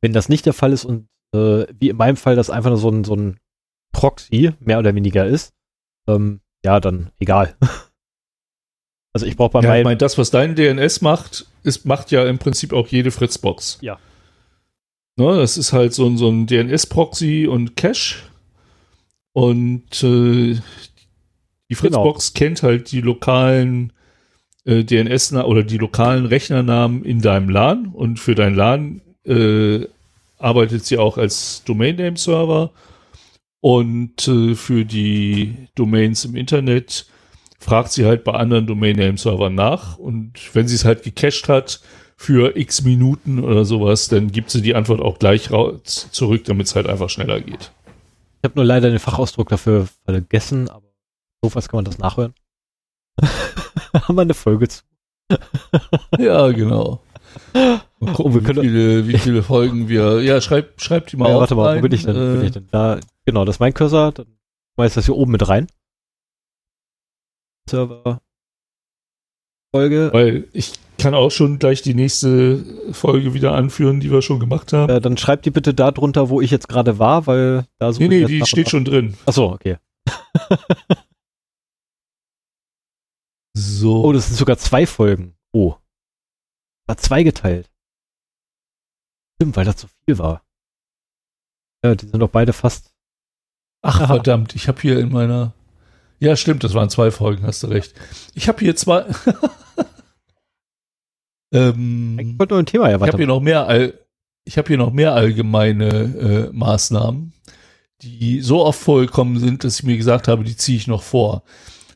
wenn das nicht der Fall ist und äh, wie in meinem Fall das einfach nur so ein, so ein Proxy mehr oder weniger ist, ähm, ja, dann egal. also ich brauche bei ja, meinem. Ich meine, das, was dein DNS macht, ist, macht ja im Prinzip auch jede Fritzbox. Ja. Ne, das ist halt so ein, so ein DNS-Proxy und Cache. Und äh, die Fritzbox genau. kennt halt die lokalen äh, DNS oder die lokalen Rechnernamen in deinem LAN und für dein LAN äh, arbeitet sie auch als Domain Name Server und äh, für die Domains im Internet fragt sie halt bei anderen Domain Name Servern nach. Und wenn sie es halt gecached hat für x Minuten oder sowas, dann gibt sie die Antwort auch gleich zurück, damit es halt einfach schneller geht. Ich habe nur leider den Fachausdruck dafür vergessen, aber so was kann man das nachhören. Haben wir eine Folge zu. ja, genau. Oh, wie, viele, wie viele Folgen wir. Ja, schreib, schreib die mal ja, auf. Warte mal, rein. wo bin ich denn? Äh, bin ich denn? Da, genau, das ist mein Cursor. Dann schmeiß das hier oben mit rein. Server. Folge. Weil ich kann auch schon gleich die nächste Folge wieder anführen, die wir schon gemacht haben. Äh, dann schreibt die bitte da drunter, wo ich jetzt gerade war, weil da so. Nee, nee, die steht schon drin. Achso, okay. so. Oh, das sind sogar zwei Folgen. Oh. War zwei geteilt. Stimmt, weil das zu viel war. Ja, die sind doch beide fast. Ach, Aha. verdammt, ich habe hier in meiner Ja, stimmt, das waren zwei Folgen, hast du recht. Ich habe hier zwei. ähm, Ich wollte nur ein Thema ich habe hier noch mehr, all, ich habe hier noch mehr allgemeine äh, Maßnahmen, die so oft vorgekommen sind, dass ich mir gesagt habe, die ziehe ich noch vor.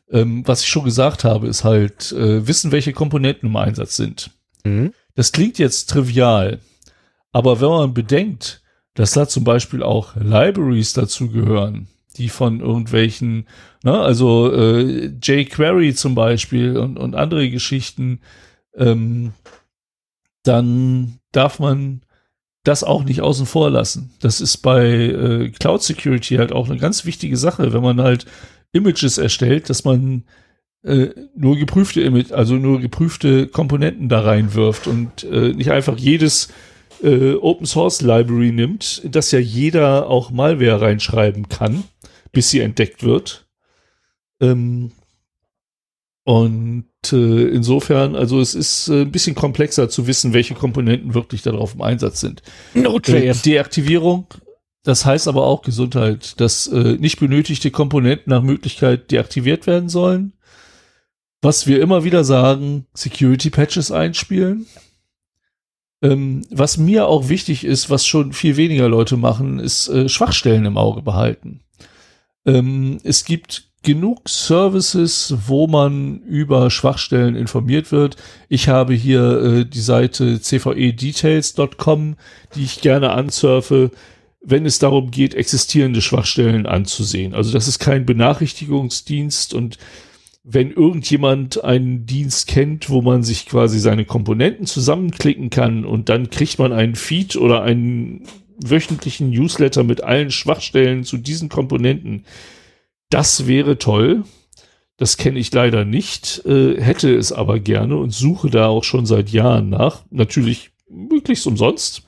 Ähm, was ich schon gesagt habe, ist halt äh, wissen, welche Komponenten im Einsatz sind. Mhm. Das klingt jetzt trivial, aber wenn man bedenkt, dass da zum Beispiel auch Libraries dazu gehören, die von irgendwelchen, ne, also äh, jQuery zum Beispiel und, und andere Geschichten, ähm, dann darf man das auch nicht außen vor lassen. Das ist bei äh, Cloud Security halt auch eine ganz wichtige Sache, wenn man halt Images erstellt, dass man äh, nur geprüfte Image, also nur geprüfte Komponenten da reinwirft und äh, nicht einfach jedes äh, Open Source Library nimmt, das ja jeder auch Malware reinschreiben kann, bis sie entdeckt wird. Ähm, und äh, insofern, also es ist äh, ein bisschen komplexer zu wissen, welche Komponenten wirklich darauf im Einsatz sind. Äh, Node.js. Deaktivierung, das heißt aber auch Gesundheit, dass äh, nicht benötigte Komponenten nach Möglichkeit deaktiviert werden sollen. Was wir immer wieder sagen, Security Patches einspielen. Ähm, was mir auch wichtig ist, was schon viel weniger Leute machen, ist äh, Schwachstellen im Auge behalten. Ähm, es gibt genug Services, wo man über Schwachstellen informiert wird. Ich habe hier äh, die Seite cvedetails.com, die ich gerne ansurfe, wenn es darum geht, existierende Schwachstellen anzusehen. Also das ist kein Benachrichtigungsdienst und wenn irgendjemand einen Dienst kennt, wo man sich quasi seine Komponenten zusammenklicken kann und dann kriegt man einen Feed oder einen wöchentlichen Newsletter mit allen Schwachstellen zu diesen Komponenten, das wäre toll. Das kenne ich leider nicht, äh, hätte es aber gerne und suche da auch schon seit Jahren nach. Natürlich möglichst umsonst.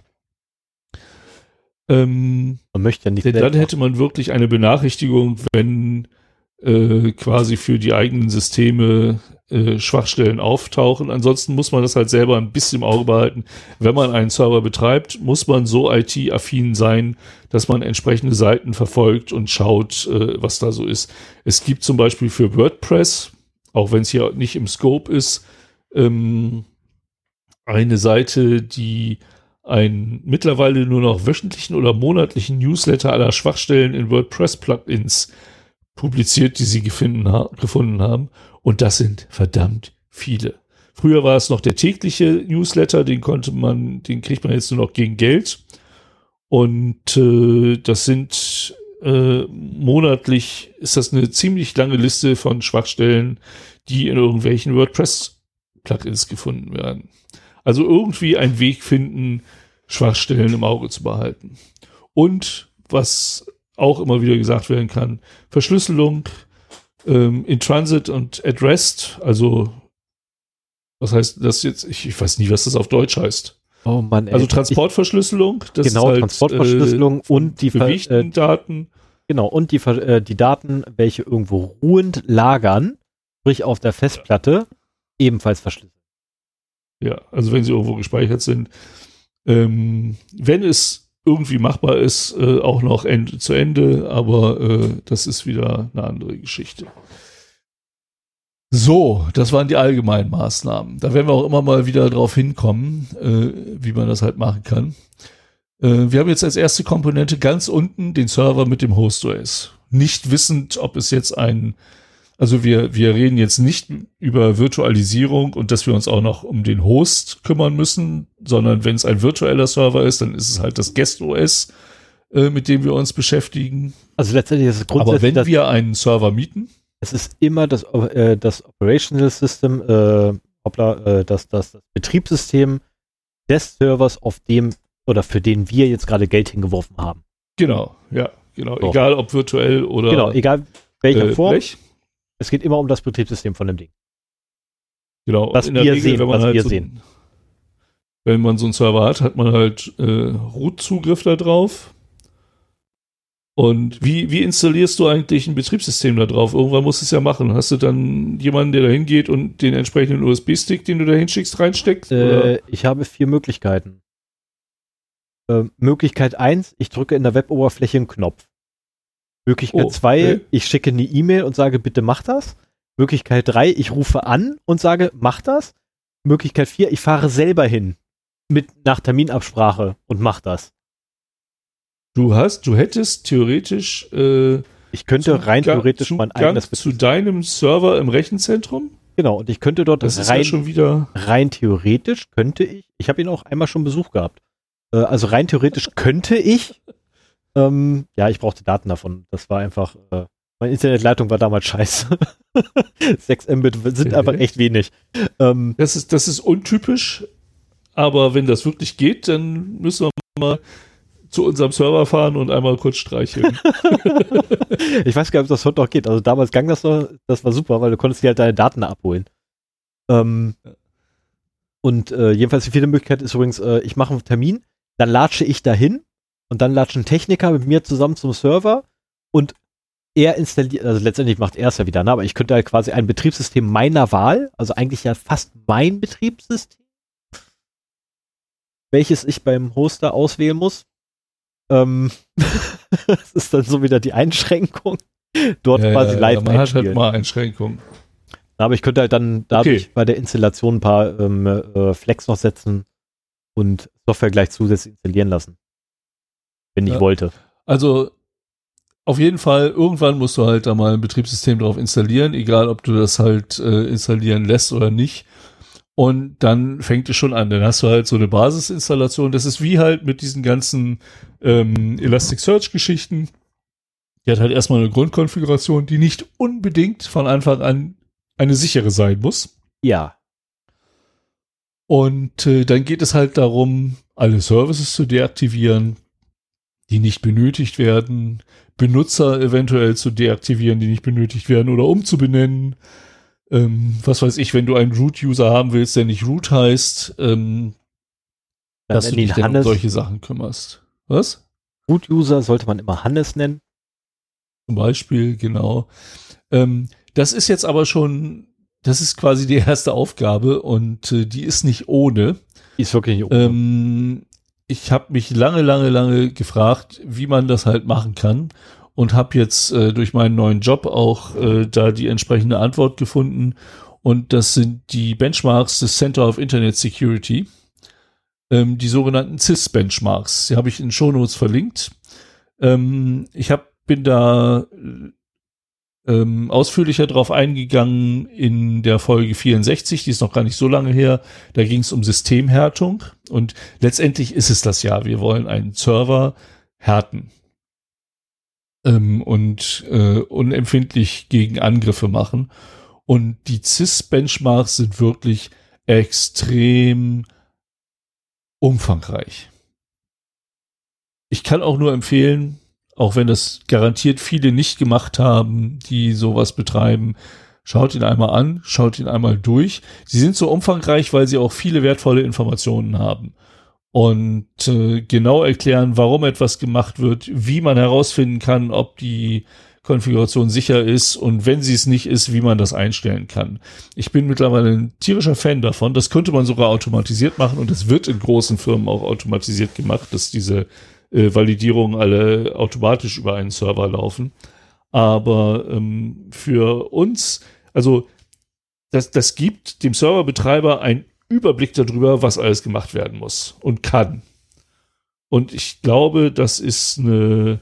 Ähm, Man möchte ja nicht denn dann hätte man wirklich eine Benachrichtigung, wenn äh, quasi für die eigenen Systeme äh, Schwachstellen auftauchen. Ansonsten muss man das halt selber ein bisschen im Auge behalten. Wenn man einen Server betreibt, muss man so IT-affin sein, dass man entsprechende Seiten verfolgt und schaut, äh, was da so ist. Es gibt zum Beispiel für WordPress, auch wenn es hier nicht im Scope ist, ähm, eine Seite, die einen mittlerweile nur noch wöchentlichen oder monatlichen Newsletter aller Schwachstellen in WordPress-Plugins publiziert, die sie gefunden, ha gefunden haben. Und das sind verdammt viele. Früher war es noch der tägliche Newsletter, den konnte man, den kriegt man jetzt nur noch gegen Geld. Und äh, das sind äh, monatlich, ist das eine ziemlich lange Liste von Schwachstellen, die in irgendwelchen WordPress-Plugins gefunden werden. Also irgendwie einen Weg finden, Schwachstellen im Auge zu behalten. Und was auch immer wieder gesagt werden kann, Verschlüsselung ähm, in Transit und at Rest, also was heißt das jetzt? Ich, ich weiß nie, was das auf Deutsch heißt. Oh Mann, ey. Also Transportverschlüsselung, das genau, ist halt, Transportverschlüsselung äh, und die bewegten äh, Daten. Genau, und die, äh, die Daten, welche irgendwo ruhend lagern, sprich auf der Festplatte, ebenfalls verschlüsselt. Ja, also wenn sie irgendwo gespeichert sind. Ähm, wenn es irgendwie machbar ist, äh, auch noch Ende zu Ende, aber äh, das ist wieder eine andere Geschichte. So, das waren die allgemeinen Maßnahmen. Da werden wir auch immer mal wieder drauf hinkommen, äh, wie man das halt machen kann. Äh, wir haben jetzt als erste Komponente ganz unten den Server mit dem Host-OS. Nicht wissend, ob es jetzt ein also wir, wir reden jetzt nicht über Virtualisierung und dass wir uns auch noch um den Host kümmern müssen, sondern wenn es ein virtueller Server ist, dann ist es halt das Guest OS, äh, mit dem wir uns beschäftigen. Also letztendlich ist es Aber grundsätzlich, wenn das, wir einen Server mieten, es ist immer das, äh, das Operational System, äh, hoppla, äh, das, das, das Betriebssystem des Servers, auf dem oder für den wir jetzt gerade Geld hingeworfen haben. genau, ja, genau, So. egal ob virtuell oder genau, egal welcher äh, Form, Blech. Es geht immer um das Betriebssystem von dem Ding. Genau, Was in der wir Regel, sehen, wenn man was halt wir so, sehen. Wenn man so einen Server hat, hat man halt äh, Root-Zugriff da drauf. Und wie, wie installierst du eigentlich ein Betriebssystem da drauf? Irgendwann musst du es ja machen. Hast du dann jemanden, der da hingeht und den entsprechenden USB-Stick, den du da hinschickst, reinsteckst? Oder? Äh, ich habe vier Möglichkeiten. Äh, Möglichkeit eins: ich drücke in der Web-Oberfläche einen Knopf. Möglichkeit 2, oh, okay. ich schicke eine E-Mail und sage, bitte mach das. Möglichkeit 3, ich rufe an und sage, mach das. Möglichkeit 4, ich fahre selber hin mit nach Terminabsprache und mach das. Du hast, du hättest theoretisch äh, ich könnte rein theoretisch mein eigenes zu deinem Server im Rechenzentrum. Genau, und ich könnte dort das rein, ja schon wieder rein theoretisch könnte ich, ich habe ihn auch einmal schon Besuch gehabt. Äh, also rein theoretisch könnte ich, ähm, ja, ich brauchte Daten davon. Das war einfach, äh, meine Internetleitung war damals scheiße. 6 Mbit sind okay. einfach echt wenig. Ähm, das, ist, das ist untypisch, aber wenn das wirklich geht, dann müssen wir mal zu unserem Server fahren und einmal kurz streicheln. ich weiß gar nicht, ob das heute noch geht. Also damals gang das noch, das war super, weil du konntest dir halt deine Daten abholen. Ähm, und äh, jedenfalls die vierte Möglichkeit ist übrigens, äh, ich mache einen Termin, dann latsche ich dahin und dann latscht ein Techniker mit mir zusammen zum Server und er installiert, also letztendlich macht er es ja wieder, ne? aber ich könnte halt quasi ein Betriebssystem meiner Wahl, also eigentlich ja fast mein Betriebssystem, welches ich beim Hoster auswählen muss, ähm, das ist dann so wieder die Einschränkung. Dort ja, quasi ja, live Man hat halt mal Einschränkungen. Aber ich könnte halt dann dadurch okay. bei der Installation ein paar ähm, äh, Flex noch setzen und Software gleich zusätzlich installieren lassen. Wenn ich wollte. Also auf jeden Fall, irgendwann musst du halt da mal ein Betriebssystem drauf installieren, egal ob du das halt äh, installieren lässt oder nicht. Und dann fängt es schon an. Dann hast du halt so eine Basisinstallation. Das ist wie halt mit diesen ganzen ähm, Elasticsearch-Geschichten. Die hat halt erstmal eine Grundkonfiguration, die nicht unbedingt von Anfang an eine sichere sein muss. Ja. Und äh, dann geht es halt darum, alle Services zu deaktivieren, die nicht benötigt werden, Benutzer eventuell zu deaktivieren, die nicht benötigt werden oder umzubenennen ähm, was weiß ich, wenn du einen Root-User haben willst, der nicht Root heißt, ähm, dass du dich dann um solche Sachen kümmerst. Was? Root-User sollte man immer Hannes nennen. Zum Beispiel, genau. Ähm, das ist jetzt aber schon, das ist quasi die erste Aufgabe und äh, die ist nicht ohne. Die ist wirklich nicht ohne. Ähm, ich habe mich lange, lange, lange gefragt, wie man das halt machen kann und habe jetzt äh, durch meinen neuen Job auch äh, da die entsprechende Antwort gefunden. Und das sind die Benchmarks des Center of Internet Security, ähm, die sogenannten CIS-Benchmarks. Die habe ich in Shownotes verlinkt. Ähm, ich hab, bin da ähm, ausführlicher drauf eingegangen in der Folge 64, die ist noch gar nicht so lange her. Da ging es um Systemhärtung und letztendlich ist es das ja. Wir wollen einen Server härten ähm, und äh, unempfindlich gegen Angriffe machen. Und die CIS-Benchmarks sind wirklich extrem umfangreich. Ich kann auch nur empfehlen, auch wenn das garantiert viele nicht gemacht haben, die sowas betreiben, schaut ihn einmal an, schaut ihn einmal durch. Sie sind so umfangreich, weil sie auch viele wertvolle Informationen haben und äh, genau erklären, warum etwas gemacht wird, wie man herausfinden kann, ob die Konfiguration sicher ist und wenn sie es nicht ist, wie man das einstellen kann. Ich bin mittlerweile ein tierischer Fan davon. Das könnte man sogar automatisiert machen und es wird in großen Firmen auch automatisiert gemacht, dass diese äh, Validierungen alle automatisch über einen Server laufen. Aber ähm, für uns, also das, das gibt dem Serverbetreiber ein Überblick darüber, was alles gemacht werden muss und kann. Und ich glaube, das ist eine,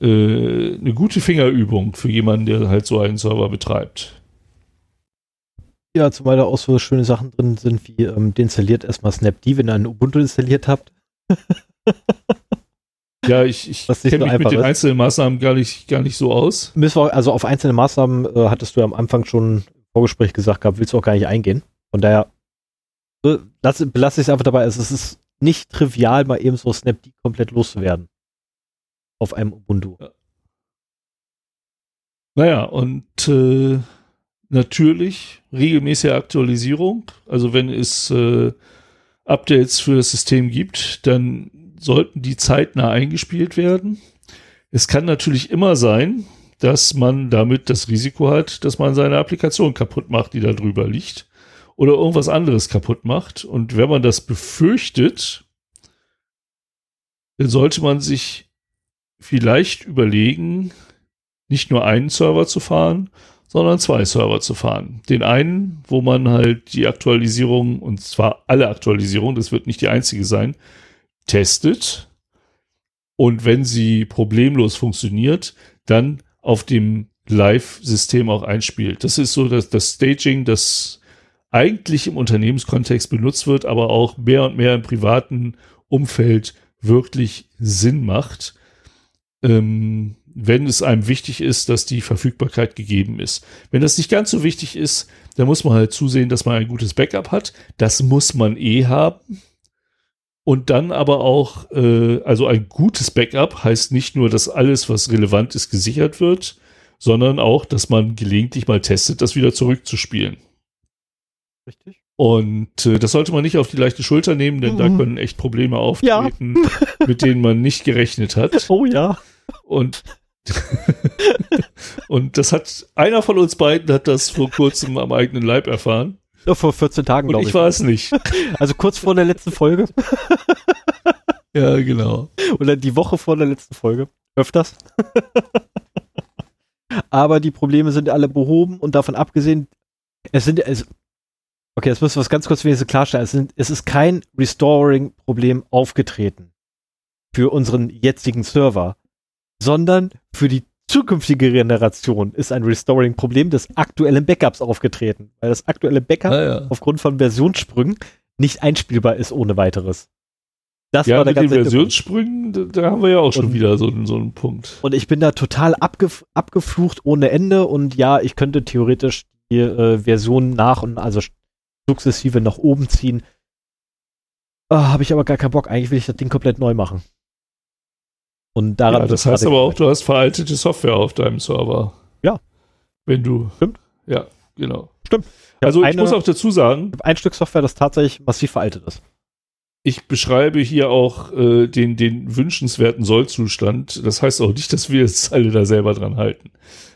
äh, eine gute Fingerübung für jemanden, der halt so einen Server betreibt. Ja, zumal da auch so schöne Sachen drin sind, wie ähm, deinstalliert erstmal Snapd, wenn ihr einen Ubuntu installiert habt. ja, ich, ich kenne mich mit den ist. einzelnen Maßnahmen gar nicht, gar nicht so aus. also auf einzelne Maßnahmen äh, hattest du ja am Anfang schon im Vorgespräch gesagt gehabt, willst du auch gar nicht eingehen. Von daher lass, belasse ich es einfach dabei. Also es ist nicht trivial, mal eben so Snapd komplett loszuwerden. Auf einem Ubuntu. Ja. Naja, und äh, natürlich regelmäßige Aktualisierung. Also wenn es äh, Updates für das System gibt, dann sollten die zeitnah eingespielt werden. Es kann natürlich immer sein, dass man damit das Risiko hat, dass man seine Applikation kaputt macht, die da drüber liegt oder irgendwas anderes kaputt macht. Und wenn man das befürchtet, dann sollte man sich vielleicht überlegen, nicht nur einen Server zu fahren, sondern zwei Server zu fahren. Den einen, wo man halt die Aktualisierung, und zwar alle Aktualisierungen, das wird nicht die einzige sein, testet. Und wenn sie problemlos funktioniert, dann auf dem Live-System auch einspielt. Das ist so dass das Staging, das eigentlich im Unternehmenskontext benutzt wird, aber auch mehr und mehr im privaten Umfeld wirklich Sinn macht, ähm, wenn es einem wichtig ist, dass die Verfügbarkeit gegeben ist. Wenn das nicht ganz so wichtig ist, dann muss man halt zusehen, dass man ein gutes Backup hat. Das muss man eh haben. Und dann aber auch, äh, also ein gutes Backup heißt nicht nur, dass alles, was relevant ist, gesichert wird, sondern auch, dass man gelegentlich mal testet, das wieder zurückzuspielen. Richtig. Und äh, das sollte man nicht auf die leichte Schulter nehmen, denn mhm. da können echt Probleme auftreten, ja. mit denen man nicht gerechnet hat. Oh ja. Und und das hat einer von uns beiden hat das vor kurzem am eigenen Leib erfahren. Vor 14 Tagen, glaube ich. Ich war es nicht. Also kurz vor der letzten Folge. ja, genau. Oder die Woche vor der letzten Folge. Öfters. Aber die Probleme sind alle behoben und davon abgesehen, es sind, es, okay, jetzt müssen wir was ganz kurz wenigstens klarstellen. Es, sind, es ist kein Restoring-Problem aufgetreten für unseren jetzigen Server, sondern für die zukünftige Generation ist ein Restoring-Problem des aktuellen Backups aufgetreten, weil das aktuelle Backup ah, ja. aufgrund von Versionssprüngen nicht einspielbar ist ohne weiteres. Das ja, war der mit ganze den Versionssprüngen, da, da, haben wir ja auch schon und, wieder so, so einen Punkt. Und ich bin da total abgef abgeflucht ohne Ende und ja, ich könnte theoretisch die äh, Version nach und also sukzessive nach oben ziehen. Oh, Habe ich aber gar keinen Bock. Eigentlich will ich das Ding komplett neu machen. Und daran ja, das heißt aber auch, du hast veraltete Software auf deinem Server. Ja. Wenn du. Stimmt. Ja, genau. Stimmt. Ich also ich eine, muss auch dazu sagen. Ein Stück Software, das tatsächlich massiv veraltet ist. Ich beschreibe hier auch äh, den, den wünschenswerten Sollzustand. Das heißt auch nicht, dass wir jetzt alle da selber dran halten.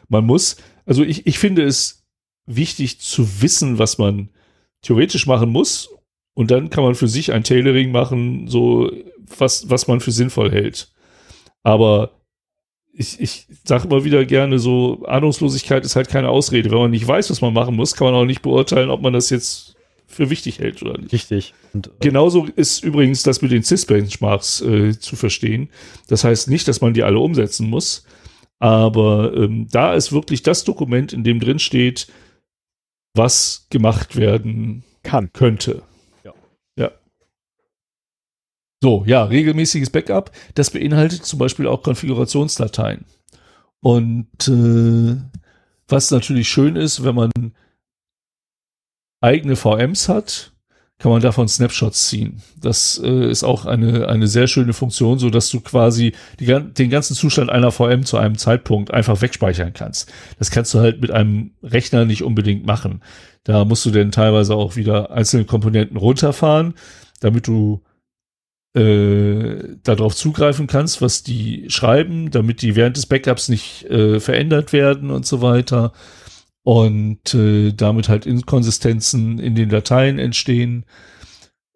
Man muss, also ich, ich finde es wichtig zu wissen, was man theoretisch machen muss. Und dann kann man für sich ein Tailoring machen, so was, was man für sinnvoll hält. Aber ich, ich sage immer wieder gerne so, Ahnungslosigkeit ist halt keine Ausrede. Wenn man nicht weiß, was man machen muss, kann man auch nicht beurteilen, ob man das jetzt für wichtig hält oder nicht. Richtig. Und, äh, Genauso ist übrigens das mit den CIS-Benchmarks äh, zu verstehen. Das heißt nicht, dass man die alle umsetzen muss, aber ähm, da ist wirklich das Dokument, in dem drin steht, was gemacht werden kann könnte. So, ja, regelmäßiges Backup. Das beinhaltet zum Beispiel auch Konfigurationsdateien. Und äh, was natürlich schön ist, wenn man eigene VMs hat, kann man davon Snapshots ziehen. Das äh, ist auch eine, eine sehr schöne Funktion, so dass du quasi die, den ganzen Zustand einer VM zu einem Zeitpunkt einfach wegspeichern kannst. Das kannst du halt mit einem Rechner nicht unbedingt machen. Da musst du dann teilweise auch wieder einzelne Komponenten runterfahren, damit du äh, darauf zugreifen kannst, was die schreiben, damit die während des Backups nicht äh, verändert werden und so weiter. Und äh, damit halt Inkonsistenzen in den Dateien entstehen.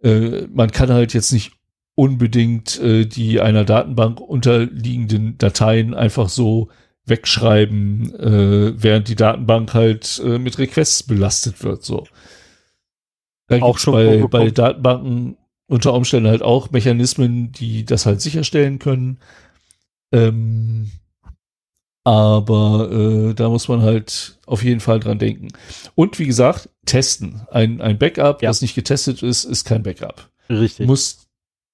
Äh, man kann halt jetzt nicht unbedingt äh, die einer Datenbank unterliegenden Dateien einfach so wegschreiben, äh, während die Datenbank halt äh, mit Requests belastet wird. So. Da auch schon bei, bei Datenbanken unter Umständen halt auch Mechanismen, die das halt sicherstellen können. Ähm, aber äh, da muss man halt auf jeden Fall dran denken. Und wie gesagt, testen. Ein, ein Backup, ja. das nicht getestet ist, ist kein Backup. Richtig. Muss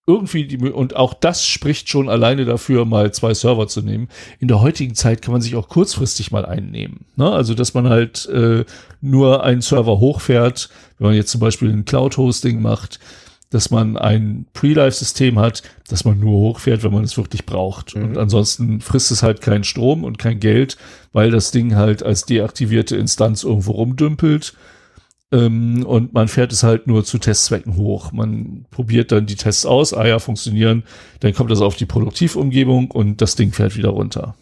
irgendwie die, und auch das spricht schon alleine dafür, mal zwei Server zu nehmen. In der heutigen Zeit kann man sich auch kurzfristig mal einnehmen. Ne? Also, dass man halt äh, nur einen Server hochfährt, wenn man jetzt zum Beispiel ein Cloud-Hosting macht, dass man ein Pre-Life-System hat, dass man nur hochfährt, wenn man es wirklich braucht. Mhm. Und ansonsten frisst es halt keinen Strom und kein Geld, weil das Ding halt als deaktivierte Instanz irgendwo rumdümpelt. Ähm, und man fährt es halt nur zu Testzwecken hoch. Man probiert dann die Tests aus, ah ja, funktionieren, dann kommt das auf die Produktivumgebung und das Ding fährt wieder runter.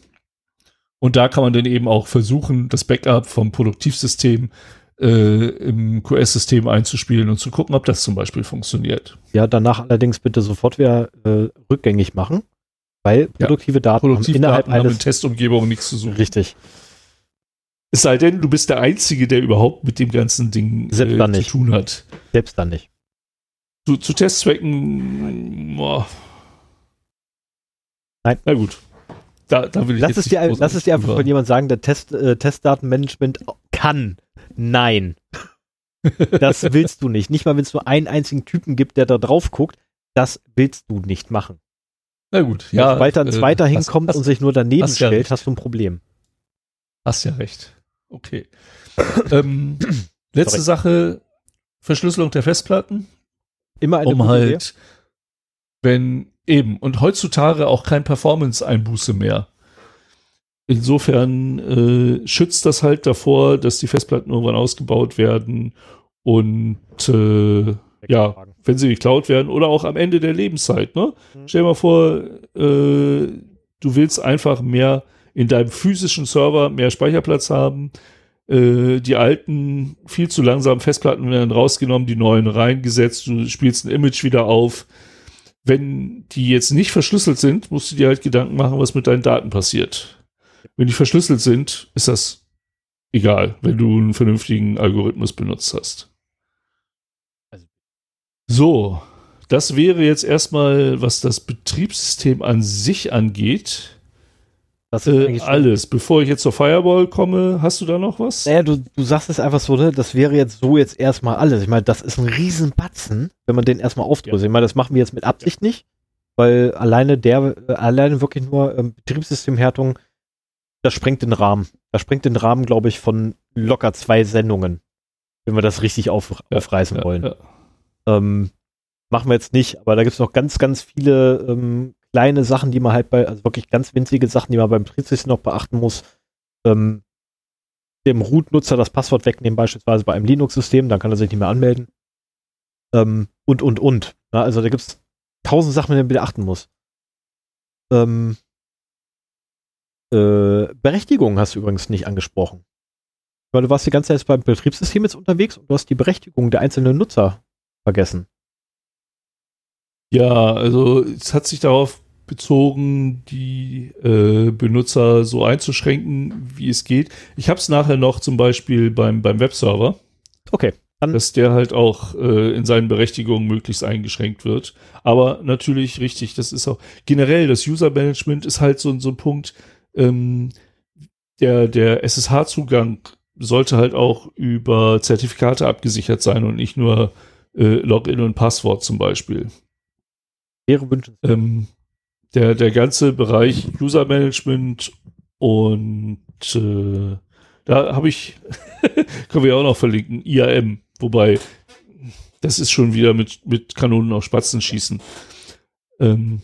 Und da kann man dann eben auch versuchen, das Backup vom Produktivsystem äh, im QS-System einzuspielen und zu gucken, ob das zum Beispiel funktioniert. Ja, danach allerdings bitte sofort wieder äh, rückgängig machen. Weil produktive Daten haben Produktivdaten innerhalb haben in eines Testumgebungen nichts zu suchen. richtig. Es sei denn, du bist der Einzige, der überhaupt mit dem ganzen Ding äh, zu tun hat. Selbst dann nicht. Zu, zu Testzwecken, boah. Nein. Na gut. Da, da will ich Lass es, dir, lass es dir einfach von jemand sagen, der Test, äh, Testdatenmanagement kann. Nein. Das willst du nicht. Nicht mal, wenn es nur einen einzigen Typen gibt, der da drauf guckt, das willst du nicht machen. Na gut, ja. Sobald da ein äh, zweiter hast- hinkommt hast, und sich nur daneben hast ja stellt, recht. hast du ein Problem. Hast ja recht. Okay. ähm, letzte Sorry. Sache: Verschlüsselung der Festplatten. Immer eine um Idee. halt, wenn eben, und heutzutage auch kein Performance-Einbuße mehr. Insofern äh, schützt das halt davor, dass die Festplatten irgendwann ausgebaut werden und äh, ja, wenn sie geklaut werden oder auch am Ende der Lebenszeit. Ne? Mhm. Stell dir mal vor, äh, du willst einfach mehr in deinem physischen Server mehr Speicherplatz haben. Äh, die alten, viel zu langsamen Festplatten werden rausgenommen, die neuen reingesetzt, du spielst ein Image wieder auf. Wenn die jetzt nicht verschlüsselt sind, musst du dir halt Gedanken machen, was mit deinen Daten passiert. Wenn die verschlüsselt sind, ist das egal, wenn du einen vernünftigen Algorithmus benutzt hast. So, das wäre jetzt erstmal, was das Betriebssystem an sich angeht, Das ist äh, alles. Bevor ich jetzt zur Firewall komme, hast du da noch was? Naja, du, du sagst es einfach so, ne? Das wäre jetzt so jetzt erstmal alles. Ich meine, das ist ein Riesenbatzen, wenn man den erstmal aufdröselt. Ich meine, das machen wir jetzt mit Absicht nicht, weil alleine der, äh, alleine wirklich nur ähm, Betriebssystemhärtung, das sprengt den Rahmen. Das sprengt den Rahmen, glaube ich, von locker zwei Sendungen, wenn wir das richtig auf, Ja, aufreißen Ja, wollen. ja. Ähm, machen wir jetzt nicht, aber da gibt es noch ganz, ganz viele ähm, kleine Sachen, die man halt bei, also wirklich ganz winzige Sachen, die man beim Betriebssystem noch beachten muss. Ähm, dem Root-Nutzer das Passwort wegnehmen, beispielsweise bei einem Linux-System, dann kann er sich nicht mehr anmelden. Ähm, und, und, und. Na, also da gibt es tausend Sachen, die man beachten muss. Ähm, äh, Berechtigung hast du übrigens nicht angesprochen. Weil du warst die ganze Zeit beim Betriebssystem jetzt unterwegs und du hast die Berechtigung der einzelnen Nutzer vergessen. Ja, also es hat sich darauf bezogen, die äh, Benutzer so einzuschränken, wie es geht. Ich habe es nachher noch zum Beispiel beim, beim Webserver, Okay, dass der halt auch äh, in seinen Berechtigungen möglichst eingeschränkt wird. Aber natürlich richtig, das ist auch generell das User-Management ist halt so, so ein Punkt, ähm, der, der SSH-Zugang sollte halt auch über Zertifikate abgesichert sein und nicht nur äh, Login und Passwort zum Beispiel. wäre wünschenswert. Ähm, der, der ganze Bereich User Management und äh, da habe ich, können wir ja auch noch verlinken, IAM, wobei das ist schon wieder mit, mit Kanonen auf Spatzen schießen. Ähm,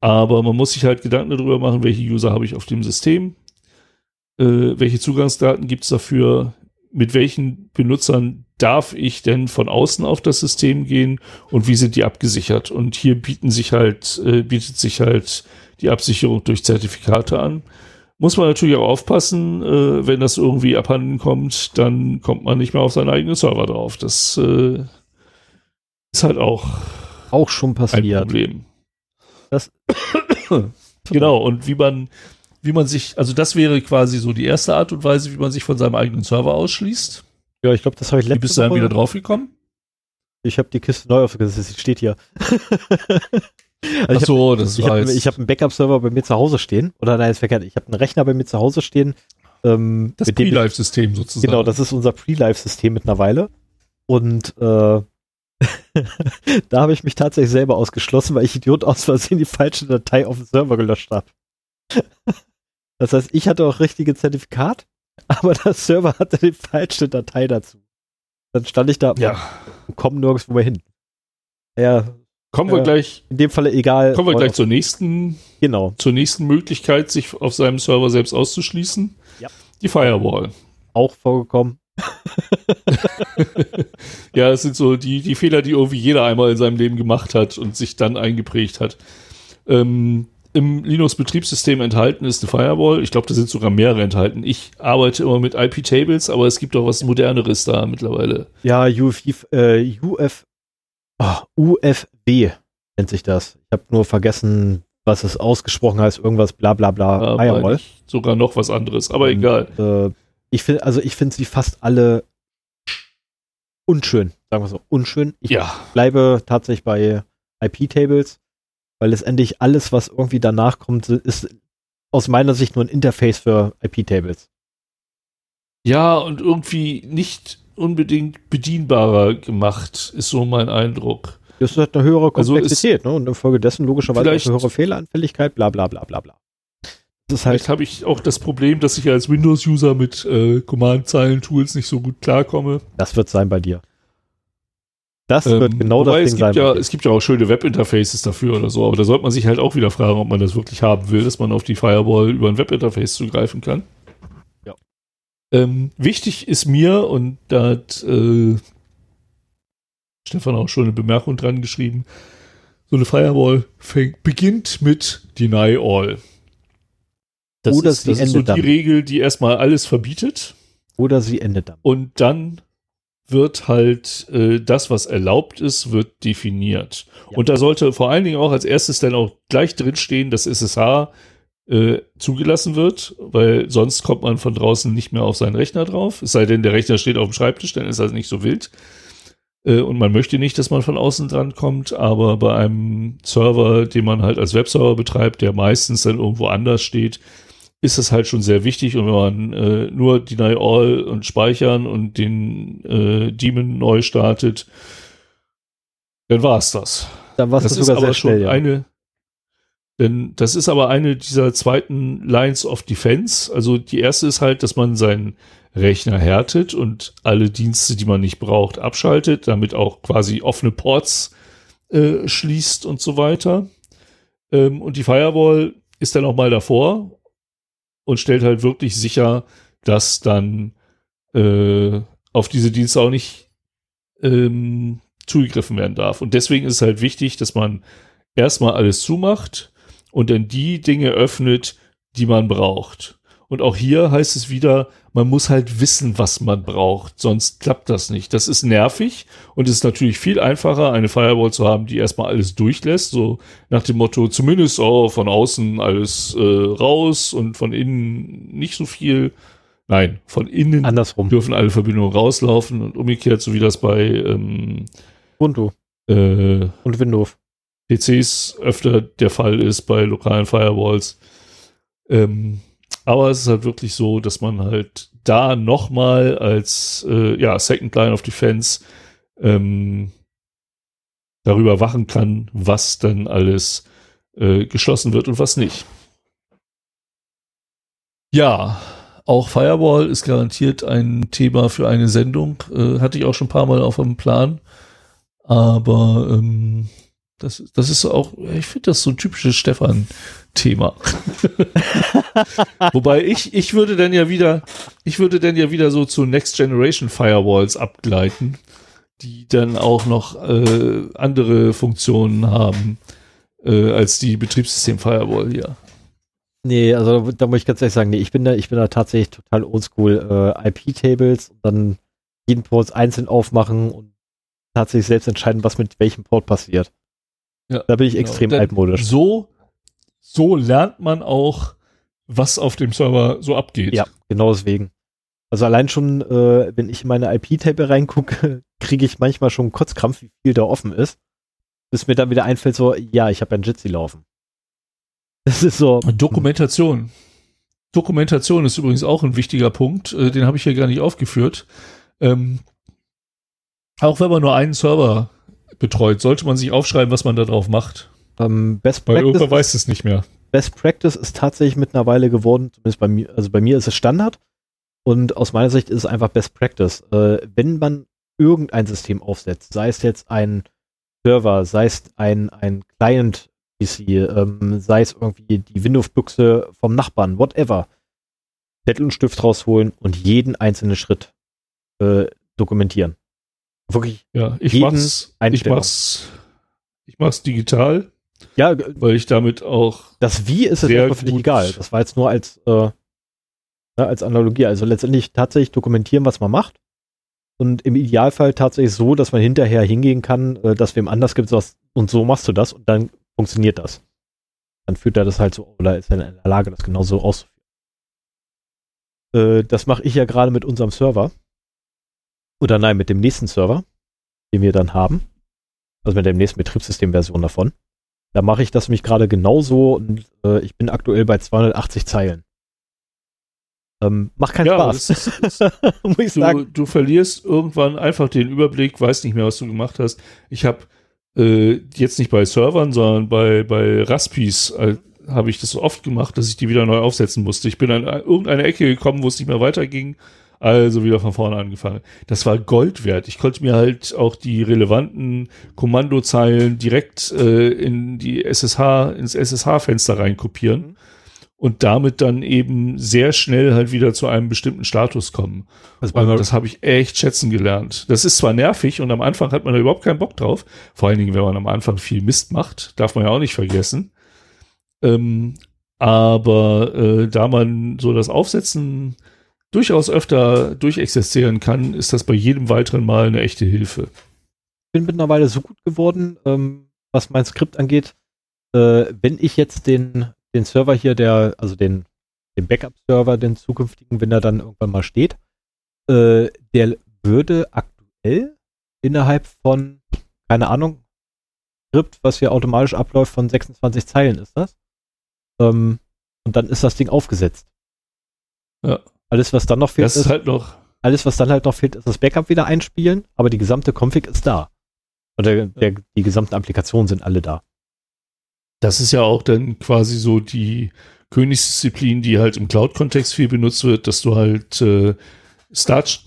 aber man muss sich halt Gedanken darüber machen, welche User habe ich auf dem System, äh, welche Zugangsdaten gibt es dafür, mit welchen Benutzern darf ich denn von außen auf das System gehen und wie sind die abgesichert? Und hier bieten sich halt, äh, bietet sich halt die Absicherung durch Zertifikate an. Muss man natürlich auch aufpassen, äh, wenn das irgendwie abhanden kommt, dann kommt man nicht mehr auf seinen eigenen Server drauf. Das äh, ist halt auch Auch schon ein passiert. Problem. Das- genau, und wie man, wie man sich, also das wäre quasi so die erste Art und Weise, wie man sich von seinem eigenen Server ausschließt. Ja, ich glaube, das habe ich Wie letzte bist du dann wieder draufgekommen? Ich habe die Kiste neu aufgesetzt, sie steht hier. also so, das ich war habe jetzt ich hab einen Backup-Server bei mir zu Hause stehen. Oder nein, ist verkehrt. Ich habe einen Rechner bei mir zu Hause stehen. Ähm, das Pre-Live-System sozusagen. Genau, das ist unser Pre-Live-System mittlerweile. Und äh, da habe ich mich tatsächlich selber ausgeschlossen, weil ich Idiot aus Versehen die falsche Datei auf dem Server gelöscht habe. Das heißt, ich hatte auch richtige Zertifikat, aber der Server hatte die falsche Datei dazu. Dann stand ich da ja. und komme nirgendwo mehr hin. Ja, Kommen wir Ja. gleich, in dem Falle egal. kommen wir gleich zur nächsten, Genau, zur nächsten Möglichkeit, sich auf seinem Server selbst auszuschließen. Ja. Die Firewall. auch vorgekommen. Ja, es sind so die, die Fehler, die irgendwie jeder einmal in seinem Leben gemacht hat und sich dann eingeprägt hat. Ähm, Im Linux-Betriebssystem enthalten ist eine Firewall. Ich glaube, da sind sogar mehrere enthalten. Ich arbeite immer mit IP-Tables, aber es gibt auch was Moderneres da mittlerweile. Ja, UF, äh, UF, ah, UFW nennt sich das. Ich habe nur vergessen, was es ausgesprochen heißt, irgendwas bla bla bla, Firewall. sogar noch was anderes, aber Und, egal. Äh, ich finde, also ich finde sie fast alle unschön, sagen wir so, unschön. Ich Ja, bleibe tatsächlich bei IP-Tables, weil letztendlich alles, was irgendwie danach kommt, ist aus meiner Sicht nur ein Interface für IP-Tables. ja, und irgendwie nicht unbedingt bedienbarer gemacht, ist so mein Eindruck. Das hat eine höhere Also ist- Komplexität, ne? Und infolgedessen logischerweise eine höhere Fehleranfälligkeit, bla bla bla bla bla. Das halt, Vielleicht habe ich auch das Problem, dass ich als Windows-User mit äh, Command-Zeilen-Tools nicht so gut klarkomme. das wird sein bei dir. Das Ähm, wird genau das es Ding sein. gibt ja, bei dir. es gibt ja auch schöne Webinterfaces dafür oder so, aber da sollte man sich halt auch wieder fragen, ob man das wirklich haben will, dass man auf die Firewall über ein Webinterface zugreifen kann. Ja. Ähm, wichtig ist mir, und da hat äh, Stefan auch schon eine Bemerkung dran geschrieben, so eine Firewall fängt, beginnt mit Deny All. Das Oder ist, sie das ist so endet die dann. Regel, die erstmal alles verbietet. Oder sie endet dann. Und dann wird halt äh, das, was erlaubt ist, wird definiert. Ja. Und da sollte vor allen Dingen auch als erstes dann auch gleich drinstehen, dass SSH äh, zugelassen wird, weil sonst kommt man von draußen nicht mehr auf seinen Rechner drauf. Es sei denn, der Rechner steht auf dem Schreibtisch, dann ist das nicht so wild. Äh, und man möchte nicht, dass man von außen dran kommt, aber bei einem Server, den man halt als Webserver betreibt, der meistens dann irgendwo anders steht, ist es halt schon sehr wichtig. Und wenn man äh, nur Deny All und Speichern und den äh, Daemon neu startet, dann war es das. Dann war es Das ist sogar aber sehr schon schnell, ja. eine, denn das ist aber eine dieser zweiten Lines of Defense. Also die erste ist halt, dass man seinen Rechner härtet und alle Dienste, die man nicht braucht, abschaltet, damit auch quasi offene Ports äh, schließt und so weiter. Ähm, und die Firewall ist dann auch mal davor und stellt halt wirklich sicher, dass dann äh, auf diese Dienste auch nicht ähm, zugegriffen werden darf. Und deswegen ist es halt wichtig, dass man erstmal alles zumacht und dann die Dinge öffnet, die man braucht. Und auch hier heißt es wieder, man muss halt wissen, was man braucht, sonst klappt das nicht. Das ist nervig und es ist natürlich viel einfacher, eine Firewall zu haben, die erstmal alles durchlässt, so nach dem Motto, zumindest oh, von außen alles äh, raus und von innen nicht so viel. Nein, von innen Andersrum. dürfen alle Verbindungen rauslaufen und umgekehrt, so wie das bei ähm, Ubuntu äh, und Windows. PCs öfter der Fall ist bei lokalen Firewalls. Ähm, aber es ist halt wirklich so, dass man halt da nochmal als äh, ja, Second Line of Defense ähm, darüber wachen kann, was dann alles äh, geschlossen wird und was nicht. Ja, auch Firewall ist garantiert ein Thema für eine Sendung. Äh, hatte ich auch schon ein paar Mal auf dem Plan. Aber ähm, das, das ist auch, ich finde das so ein typisches Stefan-Thema. Wobei ich, ich würde dann ja wieder, ich würde dann ja wieder so zu Next Generation Firewalls abgleiten, die dann auch noch äh, andere Funktionen haben äh, als die Betriebssystem-Firewall hier. Nee, also da muss ich ganz ehrlich sagen, nee, ich bin da, ich bin da tatsächlich total oldschool äh, IP-Tables und dann jeden Port einzeln aufmachen und tatsächlich selbst entscheiden, was mit welchem Port passiert. Ja, Da bin ich genau. extrem Dann altmodisch. So, so lernt man auch, was auf dem Server so abgeht. Ja, genau deswegen. Also allein schon, äh, wenn ich in meine IP-Table reingucke, kriege ich manchmal schon einen Kotzkrampf, wie viel da offen ist. Bis mir dann wieder einfällt, so, ja, ich habe ein Jitsi laufen. Das ist so. Dokumentation. Dokumentation ist übrigens auch ein wichtiger Punkt. Äh, den habe ich hier gar nicht aufgeführt. Ähm, auch wenn man nur einen Server betreut, sollte man sich aufschreiben, was man da drauf macht. Ähm, Best, Weil Practice, irgendwer weiß es nicht mehr. Best Practice ist tatsächlich mittlerweile geworden, zumindest bei mir, also bei mir ist es Standard. Und aus meiner Sicht ist es einfach Best Practice. Äh, wenn man irgendein System aufsetzt, sei es jetzt ein Server, sei es ein, ein Client PC, ähm, sei es irgendwie die Windows-Büchse vom Nachbarn, whatever. Zettel und Stift rausholen und jeden einzelnen Schritt äh, dokumentieren. Wirklich, Ja, ich mach's, ich mach's, ich mach's digital, ja, g- weil ich damit auch das Wie ist es erstmal völlig gut. egal. Das war jetzt nur als, äh, ja, als Analogie. Also letztendlich tatsächlich dokumentieren, was man macht. Und im Idealfall tatsächlich so, dass man hinterher hingehen kann, äh, dass wem anders gibt, was, und so machst du das und dann funktioniert das. dann führt er das halt so oder ist er in der Lage, das genauso auszuführen. Äh, das mache ich ja gerade mit unserem Server. Oder nein, mit dem nächsten Server, den wir dann haben. Also mit der nächsten Betriebssystemversion davon. Da mache ich das mich gerade genauso und äh, ich bin aktuell bei 280 Zeilen. Ähm, macht keinen ja, Spaß. Ist, ist, Muss ich du, sagen. du verlierst irgendwann einfach den Überblick, weißt nicht mehr, was du gemacht hast. Ich habe äh, jetzt nicht bei Servern, sondern bei, bei Raspis äh, habe ich das so oft gemacht, dass ich die wieder neu aufsetzen musste. Ich bin an irgendeine Ecke gekommen, wo es nicht mehr weiterging. Also wieder von vorne angefangen. Das war Gold wert. Ich konnte mir halt auch die relevanten Kommandozeilen direkt äh, in die SSH, ins SSH-Fenster reinkopieren. Mhm und damit dann eben sehr schnell halt wieder zu einem bestimmten Status kommen. Das, das habe ich echt schätzen gelernt. Das ist zwar nervig und am Anfang hat man da überhaupt keinen Bock drauf, vor allen Dingen, wenn man am Anfang viel Mist macht, darf man ja auch nicht vergessen. Ähm, aber äh, da man so das Aufsetzen durchaus öfter durchexerzieren kann, ist das bei jedem weiteren Mal eine echte Hilfe. Ich bin mittlerweile so gut geworden, ähm, was mein Skript angeht, äh, wenn ich jetzt den den Server hier, der, also den, den Backup-Server, den zukünftigen, wenn er dann irgendwann mal steht, äh, der würde aktuell innerhalb von, keine Ahnung, Skript, was hier automatisch abläuft, von 26 Zeilen ist das. Ähm, und dann ist das Ding aufgesetzt. Ja. Alles, was dann noch fehlt, das ist, halt noch. Alles, was dann halt noch fehlt, ist das Backup wieder einspielen, aber die gesamte Config ist da. Oder der, die gesamten Applikationen sind alle da. Das ist ja auch dann quasi so die Königsdisziplin, die halt im Cloud-Kontext viel benutzt wird, dass du halt äh, Start,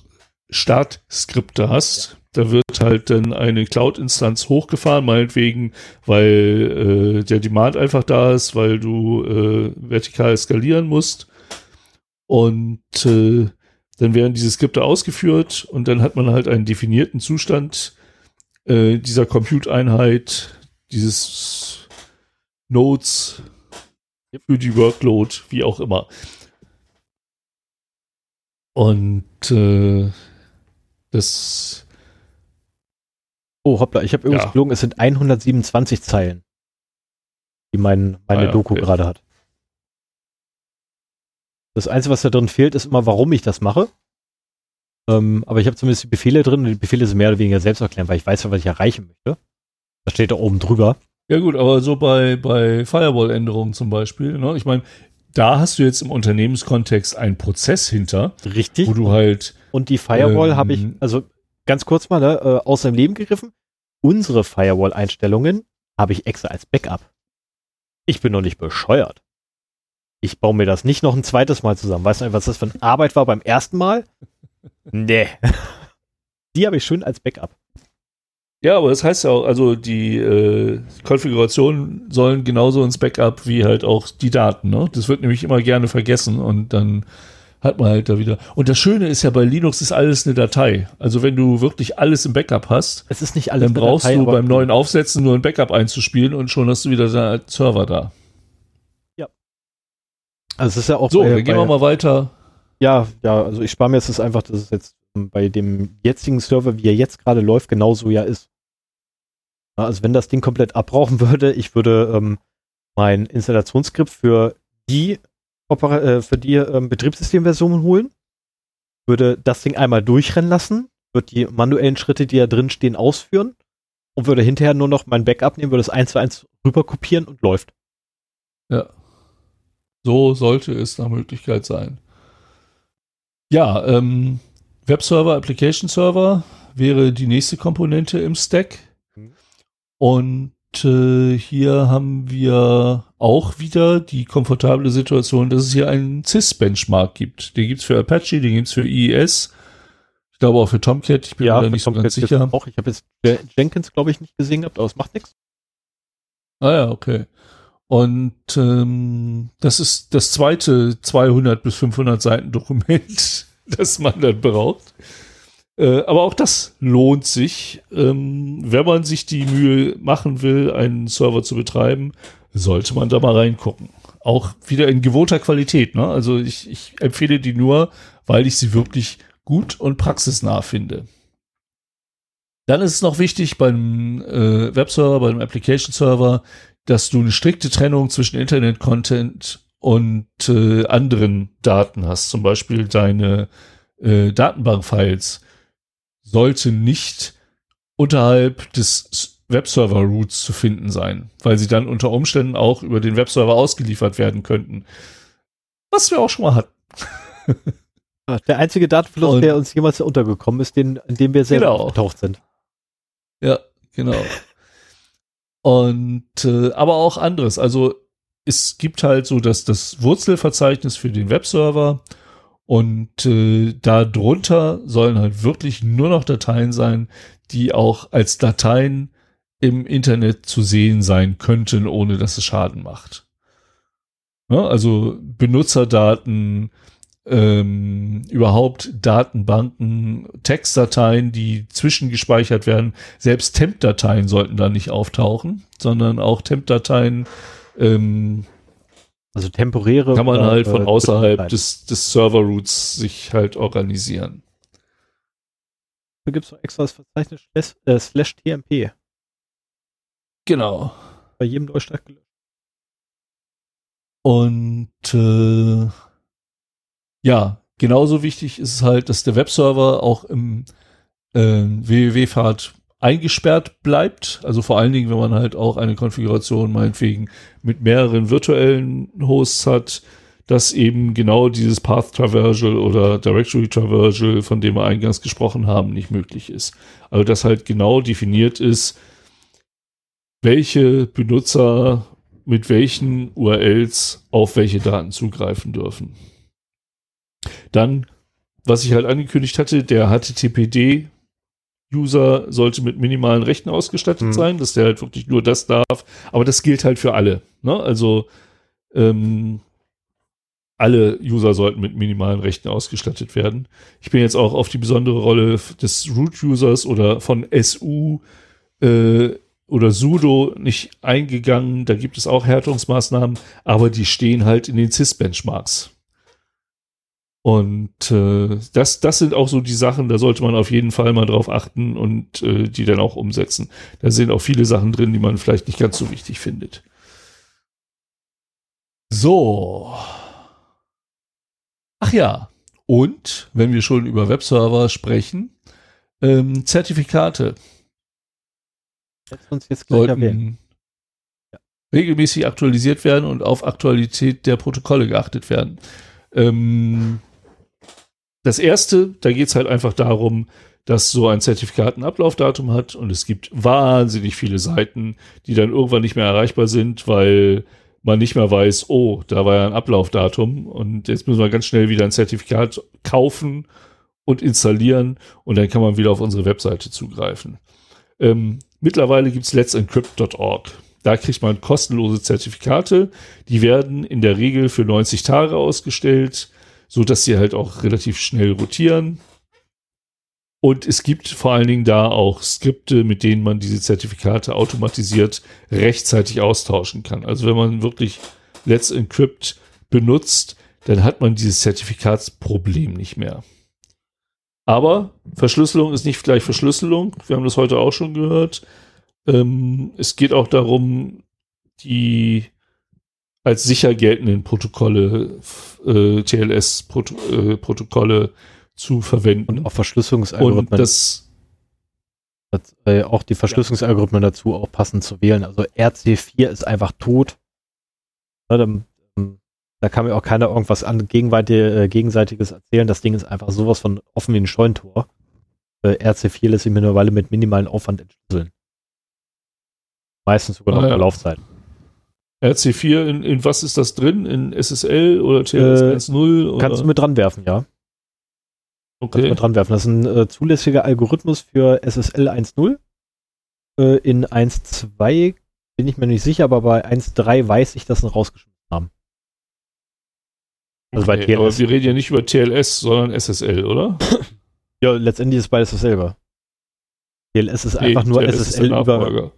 Start-Skripte hast. Ja. Da wird halt dann eine Cloud-Instanz hochgefahren, meinetwegen, weil äh, der Demand einfach da ist, weil du äh, vertikal skalieren musst. Und äh, dann werden diese Skripte ausgeführt und dann hat man halt einen definierten Zustand äh, dieser Compute-Einheit, dieses Notes für die Workload, wie auch immer. Und äh, das. Oh, hoppla, ich habe irgendwas ja. gelogen, es sind 127 Zeilen, die mein, meine ah, ja, Doku okay. gerade hat. Das Einzige, was da drin fehlt, ist immer, warum ich das mache. Ähm, aber ich habe zumindest die Befehle drin und die Befehle sind mehr oder weniger selbst erklären, weil ich weiß, was ich erreichen möchte. Das steht da oben drüber. Ja gut, aber so bei, bei Firewall-Änderungen zum Beispiel, ne? ich meine, da hast du jetzt im Unternehmenskontext einen Prozess hinter. Richtig. Wo du halt. Und die Firewall ähm, habe ich, also ganz kurz mal, ne, äh, aus dem Leben gegriffen. Unsere Firewall-Einstellungen habe ich extra als Backup. Ich bin noch nicht bescheuert. Ich baue mir das nicht noch ein zweites Mal zusammen. Weißt du, was das für eine Arbeit war beim ersten Mal? Nee. Die habe ich schön als Backup. Ja, aber das heißt ja auch, also die äh, Konfigurationen sollen genauso ins Backup wie halt auch die Daten. Ne? Das wird nämlich immer gerne vergessen und dann hat man halt da wieder. Und das Schöne ist ja bei Linux ist alles eine Datei. Also wenn du wirklich alles im Backup hast, es ist nicht alles dann brauchst Datei, du beim neuen Aufsetzen nur ein Backup einzuspielen und schon hast du wieder deinen Server da. Also es ist ja auch so. Bei, dann gehen bei, wir mal weiter. Ja, ja. Also ich spare mir jetzt das einfach, dass es jetzt bei dem jetzigen Server, wie er jetzt gerade läuft, genauso ja ist. Also wenn das Ding komplett abbrauchen würde, ich würde ähm, mein Installationsskript für die, äh, für die ähm, Betriebssystemversion holen, würde das Ding einmal durchrennen lassen, würde die manuellen Schritte, die da drin stehen, ausführen und würde hinterher nur noch mein Backup nehmen, würde es eins zu eins rüber kopieren und läuft. Ja. So sollte es nach Möglichkeit sein. Ja, ähm, Webserver, Application Server wäre die nächste Komponente im Stack. Und äh, hier haben wir auch wieder die komfortable Situation, dass es hier einen CIS-Benchmark gibt. Den gibt es für Apache, den gibt es für IES. Ich glaube auch für Tomcat, ich bin ja, mir da nicht so ganz sicher. Auch. Ich habe jetzt Jenkins, glaube ich, nicht gesehen gehabt, aber es macht nichts. Ah ja, okay. Und ähm, das ist das zweite 200 bis 500 Seiten Dokument, das man dann braucht. Äh, aber auch das lohnt sich, ähm, wenn man sich die Mühe machen will, einen Server zu betreiben, sollte man da mal reingucken. Auch wieder in gewohnter Qualität. Ne? Also ich, ich empfehle die nur, weil ich sie wirklich gut und praxisnah finde. Dann ist es noch wichtig beim äh, Webserver, beim Application Server, dass du eine strikte Trennung zwischen Internet-Content und äh, anderen Daten hast. Zum Beispiel deine äh, Datenbank-Files sollten nicht unterhalb des Webserver-Routes zu finden sein, weil sie dann unter Umständen auch über den Webserver ausgeliefert werden könnten. Was wir auch schon mal hatten. Der einzige Datenfluss, und, der uns jemals untergekommen ist, den, in dem wir selber genau. getaucht sind. Ja, genau. Und äh, aber auch anderes. Also es gibt halt so dass das Wurzelverzeichnis für den Webserver und äh, darunter sollen halt wirklich nur noch Dateien sein, die auch als Dateien im Internet zu sehen sein könnten, ohne dass es Schaden macht. Ja, also Benutzerdaten, ähm, überhaupt Datenbanken, Textdateien, die zwischengespeichert werden. Selbst Temp-Dateien sollten da nicht auftauchen, sondern auch Temp-Dateien ähm, also temporäre. Kann man oder, halt von äh, außerhalb des, des Server-Routes sich halt organisieren. Da gibt es noch extra das Verzeichnis slash, äh, slash TMP. Genau. Bei jedem Neustart gelöscht. Und äh, ja, genauso wichtig ist es halt, dass der Webserver auch im äh, www-Pfad eingesperrt bleibt. Also vor allen Dingen, wenn man halt auch eine Konfiguration meinetwegen mit mehreren virtuellen Hosts hat, dass eben genau dieses Path Traversal oder Directory Traversal, von dem wir eingangs gesprochen haben, nicht möglich ist. Also dass halt genau definiert ist, welche Benutzer mit welchen URLs auf welche Daten zugreifen dürfen. Dann, was ich halt angekündigt hatte, der HTTPD User sollte mit minimalen Rechten ausgestattet mhm. sein, dass der halt wirklich nur das darf. Aber das gilt halt für alle. Ne? Also ähm, alle User sollten mit minimalen Rechten ausgestattet werden. Ich bin jetzt auch auf die besondere Rolle des Root-Users oder von SU äh, oder sudo nicht eingegangen. Da gibt es auch Härtungsmaßnahmen, aber die stehen halt in den CIS-Benchmarks. Und äh, das, das sind auch so die Sachen, da sollte man auf jeden Fall mal drauf achten und äh, die dann auch umsetzen. Da sind auch viele Sachen drin, die man vielleicht nicht ganz so wichtig findet. So. Ach ja. Und wenn wir schon über Webserver sprechen, ähm, Zertifikate uns jetzt gleich sollten ja. regelmäßig aktualisiert werden und auf Aktualität der Protokolle geachtet werden. Ähm, das erste, da geht es halt einfach darum, dass so ein Zertifikat ein Ablaufdatum hat und es gibt wahnsinnig viele Seiten, die dann irgendwann nicht mehr erreichbar sind, weil man nicht mehr weiß, oh, da war ja ein Ablaufdatum und jetzt müssen wir ganz schnell wieder ein Zertifikat kaufen und installieren und dann kann man wieder auf unsere Webseite zugreifen. Ähm, mittlerweile gibt es let'sencrypt.org. Da kriegt man kostenlose Zertifikate. Die werden in der Regel für 90 Tage ausgestellt so dass sie halt auch relativ schnell rotieren. Und es gibt vor allen Dingen da auch Skripte, mit denen man diese Zertifikate automatisiert rechtzeitig austauschen kann. Also wenn man wirklich Let's Encrypt benutzt, dann hat man dieses Zertifikatsproblem nicht mehr. Aber Verschlüsselung ist nicht gleich Verschlüsselung. Wir haben das heute auch schon gehört. Ähm, es geht auch darum, die als sicher geltenden Protokolle, äh, TLS-Protokolle äh, zu verwenden. Und auch Verschlüsselungsalgorithmen. Und das, das äh, auch die Verschlüsselungsalgorithmen ja. dazu auch passend zu wählen. Also RC4 ist einfach tot. Ja, dann, ähm, da kann mir auch keiner irgendwas an äh, Gegenseitiges erzählen. Das Ding ist einfach sowas von offen wie ein Scheuntor. Äh, RC4 lässt sich mittlerweile mit minimalen Aufwand entschlüsseln. Meistens sogar noch ah, ja. Laufzeiten. RC4, in, in was ist das drin? In SSL oder TLS äh, 1.0? Kannst du mit dran werfen, ja. Okay. Kannst du mit dran werfen. Das ist ein äh, zulässiger Algorithmus für SSL 1.0. Äh, in 1.2 bin ich mir nicht sicher, aber bei 1.3 weiß ich, dass sie rausgeschmissen haben. Also okay, bei TLS. Aber wir reden ja nicht über TLS, sondern SSL, oder? ja, letztendlich ist beides dasselbe. TLS ist nee, einfach nur TLS SSL über.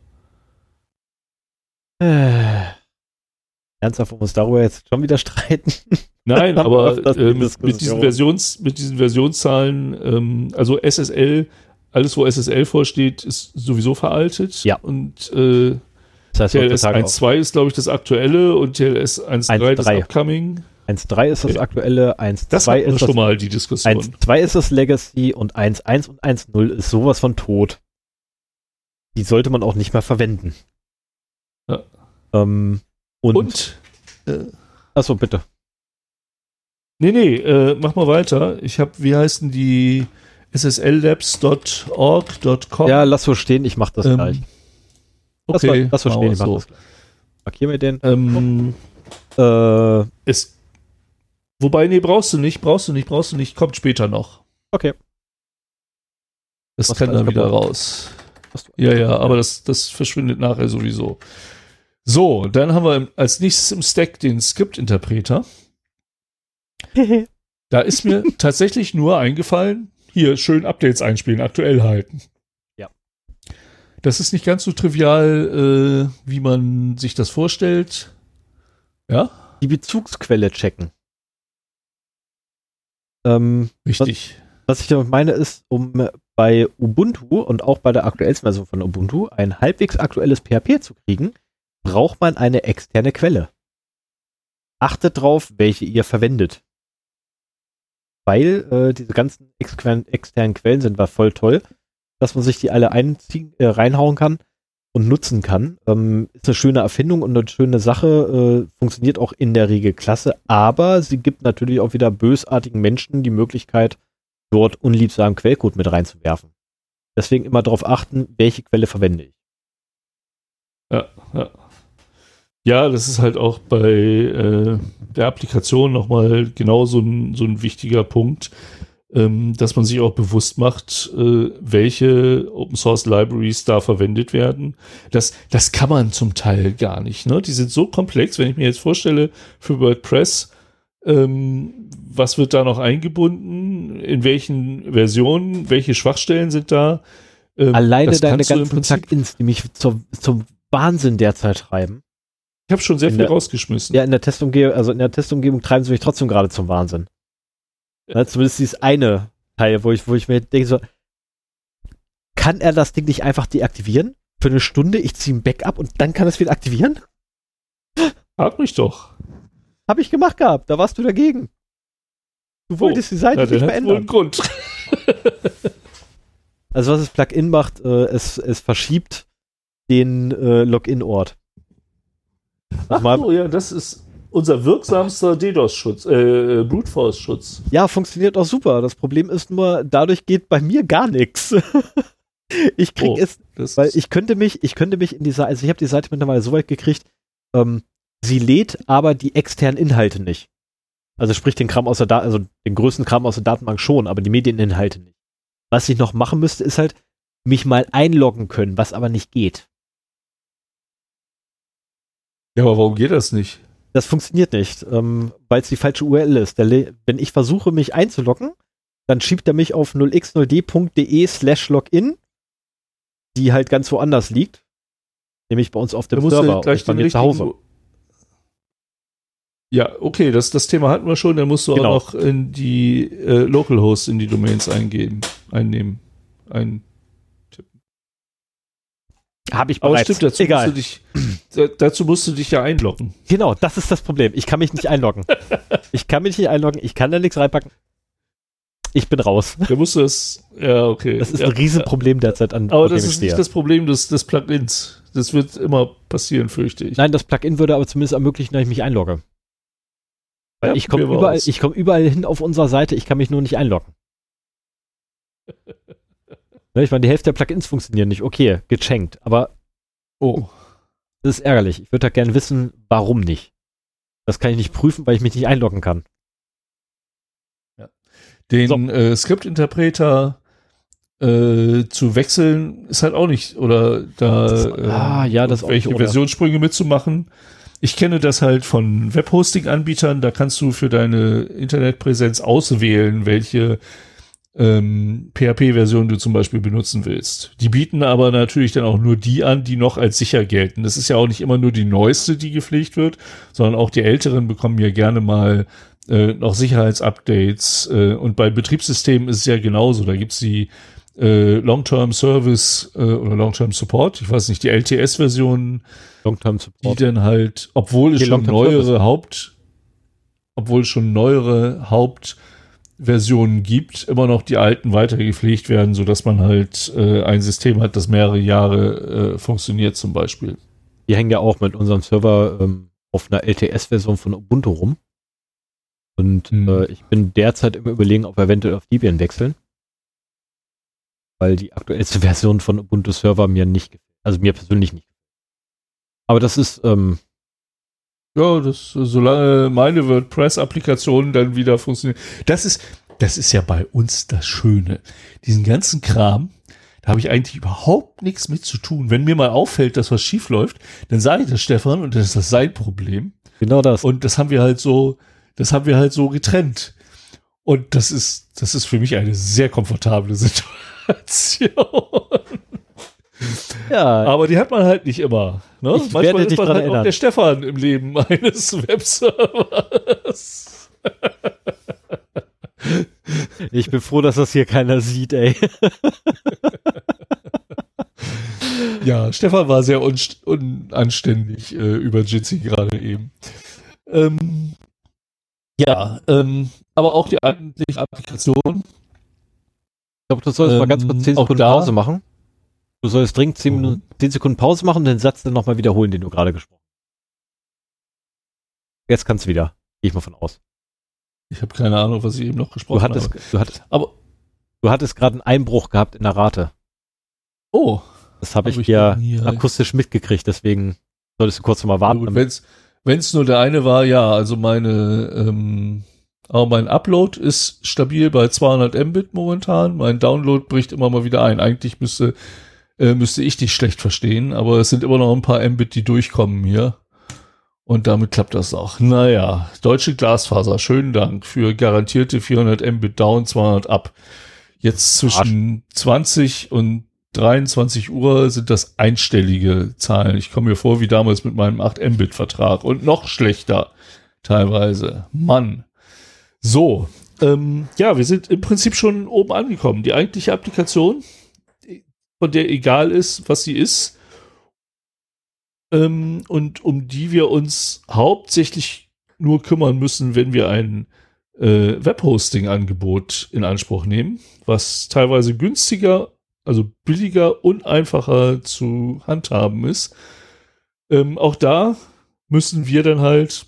Ernsthaft, wollen wir uns darüber jetzt schon wieder streiten? Nein, aber äh, mit, diesen Versions, mit diesen Versionszahlen, ähm, also SSL, alles wo SSL vorsteht, ist sowieso veraltet. Ja. Und äh, Das heißt, TLS heutzutage auch 1.2 ist, glaube ich, das aktuelle und TLS 1.3 das 1.3. Upcoming. 1.3 ist das aktuelle, Das 1.2 hatten wir ist das schon mal die Diskussion. 1.2 ist das Legacy und 1.1 und 1.0 ist sowas von tot. Die sollte man auch nicht mehr verwenden. Ja. Ähm, und, Und, äh, achso, bitte. nee, nee, äh, mach mal weiter. Ich habe, wie heißen die sslabs.org.com? Ja, lass so stehen, ich mach das Ähm, gleich. Lass, okay, mal, lass so stehen, wir ich mach so. das gleich. Markier mir den. Ähm, Äh, es, wobei, nee, brauchst du nicht, brauchst du nicht, brauchst du nicht, kommt später noch. okay. Das Was kann dann wieder raus. Ja, ja, aber das, das verschwindet nachher sowieso. So, dann haben wir als nächstes im Stack den Skriptinterpreter. Da ist mir tatsächlich nur eingefallen, hier schön Updates einspielen, aktuell halten. Ja. Das ist nicht ganz so trivial, äh, wie man sich das vorstellt. Ja, Die Bezugsquelle checken. Ähm, richtig. was ich damit meine, ist, um bei Ubuntu und auch bei der aktuellsten Version von Ubuntu ein halbwegs aktuelles PHP zu kriegen, braucht man eine externe Quelle. Achtet drauf, welche ihr verwendet. Weil äh, diese ganzen extern, externen Quellen sind war voll toll, dass man sich die alle einziehen, äh, reinhauen kann und nutzen kann. Ähm, ist eine schöne Erfindung und eine schöne Sache, äh, funktioniert auch in der Regel klasse, aber sie gibt natürlich auch wieder bösartigen Menschen die Möglichkeit, dort unliebsamen Quellcode mit reinzuwerfen. Deswegen immer darauf achten, welche Quelle verwende ich. Ja, ja. Ja, das ist halt auch bei äh, der Applikation nochmal genau so ein, so ein wichtiger Punkt, ähm, dass man sich auch bewusst macht, äh, welche Open Source Libraries da verwendet werden. Das, das kann man zum Teil gar nicht. Ne? Die sind so komplex, wenn ich mir jetzt vorstelle, für WordPress, ähm, was wird da noch eingebunden, in welchen Versionen, welche Schwachstellen sind da. Ähm, Alleine deine ganzen Plugins, die mich zum, zum Wahnsinn derzeit treiben. Ich habe schon sehr in viel der- rausgeschmissen. Ja, in der Testumgebung, also in der Testumgebung treiben sie mich trotzdem gerade zum Wahnsinn. Ja, zumindest dieses eine Teil, wo ich, wo ich mir denke so, kann er das Ding nicht einfach deaktivieren? Für eine Stunde, ich ziehe ein Backup und dann kann es wieder aktivieren? Frag mich doch. Habe ich gemacht gehabt, da warst du dagegen. Du wolltest die Seite Ja, nicht wohl verändern. einen Grund. Also was das Plugin macht, äh, es, es verschiebt den äh, Login-Ort. Ach so, ja, das ist unser wirksamster DDoS-Schutz, äh, Brute Force-Schutz. Ja, funktioniert auch super. Das Problem ist nur, dadurch geht bei mir gar nichts. Ich krieg Oh. es, weil ich könnte mich, ich könnte mich in dieser, also ich habe die Seite mittlerweile so weit gekriegt, ähm, sie lädt aber die externen Inhalte nicht. Also sprich den Kram aus der Daten, also den größten Kram aus der Datenbank schon, aber die Medieninhalte nicht. Was ich noch machen müsste, ist halt mich mal einloggen können, was aber nicht geht. Ja, aber warum geht das nicht? Das funktioniert nicht, ähm, weil es die falsche URL ist. Wenn ich versuche, mich einzuloggen, dann schiebt er mich auf 0x0d.de slash login, die halt ganz woanders liegt. Nämlich bei uns auf dem Server gleich und bei mir zu Hause. Ja, okay, das, das Thema hatten wir schon. Dann musst du Genau. auch noch in die äh, Localhost in die Domains eingeben, einnehmen. Ein, Habe ich aber bereits. stimmt, dazu Egal. musst, du dich, da, dazu musst du dich ja einloggen. Genau, das ist das Problem. Ich kann mich nicht einloggen. ich kann mich nicht einloggen, ich kann da nichts reinpacken. Ich bin raus. Da musst du das, ja, okay. Das ist ja, ein Riesenproblem derzeit an Aber das ist nicht das Problem des, des Plugins. Das wird immer passieren, fürchte ich. Nein, das Plugin würde aber zumindest ermöglichen, dass ich mich einlogge. Weil Ja, ich komme überall, ich komme überall hin auf unserer Seite, ich kann mich nur nicht einloggen. ne, ich meine, die Hälfte der Plugins funktionieren nicht. Okay, geschenkt. Aber Oh. das ist ärgerlich. Ich würde da gerne wissen, warum nicht. Das kann ich nicht prüfen, weil ich mich nicht einloggen kann. Den So. äh, Skriptinterpreter äh, zu wechseln ist halt auch nicht, oder da ist- äh, ah, ja, das welche nicht. Versionssprünge mitzumachen. Ich kenne das halt von Webhosting-Anbietern, da kannst du für deine Internetpräsenz auswählen, welche ähm, PHP-Version du zum Beispiel benutzen willst. Die bieten aber natürlich dann auch nur die an, die noch als sicher gelten. Das ist ja auch nicht immer nur die neueste, die gepflegt wird, sondern auch die älteren bekommen ja gerne mal äh, noch Sicherheitsupdates. Äh, und bei Betriebssystemen ist es ja genauso. Da gibt's die äh, Long-Term Service äh, oder Long-Term Support, ich weiß nicht, die LTS-Versionen, die dann halt, obwohl es Okay, schon neuere Service. Haupt, obwohl es schon neuere Hauptversionen gibt, immer noch die alten weiter gepflegt werden, sodass man halt äh, ein System hat, das mehrere Jahre äh, funktioniert zum Beispiel. Die hängen ja auch mit unserem Server ähm, auf einer LTS-Version von Ubuntu rum. Und Hm. äh, ich bin derzeit immer überlegen, ob wir eventuell auf Debian wechseln. Weil die aktuellste Version von Ubuntu Server mir nicht gefällt. Also mir persönlich nicht. Aber das ist, ähm, Ja, das, solange meine WordPress-Applikationen dann wieder funktionieren. Das ist, das ist ja bei uns das Schöne. Diesen ganzen Kram, da habe ich eigentlich überhaupt nichts mit zu tun. Wenn mir mal auffällt, dass was schief läuft, dann sage ich das Stefan und dann ist das sein Problem. genau das. Und das haben wir halt so, das haben wir halt so getrennt. Und das ist, das ist für mich eine sehr komfortable Situation. Ja, Aber die hat man halt nicht immer. Ne? Ich werde dich ist man dran halt auch erinnern. der Stefan im Leben eines Webservers. ich bin froh, dass das hier keiner sieht, ey. Ja, Stefan war sehr unanständig äh, über Jitsi gerade eben. Ähm, ja, ähm, aber auch die eigentliche Applikation. Ich glaube, du sollst mal ganz Ähm, kurz 10 auch Sekunden Pause machen. Du sollst dringend 10, Warum? Minuten, 10 Sekunden Pause machen und den Satz dann nochmal wiederholen, den du gerade gesprochen hast. Jetzt kannst du wieder. Gehe ich mal von aus. Ich habe keine Ahnung, was ich eben noch gesprochen Du hattest, habe. du hattest, Aber, du hattest gerade einen Einbruch gehabt in der Rate. oh, Das habe Hab ich ja halt. akustisch mitgekriegt, deswegen solltest du kurz noch mal warten. Damit- wenn's, wenn's nur der eine war, ja, also meine, ähm, aber mein Upload ist stabil bei 200 Mbit momentan. Mein Download bricht immer mal wieder ein. Eigentlich müsste, äh, müsste ich dich schlecht verstehen, aber es sind immer noch ein paar Mbit, die durchkommen hier. Und damit klappt das auch. Naja, deutsche Glasfaser, schönen Dank für garantierte 400 Mbit down, 200 up. Jetzt zwischen 20 und 23 Uhr sind das einstellige Zahlen. Ich komme mir vor wie damals mit meinem 8 Mbit Vertrag und noch schlechter teilweise. Mann. So, ähm, ja, wir sind im Prinzip schon oben angekommen. Die eigentliche Applikation, von der egal ist, was sie ist, ähm, und um die wir uns hauptsächlich nur kümmern müssen, wenn wir ein äh, Webhosting-Angebot in Anspruch nehmen, was teilweise günstiger, also billiger und einfacher zu handhaben ist. Ähm, auch da müssen wir dann halt,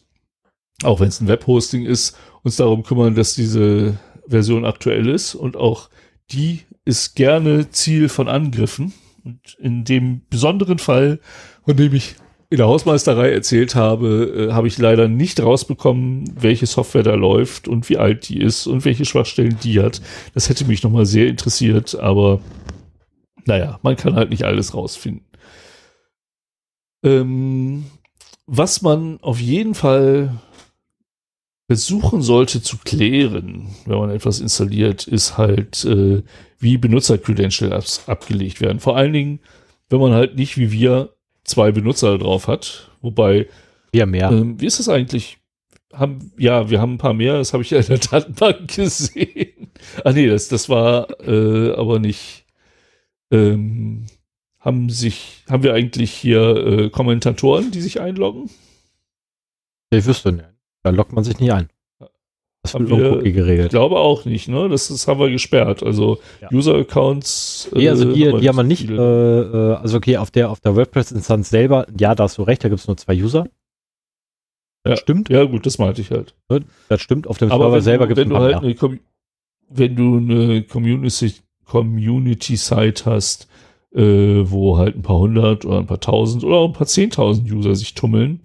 auch wenn es ein Webhosting ist, uns darum kümmern, dass diese Version aktuell ist und auch die ist gerne Ziel von Angriffen. Und in dem besonderen Fall, von dem ich in der Hausmeisterei erzählt habe, äh, habe ich leider nicht rausbekommen, welche Software da läuft und wie alt die ist und welche Schwachstellen die hat. Das hätte mich nochmal sehr interessiert, aber naja, man kann halt nicht alles rausfinden. Ähm, was man auf jeden Fall versuchen sollte zu klären, wenn man etwas installiert, ist halt, äh, wie Benutzer-Credentials abgelegt werden. Vor allen Dingen, wenn man halt nicht wie wir zwei Benutzer drauf hat. Wobei, Wir mehr. ähm, wie ist das eigentlich? Haben, ja, wir haben ein paar mehr, das habe ich ja in der Datenbank gesehen. Ah nee, das, das war äh, aber nicht. Ähm, haben sich, haben wir eigentlich hier äh, Kommentatoren, die sich einloggen? ich wüsste nicht. Da lockt man sich nicht ein. Das Haben wir- Cookie Ich geregelt. glaube auch nicht, ne? Das, das haben wir gesperrt. Also Ja. User-Accounts. Nee, also die, wir die haben wir nicht, äh, äh, also okay, auf der, auf der WordPress-Instanz selber, ja, da hast du recht, da gibt es nur zwei User. Ja. Stimmt, Ja, gut, das meinte ich halt. das stimmt. Auf dem Aber Server wenn selber du, gibt es wenn du halt eine, Com- wenn du eine Community, Community-Site hast, äh, wo halt ein paar hundert oder ein paar tausend oder auch ein paar zehntausend User sich tummeln,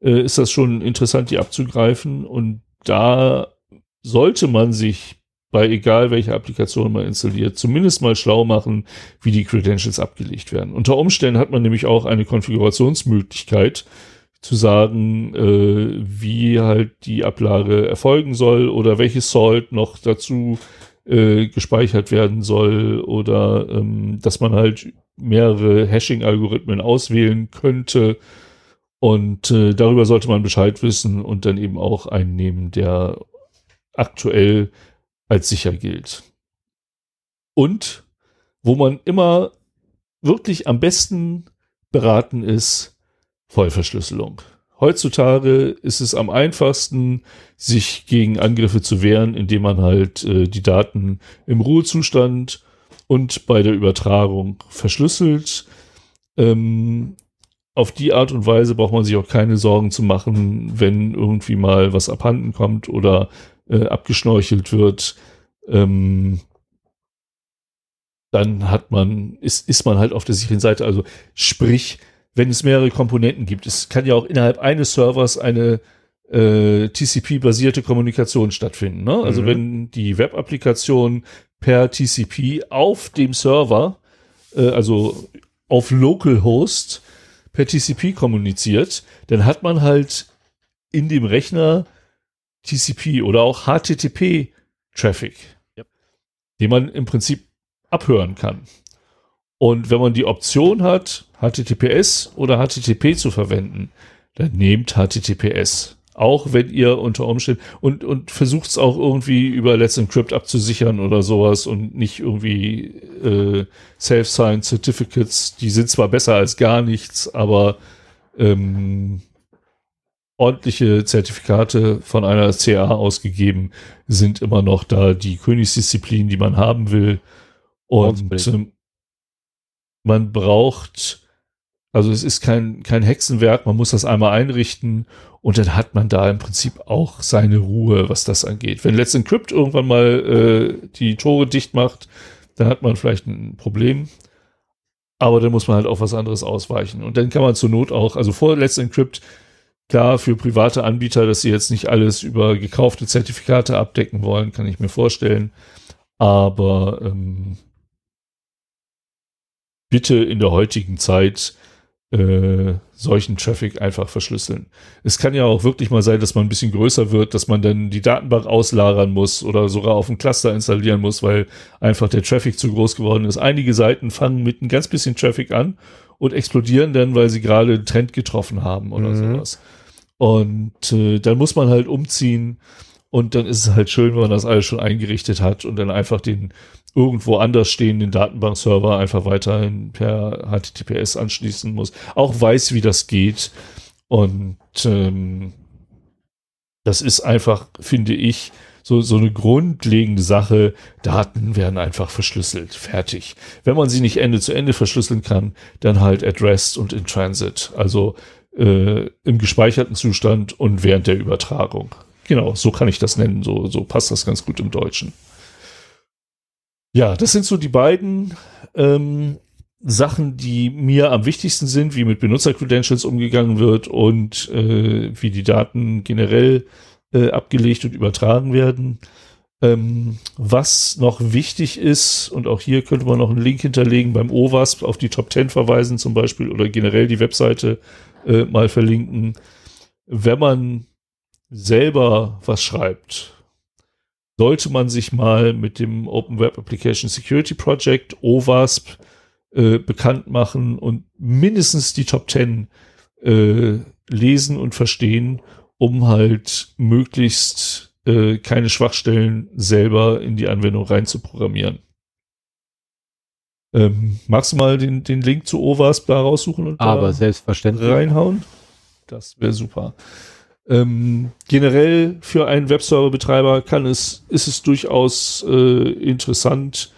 äh, ist das schon interessant, die abzugreifen. Und da sollte man sich bei egal welcher Applikation man installiert, zumindest mal schlau machen, wie die Credentials abgelegt werden. Unter Umständen hat man nämlich auch eine Konfigurationsmöglichkeit, zu sagen, äh, wie halt die Ablage erfolgen soll oder welches Salt noch dazu äh, gespeichert werden soll oder ähm, dass man halt mehrere Hashing-Algorithmen auswählen könnte. Und äh, darüber sollte man Bescheid wissen und dann eben auch einen nehmen, der aktuell als sicher gilt. Und wo man immer wirklich am besten beraten ist, Vollverschlüsselung. Heutzutage ist es am einfachsten, sich gegen Angriffe zu wehren, indem man halt äh, die Daten im Ruhezustand und bei der Übertragung verschlüsselt. Ähm, auf die Art und Weise braucht man sich auch keine Sorgen zu machen, wenn irgendwie mal was abhanden kommt oder äh, abgeschnorchelt wird. Ähm, dann hat man, ist, ist man halt auf der sicheren Seite. Also sprich, wenn es mehrere Komponenten gibt. Es kann ja auch innerhalb eines Servers eine äh, TCP-basierte Kommunikation stattfinden. Ne? Also mhm. wenn die Web-Applikation per TCP auf dem Server, äh, also auf Localhost per TCP kommuniziert, dann hat man halt in dem Rechner TCP oder auch HTTP-Traffic, yep. den man im Prinzip abhören kann. Und wenn man die Option hat, HTTPS oder HTTP zu verwenden, dann nehmt HTTPS. Auch wenn ihr unter Umständen und, und versucht es auch irgendwie über Let's Encrypt abzusichern oder sowas und nicht irgendwie äh, Self-Signed Certificates, die sind zwar besser als gar nichts, aber ähm, ordentliche Zertifikate von einer CA ausgegeben sind immer noch da die Königsdisziplin, die man haben will. Und ähm, man braucht also es ist kein, kein Hexenwerk, man muss das einmal einrichten und dann hat man da im Prinzip auch seine Ruhe, was das angeht. Wenn Let's Encrypt irgendwann mal äh, die Tore dicht macht, dann hat man vielleicht ein Problem. Aber dann muss man halt auf was anderes ausweichen. Und dann kann man zur Not auch, also vor Let's Encrypt, klar, für private Anbieter, dass sie jetzt nicht alles über gekaufte Zertifikate abdecken wollen, kann ich mir vorstellen. Aber ähm, bitte in der heutigen Zeit äh, solchen Traffic einfach verschlüsseln. Es kann ja auch wirklich mal sein, dass man ein bisschen größer wird, dass man dann die Datenbank auslagern muss oder sogar auf ein Cluster installieren muss, weil einfach der Traffic zu groß geworden ist. Einige Seiten fangen mit ein ganz bisschen Traffic an und explodieren dann, weil sie gerade einen Trend getroffen haben oder mhm. sowas. Und äh, dann muss man halt umziehen und dann ist es halt schön, wenn man das alles schon eingerichtet hat und dann einfach den irgendwo anders stehenden Datenbankserver einfach weiterhin per HTTPS anschließen muss, auch weiß, wie das geht. Und ähm, das ist einfach, finde ich, so, so eine grundlegende Sache. Daten werden einfach verschlüsselt. Fertig. Wenn man sie nicht Ende zu Ende verschlüsseln kann, dann halt at rest und in transit. Also äh, im gespeicherten Zustand und während der Übertragung. Genau, so kann ich das nennen. So, so passt das ganz gut im Deutschen. Ja, das sind so die beiden ähm, Sachen, die mir am wichtigsten sind, wie mit Benutzer-Credentials umgegangen wird und äh, wie die Daten generell äh, abgelegt und übertragen werden. Ähm, was noch wichtig ist, und auch hier könnte man noch einen Link hinterlegen beim OWASP auf die Top 10 verweisen zum Beispiel oder generell die Webseite äh, mal verlinken. Wenn man selber was schreibt, sollte man sich mal mit dem Open Web Application Security Project, OWASP, äh, bekannt machen und mindestens die Top 10 äh, lesen und verstehen, um halt möglichst äh, keine Schwachstellen selber in die Anwendung rein zu programmieren. Ähm, magst du mal den, den Link zu OWASP da raussuchen und Aber selbstverständlich reinhauen? Das wäre super. Ähm, generell für einen Webserver-Betreiber kann es, ist es durchaus äh, interessant,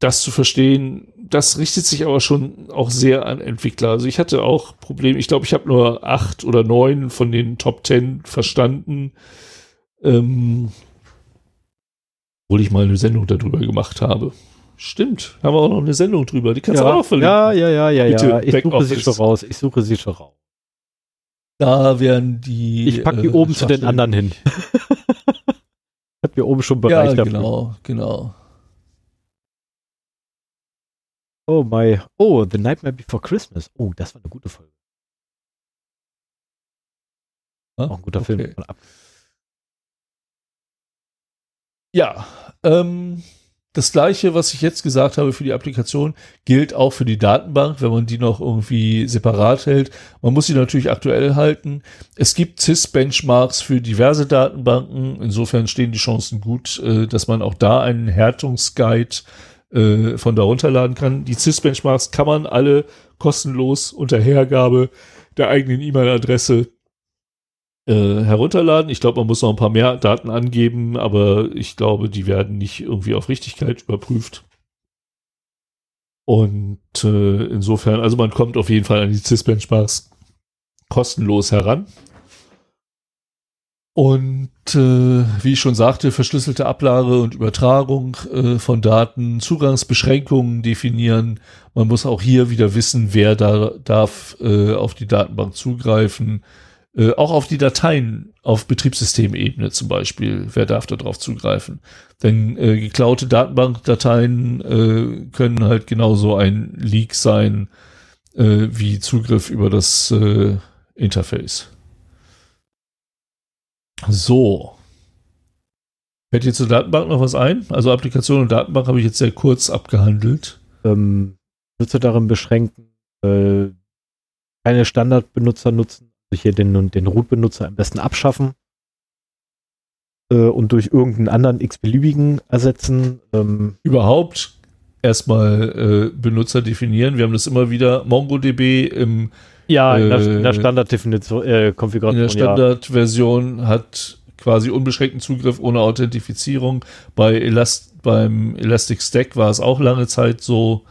das zu verstehen. Das richtet sich aber schon auch sehr an Entwickler. Also ich hatte auch Probleme. Ich glaube, ich habe nur acht oder neun von den Top Ten verstanden. Ähm, obwohl ich mal eine Sendung darüber gemacht habe. Stimmt, haben wir auch noch eine Sendung drüber. Die kannst ja, du auch noch verlinken. Ja, ja, ja, ja, Bitte, ja. Ich suche sie schon raus. Ich suche sie schon raus. Da werden die. Ich packe die äh, oben zu den anderen hin. ich habe hier oben schon Bereich ja, dafür. Genau, genau. Oh my. Oh, The Nightmare Before Christmas. Oh, das war eine gute Folge. Ah, Auch ein guter okay. Film. Ja, ähm, das gleiche, was ich jetzt gesagt habe für die Applikation, gilt auch für die Datenbank, wenn man die noch irgendwie separat hält. Man muss sie natürlich aktuell halten. Es gibt CIS-Benchmarks für diverse Datenbanken. Insofern stehen die Chancen gut, äh, dass man auch da einen Härtungsguide äh, von da runterladen kann. Die CIS-Benchmarks kann man alle kostenlos unter Hergabe der eigenen E-Mail-Adresse äh, herunterladen. Ich glaube, man muss noch ein paar mehr Daten angeben, aber ich glaube, die werden nicht irgendwie auf Richtigkeit überprüft. Und äh, insofern, also man kommt auf jeden Fall an die CIS-Benchmarks kostenlos heran. Und äh, wie ich schon sagte, verschlüsselte Ablage und Übertragung äh, von Daten, Zugangsbeschränkungen definieren. Man muss auch hier wieder wissen, wer da darf äh, auf die Datenbank zugreifen. Äh, auch auf die Dateien auf Betriebssystemebene zum Beispiel. Wer darf da drauf zugreifen? Denn äh, geklaute Datenbankdateien äh, können halt genauso ein Leak sein äh, wie Zugriff über das äh, Interface. So. Fällt dir zur Datenbank noch was ein? Also Applikation und Datenbank habe ich jetzt sehr kurz abgehandelt. Ähm, Nutzer darin beschränken, äh, keine Standardbenutzer nutzen, also hier den, den Root-Benutzer am besten abschaffen äh, und durch irgendeinen anderen x-beliebigen ersetzen. Ähm, Überhaupt erstmal äh, Benutzer definieren. Wir haben das immer wieder MongoDB im ja, in der, in der äh, Standarddefinition, äh. In der Standardversion ja. hat quasi unbeschränkten Zugriff ohne Authentifizierung. Bei Elast beim Elastic Stack war es auch lange Zeit so.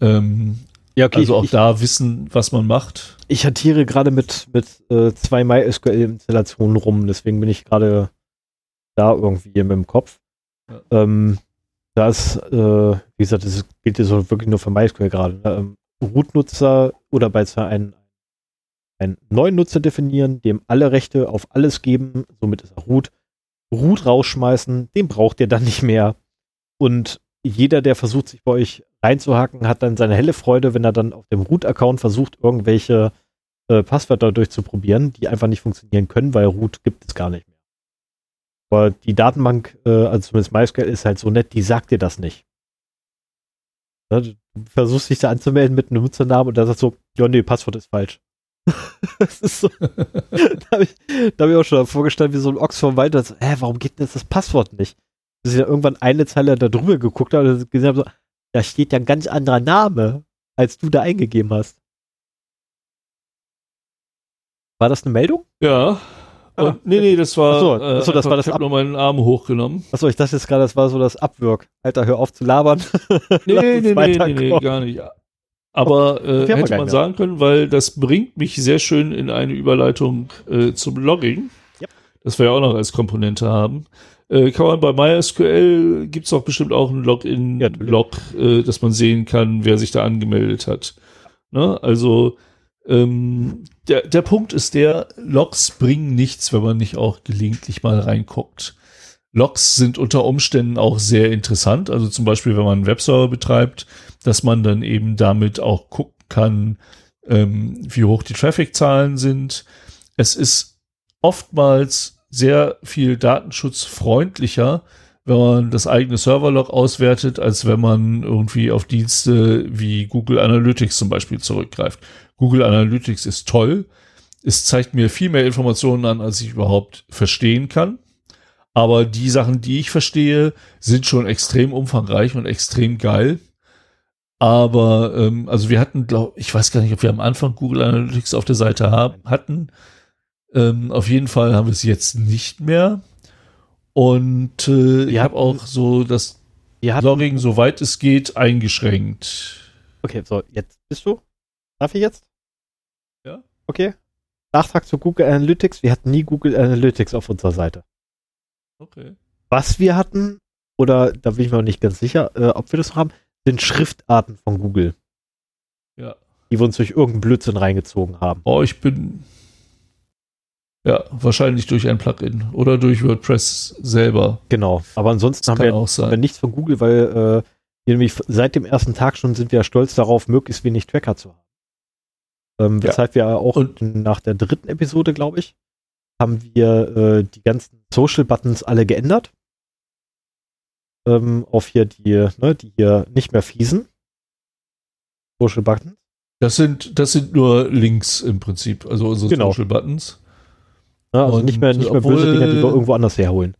Ähm, ja, okay, also auch ich, da wissen, was man macht. Ich hantiere gerade mit, mit äh, zwei MySQL-Installationen rum, deswegen bin ich gerade da irgendwie mit dem Kopf. Ja. Ähm, da ist, äh, wie gesagt, das gilt jetzt wirklich nur für MySQL gerade. Ne? Ähm, Root-Nutzer oder bei einem einen neuen Nutzer definieren, dem alle Rechte auf alles geben, somit ist er Root. Root rausschmeißen, den braucht ihr dann nicht mehr. Und jeder, der versucht, sich bei euch reinzuhacken, hat dann seine helle Freude, wenn er dann auf dem Root-Account versucht, irgendwelche äh, Passwörter durchzuprobieren, die einfach nicht funktionieren können, weil Root gibt es gar nicht mehr. Aber die Datenbank, äh, also zumindest MySQL, ist halt so nett, die sagt dir das nicht. Ja, du versuchst dich da anzumelden mit einem Nutzernamen und da sagt so, ja, nee, Passwort ist falsch. das ist so. da habe ich, hab ich auch schon vorgestellt, wie so ein Ochs vom Wald. So, hä, warum geht denn jetzt das Passwort nicht? Bis ich ja irgendwann eine Zeile da drüber geguckt habe und gesehen habe, so, da steht ja ein ganz anderer Name, als du da eingegeben hast. War das eine Meldung? Ja. Ah, nee, nee, das war. Achso, achso das äh, war das. Ich habe nur meinen Arm hochgenommen. Achso, ich dachte jetzt gerade, das war so das Abwirk. Alter, hör auf zu labern. Nee, nee, nee, nee, nee, gar nicht. Aber äh, hätte man sagen können, weil das bringt mich sehr schön in eine Überleitung äh, zum Logging. Yep. Das wir ja auch noch als Komponente haben. Äh, kann man bei MySQL, gibt es auch bestimmt auch ein Login-Log, äh, dass man sehen kann, wer sich da angemeldet hat. Ne? Also ähm, der, der Punkt ist der, Logs bringen nichts, wenn man nicht auch gelegentlich mal reinguckt. Logs sind unter Umständen auch sehr interessant. Also zum Beispiel, wenn man einen Webserver betreibt, dass man dann eben damit auch gucken kann, ähm, wie hoch die Traffic-Zahlen sind. Es ist oftmals sehr viel datenschutzfreundlicher, wenn man das eigene Serverlog auswertet, als wenn man irgendwie auf Dienste wie Google Analytics zum Beispiel zurückgreift. Google Analytics ist toll. Es zeigt mir viel mehr Informationen an, als ich überhaupt verstehen kann. Aber die Sachen, die ich verstehe, sind schon extrem umfangreich und extrem geil. Aber ähm, also wir hatten, glaube ich, weiß gar nicht, ob wir am Anfang Google Analytics auf der Seite haben, hatten. Ähm, auf jeden Fall haben wir es jetzt nicht mehr. Und äh, ich habe auch so das Logging, soweit es geht, eingeschränkt. Okay, so, jetzt bist du? Darf ich jetzt? Ja. Okay. Nachtrag zu Google Analytics. Wir hatten nie Google Analytics auf unserer Seite. Okay. Was wir hatten, oder da bin ich mir noch nicht ganz sicher, äh, ob wir das noch haben, sind Schriftarten von Google. Ja. Die wir uns durch irgendeinen Blödsinn reingezogen haben. Oh, ich bin. Ja, wahrscheinlich durch ein Plugin oder durch WordPress selber. Genau, aber ansonsten haben wir, haben wir, nichts von Google, weil äh, nämlich seit dem ersten Tag schon sind wir stolz darauf, möglichst wenig Tracker zu haben. Ähm, weshalb ja. wir auch Und nach der dritten Episode, glaube ich, haben wir äh, die ganzen Social Buttons alle geändert ähm, auf hier die, ne, die hier nicht mehr fiesen. Social Buttons. Das sind, das sind nur Links im Prinzip, also unsere genau. Social Buttons. Ja, also nicht mehr, nicht mehr böse Dinge, die wir irgendwo anders herholen.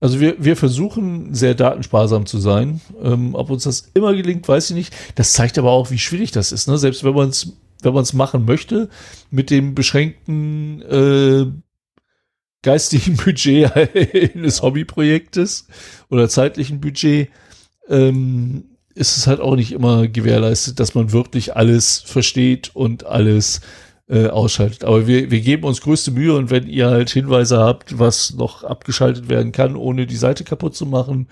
Also wir, wir versuchen sehr datensparsam zu sein. Ähm, ob uns das immer gelingt, weiß ich nicht. Das zeigt aber auch, wie schwierig das ist. Ne? Selbst wenn man es wenn man es machen möchte, mit dem beschränkten äh, geistigen Budget eines Hobbyprojektes oder zeitlichen Budget, ähm, ist es halt auch nicht immer gewährleistet, dass man wirklich alles versteht und alles äh, ausschaltet. Aber wir, wir geben uns größte Mühe und wenn ihr halt Hinweise habt, was noch abgeschaltet werden kann, ohne die Seite kaputt zu machen,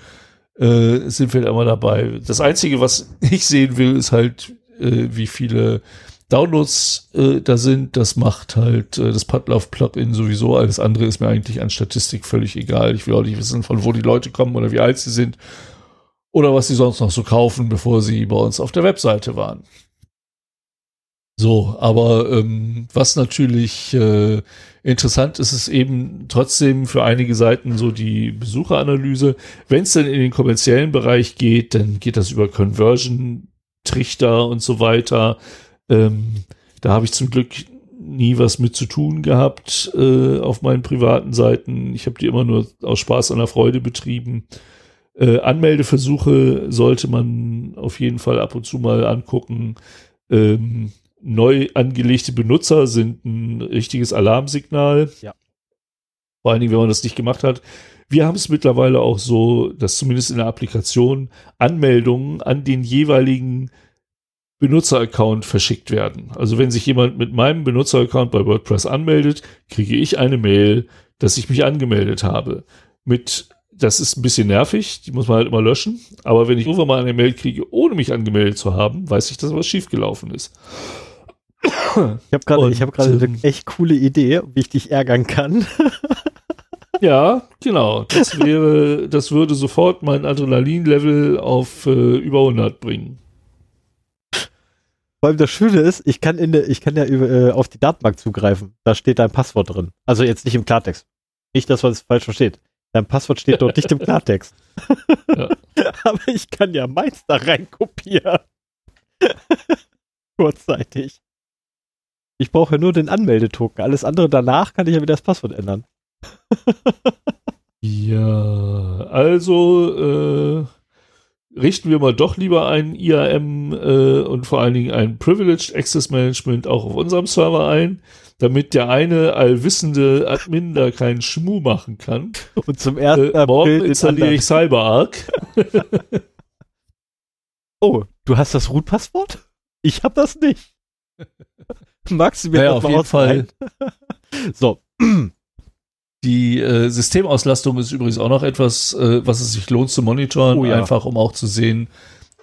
äh, sind wir immer dabei. Das Einzige, was ich sehen will, ist halt, äh, wie viele Downloads äh, da sind. Das macht halt äh, das Padlove-Plugin sowieso. Alles andere ist mir eigentlich an Statistik völlig egal. Ich will auch nicht wissen, von wo die Leute kommen oder wie alt sie sind oder was sie sonst noch so kaufen, bevor sie bei uns auf der Webseite waren. So, aber ähm, was natürlich äh, interessant ist, ist eben trotzdem für einige Seiten so die Besucheranalyse. Wenn es denn in den kommerziellen Bereich geht, dann geht das über Conversion, Trichter und so weiter. Ähm, da habe ich zum Glück nie was mit zu tun gehabt äh, auf meinen privaten Seiten. Ich habe die immer nur aus Spaß an der Freude betrieben. Äh, Anmeldeversuche sollte man auf jeden Fall ab und zu mal angucken. Ähm, neu angelegte Benutzer sind ein richtiges Alarmsignal. Ja. Vor allen Dingen, wenn man das nicht gemacht hat. Wir haben es mittlerweile auch so, dass zumindest in der Applikation Anmeldungen an den jeweiligen Benutzeraccount verschickt werden. Also wenn sich jemand mit meinem Benutzeraccount bei WordPress anmeldet, kriege ich eine Mail, dass ich mich angemeldet habe. Mit, das ist ein bisschen nervig, die muss man halt immer löschen. Aber wenn ich irgendwann mal eine Mail kriege, ohne mich angemeldet zu haben, weiß ich, dass was schiefgelaufen ist. Ich habe gerade hab eine echt coole Idee, wie ich dich ärgern kann. ja, genau. Das wäre, das würde sofort mein Adrenalin-Level auf äh, über 100 bringen. Vor allem das Schöne ist, ich kann in der, ich kann ja über, äh, auf die Datenbank zugreifen. Da steht dein Passwort drin. Also jetzt nicht im Klartext. Nicht, dass man es falsch versteht. Dein Passwort steht dort nicht im Klartext. Ja. Aber ich kann ja meins da rein kopieren. Kurzzeitig. Ich brauche ja nur den Anmeldetoken. Alles andere danach kann ich ja wieder das Passwort ändern. ja, also äh, richten wir mal doch lieber ein IAM äh, und vor allen Dingen ein Privileged Access Management auch auf unserem Server ein, damit der eine allwissende Admin da keinen Schmuh machen kann. Und zum ersten äh, morgen installiere ich CyberArk. oh, du hast das Root-Passwort? Ich habe das nicht. Magst du mir naja, das auf jeden Fall. so. Die äh, Systemauslastung ist übrigens auch noch etwas, äh, was es sich lohnt zu monitoren, oh, ja. einfach um auch zu sehen,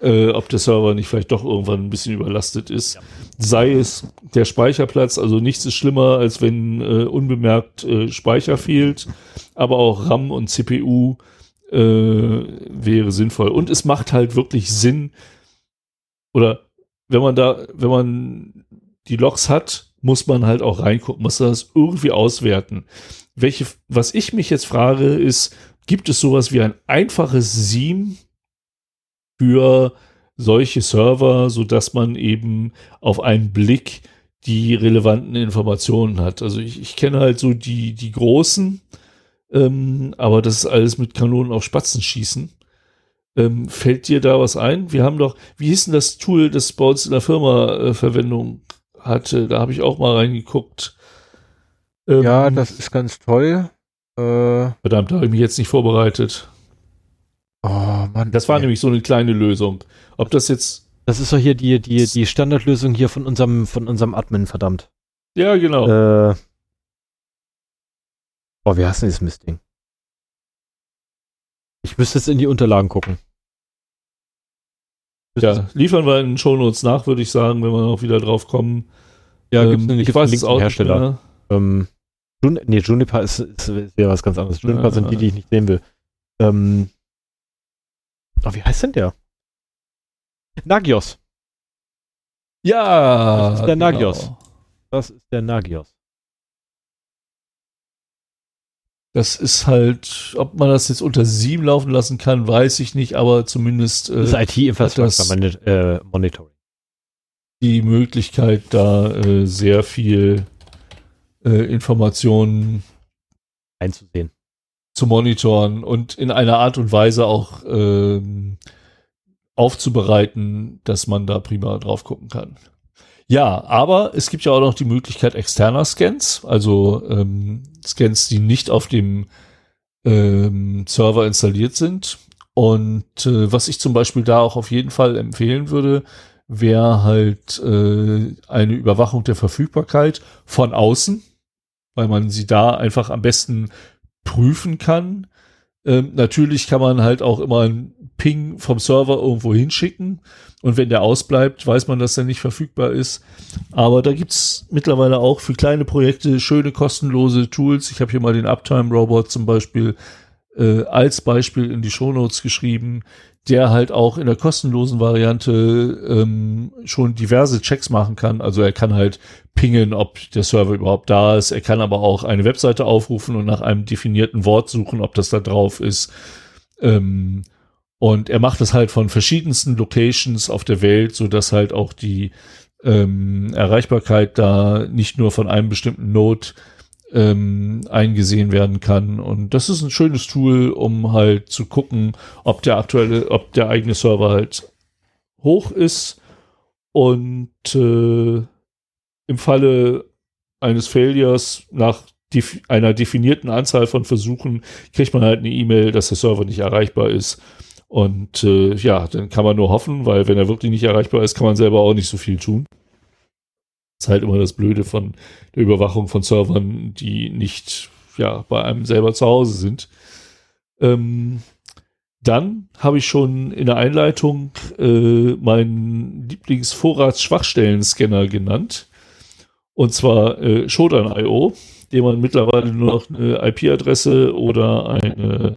äh, ob der Server nicht vielleicht doch irgendwann ein bisschen überlastet ist. Ja. Sei es der Speicherplatz, also nichts ist schlimmer, als wenn äh, unbemerkt äh, Speicher fehlt, aber auch RAM und CPU äh, wäre sinnvoll. Und es macht halt wirklich Sinn, oder wenn man da, wenn man die Logs hat, muss man halt auch reingucken, muss das irgendwie auswerten welche, was ich mich jetzt frage, ist, gibt es sowas wie ein einfaches Seam für solche Server, so dass man eben auf einen Blick die relevanten Informationen hat. Also ich, ich kenne halt so die, die großen, ähm, aber das ist alles mit Kanonen auf Spatzen schießen. Ähm, fällt dir da was ein? Wir haben doch, wie hieß denn das Tool, das bei uns in der Firma äh, Verwendung hatte? Da habe ich auch mal reingeguckt. Ähm, ja, das ist ganz toll. Äh, verdammt, da habe ich mich jetzt nicht vorbereitet. Oh Mann. Das war ey. nämlich so eine kleine Lösung. Ob das jetzt. Das ist doch hier die, die, die Standardlösung hier von unserem, von unserem Admin, verdammt. Ja, genau. Äh, oh, wie heißt denn dieses Mistding? Ich müsste jetzt in die Unterlagen gucken. Ja, liefern wir in den Shownotes nach, würde ich sagen, wenn wir noch wieder drauf kommen. Ja, ähm, gibt's, gibt's ich weiß es auch Hersteller. Ähm, Jun nee, Juniper ist, ist, ist ja was ganz anderes. Juniper ja. sind die, die ich nicht sehen will. Ähm, oh, wie heißt denn der? Nagios. Ja. Das ist der genau. Nagios. Das ist der Nagios. Das ist halt, ob man das jetzt unter sieben laufen lassen kann, weiß ich nicht, aber zumindest. Äh, das ist IT-Infrastructure äh, Monitoring. Die Möglichkeit, da äh, sehr viel äh, Informationen einzusehen. zu monitoren und in einer Art und Weise auch ähm, aufzubereiten, dass man da prima drauf gucken kann. Ja, aber es gibt ja auch noch die Möglichkeit externer Scans, also ähm, Scans, die nicht auf dem ähm, Server installiert sind. Und äh, was ich zum Beispiel da auch auf jeden Fall empfehlen würde, wäre halt äh, eine Überwachung der Verfügbarkeit von außen, weil man sie da einfach am besten prüfen kann. Ähm, natürlich kann man halt auch immer einen Ping vom Server irgendwo hinschicken und wenn der ausbleibt, weiß man, dass er nicht verfügbar ist. Aber da gibt's mittlerweile auch für kleine Projekte schöne kostenlose Tools. Ich habe hier mal den Uptime Robot zum Beispiel äh, als Beispiel in die Shownotes geschrieben, der halt auch in der kostenlosen Variante ähm, schon diverse Checks machen kann. Also er kann halt pingen, ob der Server überhaupt da ist. Er kann aber auch eine Webseite aufrufen und nach einem definierten Wort suchen, ob das da drauf ist. Ähm, und er macht es halt von verschiedensten Locations auf der Welt, so dass halt auch die ähm, Erreichbarkeit da nicht nur von einem bestimmten Node ähm, eingesehen werden kann. Und das ist ein schönes Tool, um halt zu gucken, ob der aktuelle, ob der eigene Server halt hoch ist. Und äh, im Falle eines Failures nach def einer definierten Anzahl von Versuchen kriegt man halt eine E-Mail, dass der Server nicht erreichbar ist. Und äh, ja, dann kann man nur hoffen, weil wenn er wirklich nicht erreichbar ist, kann man selber auch nicht so viel tun ist halt immer das Blöde von der Überwachung von Servern, die nicht ja bei einem selber zu Hause sind. Ähm, dann habe ich schon in der Einleitung äh, meinen Lieblingsvorratsschwachstellen-Scanner genannt. Und zwar äh, Shodan.io, dem man mittlerweile nur noch eine IP-Adresse oder eine,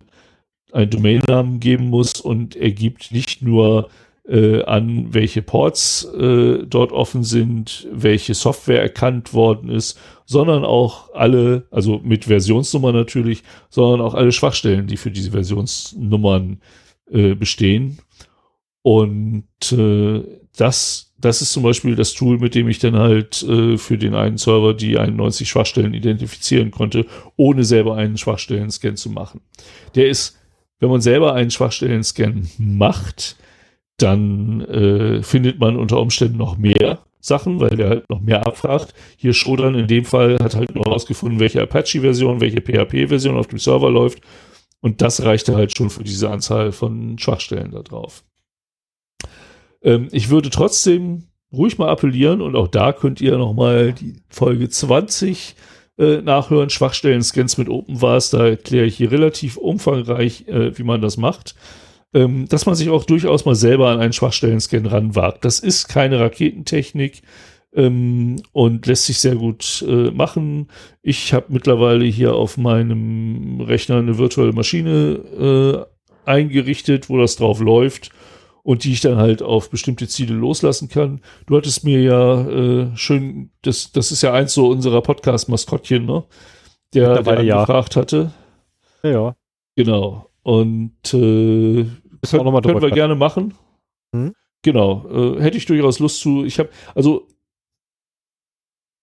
einen Domainnamen geben muss und er gibt nicht nur äh, an, welche Ports äh, dort offen sind, welche Software erkannt worden ist, sondern auch alle, also mit Versionsnummer natürlich, sondern auch alle Schwachstellen, die für diese Versionsnummern äh, bestehen. Und äh, das, das ist zum Beispiel das Tool, mit dem ich dann halt äh, für den einen Server die 91 Schwachstellen identifizieren konnte, ohne selber einen Schwachstellen-Scan zu machen. Der ist, wenn man selber einen Schwachstellen-Scan macht, dann äh, findet man unter Umständen noch mehr Sachen, weil der halt noch mehr abfragt. Hier Shodan in dem Fall hat halt nur herausgefunden, welche Apache-Version, welche PHP-Version auf dem Server läuft. Und das reichte halt schon für diese Anzahl von Schwachstellen da drauf. Ähm, ich würde trotzdem ruhig mal appellieren und auch da könnt ihr nochmal die Folge 20 äh, nachhören. Schwachstellen-Scans mit OpenVAS, da erkläre ich hier relativ umfangreich, äh, wie man das macht ähm, dass man sich auch durchaus mal selber an einen Schwachstellen-Scan ranwagt. Das ist keine Raketentechnik ähm, und lässt sich sehr gut äh, machen. Ich habe mittlerweile hier auf meinem Rechner eine virtuelle Maschine äh, eingerichtet, wo das drauf läuft und die ich dann halt auf bestimmte Ziele loslassen kann. Du hattest mir ja äh, schön, das, das ist ja eins so unserer Podcast-Maskottchen, ne? Der, der ja. hatte. Ja. Genau. Und äh, können, noch mal können wir gerne machen. Hm? Genau. Äh, hätte ich durchaus Lust zu. Ich habe, also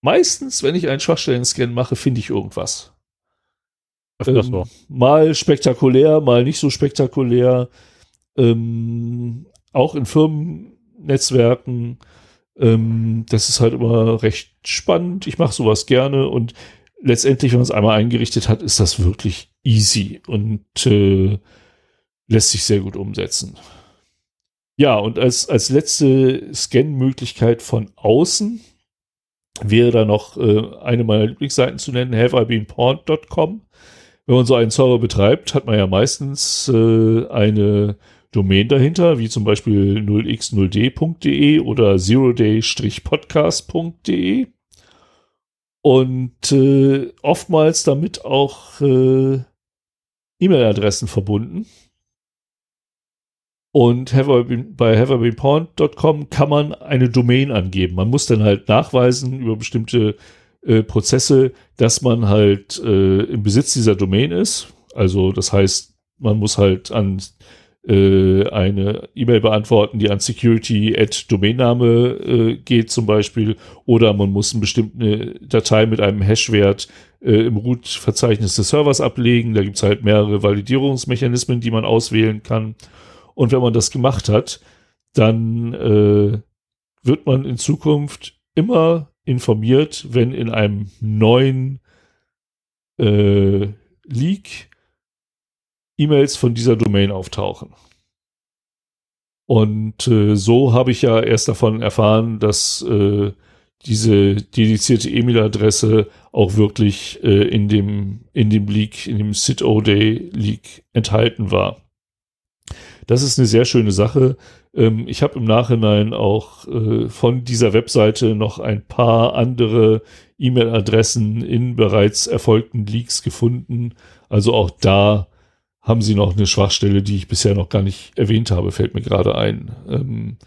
meistens, wenn ich einen Schwachstellen-Scan mache, finde ich irgendwas. Ähm, so. Mal spektakulär, mal nicht so spektakulär. Ähm, auch in Firmennetzwerken. Ähm, das ist halt immer recht spannend. Ich mache sowas gerne und letztendlich, wenn man es einmal eingerichtet hat, ist das wirklich easy und äh, lässt sich sehr gut umsetzen. Ja, und als, als letzte Scan-Möglichkeit von außen wäre da noch äh, eine meiner Lieblingsseiten zu nennen, haveibeenpawned.com. Wenn man so einen Server betreibt, hat man ja meistens äh, eine Domain dahinter, wie zum Beispiel 0x0d.de oder zeroday-podcast.de und äh, oftmals damit auch äh, E-Mail-Adressen verbunden. Und bei haveabeenpawned.com kann man eine Domain angeben. Man muss dann halt nachweisen über bestimmte äh, Prozesse, dass man halt äh, im Besitz dieser Domain ist. Also das heißt, man muss halt an äh, eine E-Mail beantworten, die an Security at Domainname äh, geht zum Beispiel, oder man muss eine bestimmte Datei mit einem Hashwert äh, im Root-Verzeichnis des Servers ablegen. Da gibt es halt mehrere Validierungsmechanismen, die man auswählen kann. Und wenn man das gemacht hat, dann äh, wird man in Zukunft immer informiert, wenn in einem neuen äh, Leak E-Mails von dieser Domain auftauchen. Und äh, so habe ich ja erst davon erfahren, dass äh, diese dedizierte E-Mail-Adresse auch wirklich äh, in dem in dem Leak, in dem Sit-O-Day Leak enthalten war. Das ist eine sehr schöne Sache. Ähm, ich habe im Nachhinein auch äh, von dieser Webseite noch ein paar andere E-Mail-Adressen in bereits erfolgten Leaks gefunden. Also auch da haben sie noch eine Schwachstelle, die ich bisher noch gar nicht erwähnt habe, fällt mir gerade ein. Ähm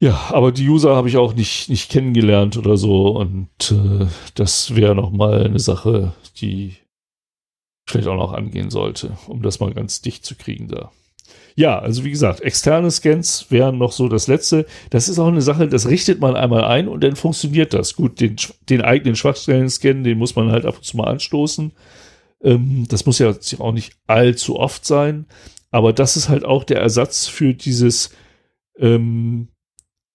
ja, aber die User habe ich auch nicht, nicht kennengelernt oder so und äh, das wäre nochmal eine Sache, die vielleicht auch noch angehen sollte, um das mal ganz dicht zu kriegen da. Ja, also wie gesagt, externe Scans wären noch so das Letzte. Das ist auch eine Sache, das richtet man einmal ein und dann funktioniert das. Gut, den, den eigenen Schwachstellen-Scan, den muss man halt ab und zu mal anstoßen. Ähm, das muss ja auch nicht allzu oft sein, aber das ist halt auch der Ersatz für dieses, ähm,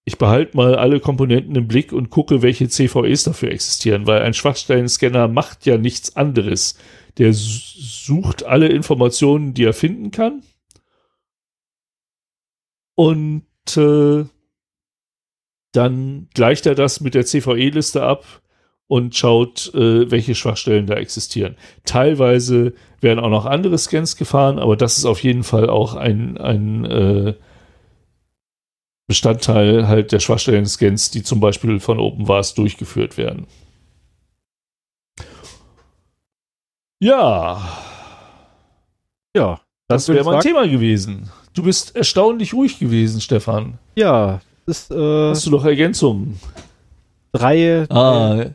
ich behalte mal alle Komponenten im Blick und gucke, welche CVEs dafür existieren, weil ein Schwachstellen-Scanner macht ja nichts anderes. Der sucht alle Informationen, die er finden kann und äh, dann gleicht er das mit der CVE-Liste ab und schaut, äh, welche Schwachstellen da existieren. Teilweise werden auch noch andere Scans gefahren, aber das ist auf jeden Fall auch ein, ein äh, Bestandteil halt der Schwachstellen-Scans, die zum Beispiel von OpenVAS durchgeführt werden. Ja. Ja. Das wäre mein Thema gewesen. Du bist erstaunlich ruhig gewesen, Stefan. Ja, ist, äh, Hast du noch Ergänzungen? Drei. Ah. Äh,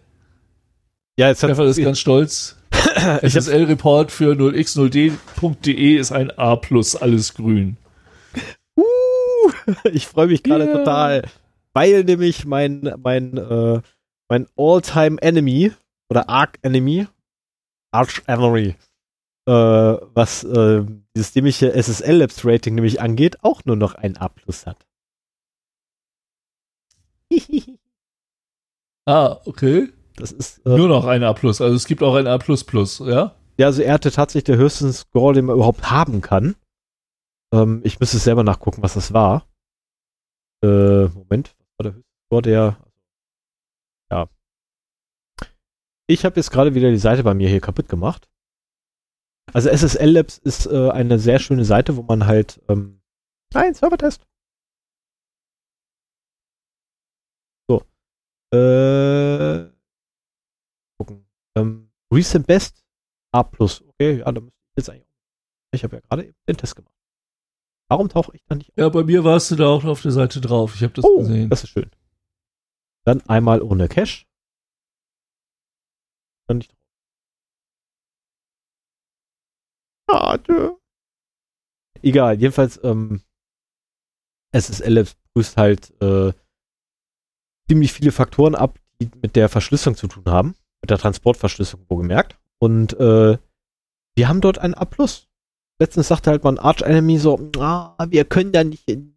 ja, jetzt Stefan ist ganz stolz. SSL-Report für 0x0d.de ist ein A+, alles grün. Uh, ich freue mich gerade yeah. total, weil nämlich mein, mein, äh, mein All-Time Enemy oder Arc Enemy, Arch Enemy, äh, was äh, dieses dämliche SSL Labs Rating nämlich angeht, auch nur noch ein A plus hat. ah, okay. Das ist äh, nur noch ein A plus. Also es gibt auch ein A plus plus, ja? Ja, also er hatte tatsächlich der höchste Score, den man überhaupt haben kann. Ähm, ich müsste selber nachgucken, was das war. Äh, Moment, was war der höchste Score, der. Ja. Ich habe jetzt gerade wieder die Seite bei mir hier kaputt gemacht. Also SSL Labs ist äh, eine sehr schöne Seite, wo man halt. Ähm, nein, Servertest. So. Äh, gucken. Ähm, Recent Best A. Okay, ja, da müsste ich jetzt eigentlich. Ich habe ja gerade eben den Test gemacht. Warum tauche ich da nicht auf? Ja, bei mir warst du da auch auf der Seite drauf. Ich habe das oh, gesehen. Das ist schön. Dann einmal ohne Cache. Nicht Schade. Egal, jedenfalls, ähm, SSL prüft halt äh, ziemlich viele Faktoren ab, die mit der Verschlüsselung zu tun haben. Mit der Transportverschlüsselung, wo gemerkt. Und äh, wir haben dort ein A. Letztens sagte halt mal ein Arch Enemy so, ah, wir können da nicht hin.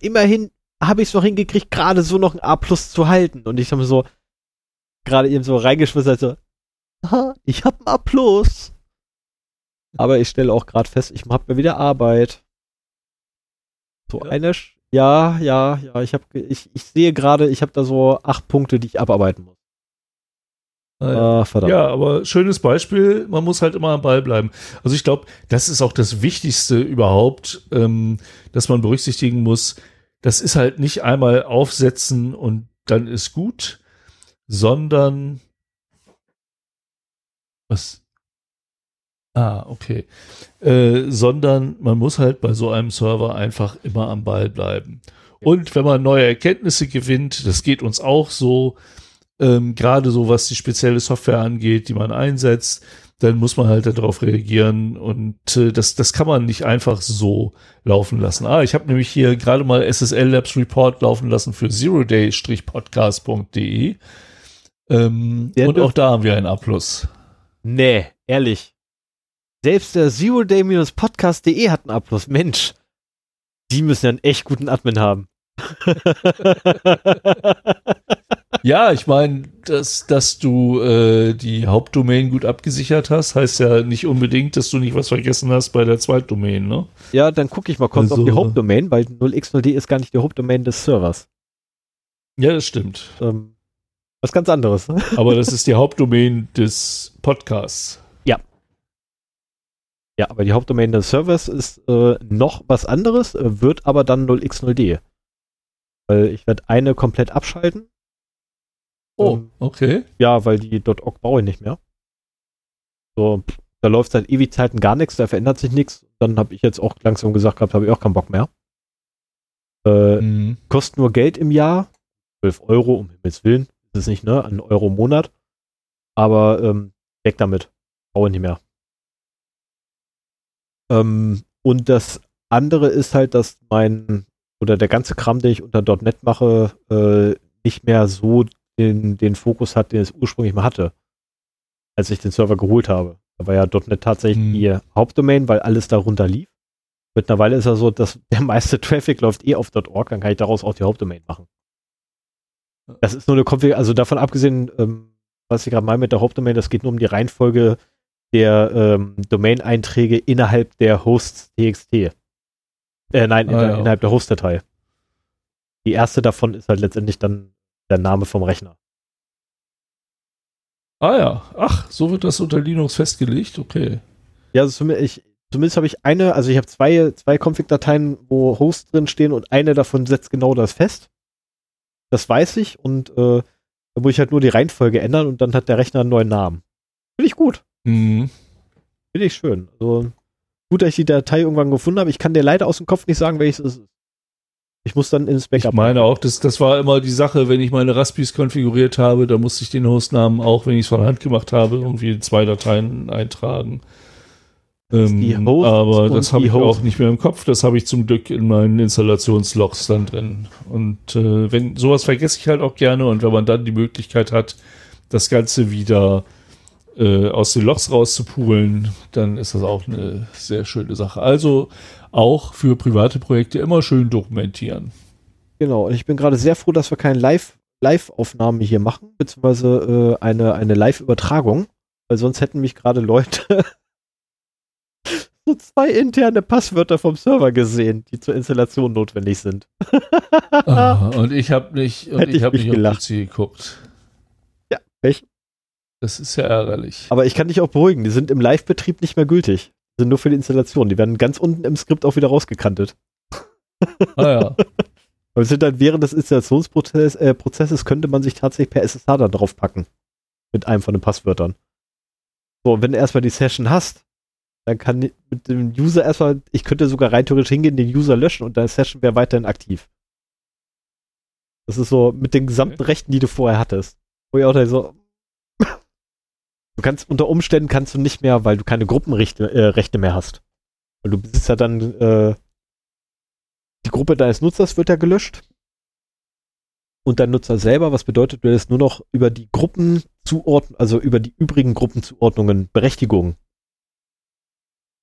Immerhin habe ich es noch hingekriegt, gerade so noch ein A zu halten. Und ich habe so gerade eben so reingeschmissen, also, ah, ich habe ein A Plus. Aber ich stelle auch gerade fest, ich habe mir wieder Arbeit. So ja. eine, Sch ja, ja, ja, ich habe, ich, ich sehe gerade, ich habe da so acht Punkte, die ich abarbeiten muss. Ah, ja. ja, aber schönes Beispiel, man muss halt immer am Ball bleiben. Also ich glaube, das ist auch das Wichtigste überhaupt, ähm, dass man berücksichtigen muss. Das ist halt nicht einmal aufsetzen und dann ist gut, sondern was Ah, okay. Äh, sondern man muss halt bei so einem Server einfach immer am Ball bleiben. Und wenn man neue Erkenntnisse gewinnt, das geht uns auch so, ähm, gerade so was die spezielle Software angeht, die man einsetzt, dann muss man halt darauf reagieren und äh, das, das kann man nicht einfach so laufen lassen. Ah, ich habe nämlich hier gerade mal SSL Labs Report laufen lassen für zeroday-podcast.de ähm, und auch da haben wir einen Abfluss. Nee, ehrlich. Selbst der zeroday-podcast.de hat einen Abfluss. Mensch, die müssen ja einen echt guten Admin haben. ja, ich meine, dass, dass du äh, die Hauptdomain gut abgesichert hast, heißt ja nicht unbedingt, dass du nicht was vergessen hast bei der Zweitdomain, ne? Ja, dann gucke ich mal kurz also, auf die Hauptdomain, weil 0x0d ist gar nicht die Hauptdomain des Servers. Ja, das stimmt. Ähm, was ganz anderes. Aber das ist die Hauptdomain des Podcasts. Ja. Ja, aber die Hauptdomain des Servers ist äh, noch was anderes, äh, wird aber dann 0x0d. Weil ich werde eine komplett abschalten Oh, ähm, okay. Ja, weil die .org brauche ich nicht mehr. So, da läuft seit ewig Zeiten gar nichts, da verändert sich nichts. Dann habe ich jetzt auch langsam gesagt gehabt, habe ich auch keinen Bock mehr. Äh, mhm. Kostet nur Geld im Jahr. 12 Euro, um Himmels Willen. Das ist nicht, ne? Ein Euro im Monat. Aber ähm, weg damit. Brauche ich nicht mehr. Ähm, und das andere ist halt, dass mein oder der ganze Kram, den ich unter .NET mache, äh, nicht mehr so den, den Fokus hat, den es ursprünglich mal hatte, als ich den Server geholt habe. Da war ja .NET tatsächlich hm. die Hauptdomain, weil alles darunter lief. Mittlerweile ist er so, dass der meiste Traffic läuft eh auf .org, dann kann ich daraus auch die Hauptdomain machen. Das ist nur eine Konfiguration, also davon abgesehen, ähm, was ich gerade meine mit der Hauptdomain, das geht nur um die Reihenfolge der ähm, Domain-Einträge innerhalb der Hosts TXT. Äh, nein, ah, in, ja. innerhalb der Host-Datei. Die erste davon ist halt letztendlich dann der Name vom Rechner. Ah ja, ach, so wird das unter Linux festgelegt, okay. Ja, also ich, zumindest habe ich eine, also ich habe zwei, zwei Config-Dateien, wo Hosts drin stehen und eine davon setzt genau das fest. Das weiß ich und äh, da muss ich halt nur die Reihenfolge ändern und dann hat der Rechner einen neuen Namen. Finde ich gut. Mhm. Finde ich schön. Also gut, dass ich die Datei irgendwann gefunden habe. Ich kann dir leider aus dem Kopf nicht sagen, welches es ist. Ich muss dann ins Backup. Ich meine auch, das, das war immer die Sache, wenn ich meine Raspis konfiguriert habe, da musste ich den Hostnamen auch, wenn ich es von Hand gemacht habe, irgendwie zwei Dateien eintragen. Ähm, aber das habe ich Host. auch nicht mehr im Kopf. Das habe ich zum Glück in meinen Installationslogs dann drin. Und äh, wenn sowas vergesse ich halt auch gerne. Und wenn man dann die Möglichkeit hat, das Ganze wieder äh, aus den Logs rauszupulen, dann ist das auch eine sehr schöne Sache. Also auch für private Projekte immer schön dokumentieren. Genau, und ich bin gerade sehr froh, dass wir keine Live- Live-Aufnahme hier machen, beziehungsweise äh, eine, eine Live-Übertragung, weil sonst hätten mich gerade Leute so zwei interne Passwörter vom Server gesehen, die zur Installation notwendig sind. ah, und ich habe nicht, und Hätte ich, habe nicht gelacht. auf PC geguckt. Ja, echt? Das ist ja ärgerlich. Aber ich kann dich auch beruhigen, die sind im Live-Betrieb nicht mehr gültig. Die sind nur für die Installation. Die werden ganz unten im Skript auch wieder rausgekantet. Ah ja. Aber sind dann während des Installationsprozesses äh, Prozesses könnte man sich tatsächlich per SSH dann drauf packen. Mit einem von den Passwörtern. So, wenn du erstmal die Session hast, dann kann mit dem User erstmal, ich könnte sogar rein theoretisch hingehen, den User löschen und deine Session wäre weiterhin aktiv. Das ist so mit den gesamten. Rechten, die du vorher hattest. Wo ich auch da so, Du kannst unter Umständen kannst du nicht mehr, weil du keine Gruppenrechte äh, Rechte mehr hast. Weil du besitzt ja dann äh, die Gruppe deines Nutzers wird ja gelöscht. Und dein Nutzer selber, was bedeutet, du hättest nur noch über die Gruppenzuordnung, also über die übrigen Gruppenzuordnungen Berechtigung.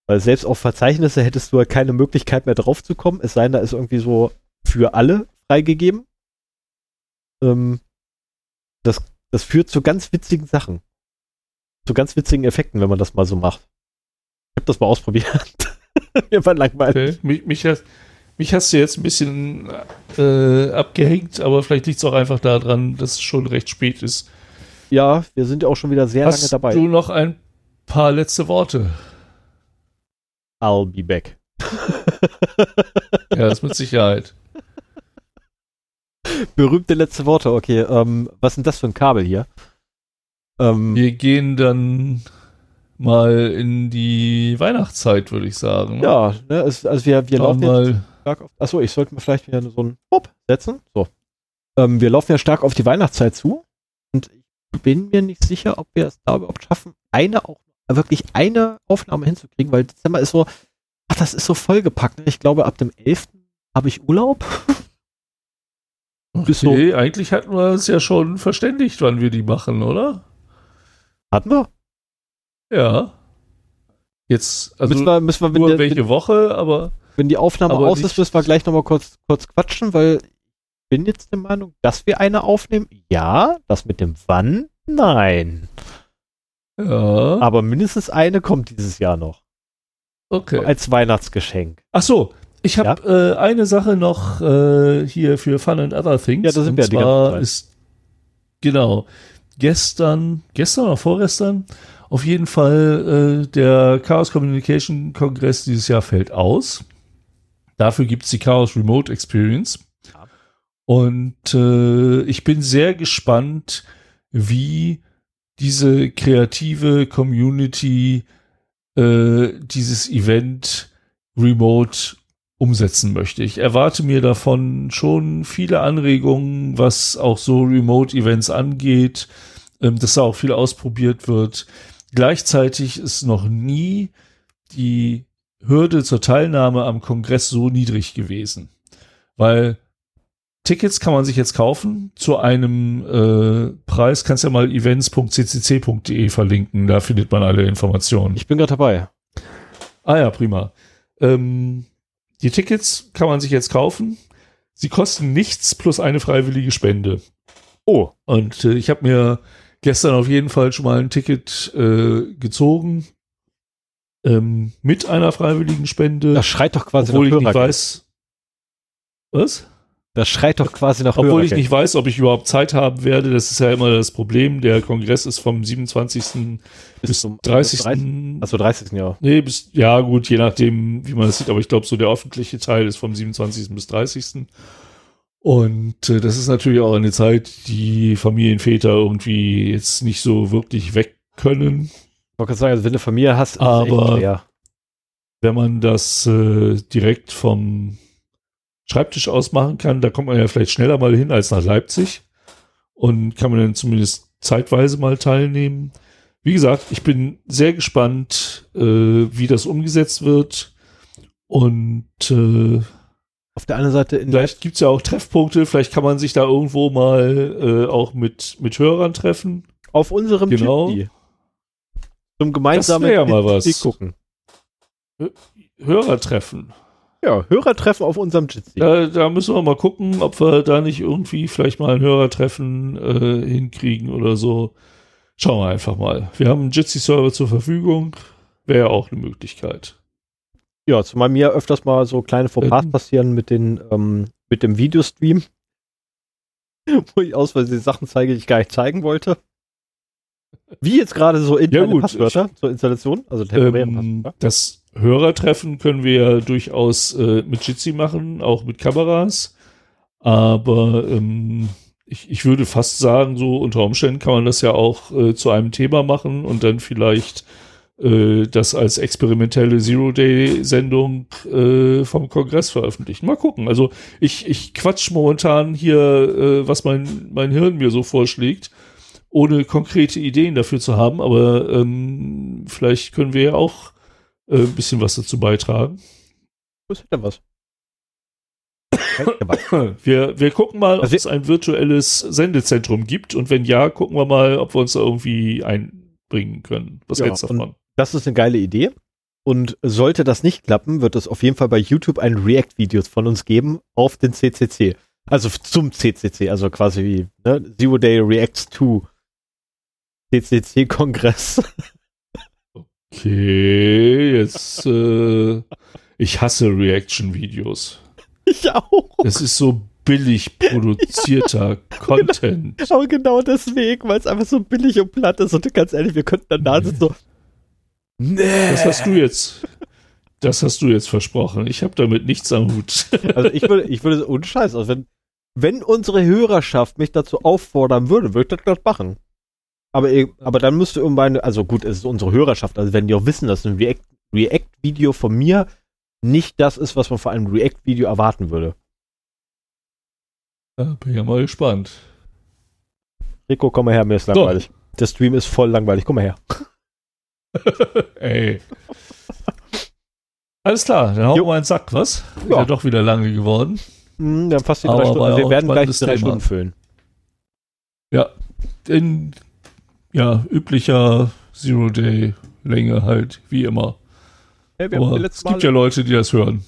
Weil selbst auf Verzeichnisse hättest du ja keine Möglichkeit mehr draufzukommen, es sei denn, da ist irgendwie so für alle freigegeben. Ähm, das, das führt zu ganz witzigen Sachen zu ganz witzigen Effekten, wenn man das mal so macht. Ich habe das mal ausprobiert. Mir war langweilig. Okay. Mich, mich, hast, mich, hast, du jetzt ein bisschen äh, abgehängt, aber vielleicht liegt es auch einfach daran, dass es schon recht spät ist. Ja, wir sind ja auch schon wieder sehr hast lange dabei. Hast du noch ein paar letzte Worte? I'll be back. ja, das mit Sicherheit. Berühmte letzte Worte, okay. Ähm, was ist denn das für ein Kabel hier? Ähm, wir gehen dann mal in die Weihnachtszeit, würde ich sagen. Ne? Ja, ne, es, also wir, wir laufen mal. jetzt stark auf. Achso, ich sollte mir vielleicht wieder so einen Pop setzen. So. Ähm, wir laufen ja stark auf die Weihnachtszeit zu. Und ich bin mir nicht sicher, ob wir es da überhaupt schaffen, eine auch wirklich eine Aufnahme hinzukriegen, weil Dezember ist so, ach, das ist so vollgepackt. Ich glaube, ab dem 11. habe ich Urlaub. Okay, so, eigentlich hatten wir uns ja schon verständigt, wann wir die machen, oder? Hatten wir? Ja. Jetzt, also müssen wir, müssen wir, nur der, welche Woche, aber. Wenn die Aufnahme aus ist, müssen wir gleich nochmal kurz, kurz quatschen, weil ich bin jetzt der Meinung, dass wir eine aufnehmen. Ja, das mit dem Wann? Nein. Ja. Aber mindestens eine kommt dieses Jahr noch. Okay. Als Weihnachtsgeschenk. Ach so, ich habe ja? äh, eine Sache noch äh, hier für Fun and Other Things. Ja, das sind wir die ganze ist genau gestern, gestern oder vorgestern, auf jeden Fall äh, der Chaos Communication Kongress dieses Jahr fällt aus. Dafür gibt es die Chaos Remote Experience. Ja. Und äh, ich bin sehr gespannt, wie diese kreative Community äh, dieses Event remote umsetzen möchte. Ich erwarte mir davon schon viele Anregungen, was auch so Remote-Events angeht, ähm, dass da auch viel ausprobiert wird. Gleichzeitig ist noch nie die Hürde zur Teilnahme am Kongress so niedrig gewesen, weil Tickets kann man sich jetzt kaufen zu einem äh, Preis. Kannst ja mal events.ccc.de verlinken, da findet man alle Informationen. Ich bin gerade dabei. Ah ja, prima. Ähm, die Tickets kann man sich jetzt kaufen. Sie kosten nichts plus eine freiwillige Spende. Oh. Und äh, ich habe mir gestern auf jeden Fall schon mal ein Ticket äh, gezogen. Ähm, mit einer freiwilligen Spende. Das schreit doch quasi obwohl ich nicht weiß. Was? Das schreit doch quasi nach Obwohl ich nicht weiß, ob ich überhaupt Zeit haben werde. Das ist ja immer das Problem. Der Kongress ist vom 27. bis, bis zum 30. 30. Also 30. Jahr. Nee, bis, ja gut, je nachdem, wie man das sieht. Aber ich glaube, so der öffentliche Teil ist vom 27. bis 30. Und äh, das ist natürlich auch eine Zeit, die Familienväter irgendwie jetzt nicht so wirklich weg können. Ich wollte sagen, also wenn du Familie hast, ist aber wenn man das äh, direkt vom Schreibtisch ausmachen kann, da kommt man ja vielleicht schneller mal hin als nach Leipzig und kann man dann zumindest zeitweise mal teilnehmen. Wie gesagt, ich bin sehr gespannt, äh, wie das umgesetzt wird und äh, auf der anderen Seite vielleicht gibt es ja auch Treffpunkte, vielleicht kann man sich da irgendwo mal äh, auch mit, mit Hörern treffen. Auf unserem genau. Zum gemeinsamen ja mal was. gucken. Hörertreffen. Ja, Hörertreffen auf unserem Jitsi. Da, da, müssen wir mal gucken, ob wir da nicht irgendwie vielleicht mal ein Hörertreffen äh, hinkriegen oder so. Schauen wir einfach mal. Wir haben einen Jitsi-Server zur Verfügung. Wäre ja auch eine Möglichkeit. Ja, zumal mir öfters mal so kleine Fauxpas ähm, passieren mit, den, ähm, mit dem Videostream. Wo ich aus Versehen Sachen zeige, die ich gar nicht zeigen wollte. Wie jetzt gerade so interne ja, Passwörter zur Installation, also temporäre ähm, Passwörter. Das Hörertreffen können wir ja durchaus äh, mit Jitsi machen, auch mit Kameras. Aber ähm, ich, ich würde fast sagen, so unter Umständen kann man das ja auch äh, zu einem Thema machen und dann vielleicht äh, das als experimentelle Zero-Day-Sendung äh, vom Kongress veröffentlichen. Mal gucken. Also ich, ich quatsch momentan hier, äh, was mein, mein Hirn mir so vorschlägt ohne konkrete Ideen dafür zu haben, aber ähm, vielleicht können wir ja auch äh, ein bisschen was dazu beitragen. Was ist denn was? wir, wir gucken mal, ob also es ein virtuelles Sendezentrum gibt und wenn ja, gucken wir mal, ob wir uns da irgendwie einbringen können. Was ja, hältst du davon? Das ist eine geile Idee. Und sollte das nicht klappen, wird es auf jeden Fall bei YouTube ein React-Video von uns geben auf den CCC. Also zum CCC, also quasi wie ne? Zero Day Reacts to CCC-Kongress. Okay, jetzt, äh, ich hasse Reaction-Videos. Ich auch. Das ist so billig produzierter ja, Content. Genau, aber genau deswegen, weil es einfach so billig und platt ist. Und ganz ehrlich, wir könnten dann da sitzen so. Nee. Das hast du jetzt. Das hast du jetzt versprochen. Ich habe damit nichts am Hut. Also ich würde, ich würde, unscheiß, also wenn, wenn unsere Hörerschaft mich dazu auffordern würde, würde ich das machen. Aber, aber dann müsste irgendwann, also gut, es ist unsere Hörerschaft, also wenn die auch wissen, dass ein React-Video React von mir nicht das ist, was man vor einem React-Video erwarten würde. Ja, bin ja mal gespannt. Rico, komm mal her, mir ist langweilig. Der Stream ist voll langweilig, komm mal her. Ey. Alles klar, dann hauen wir einen Sack, was? Ist Ja. ja doch wieder lange geworden. Hm, wir haben fast die drei Stunden. ja Wir werden gleich drei. Stunden füllen. Ja, in ja, üblicher Zero-Day-Länge halt, wie immer. Hey, wir Aber es gibt Mal- ja Leute, die das hören.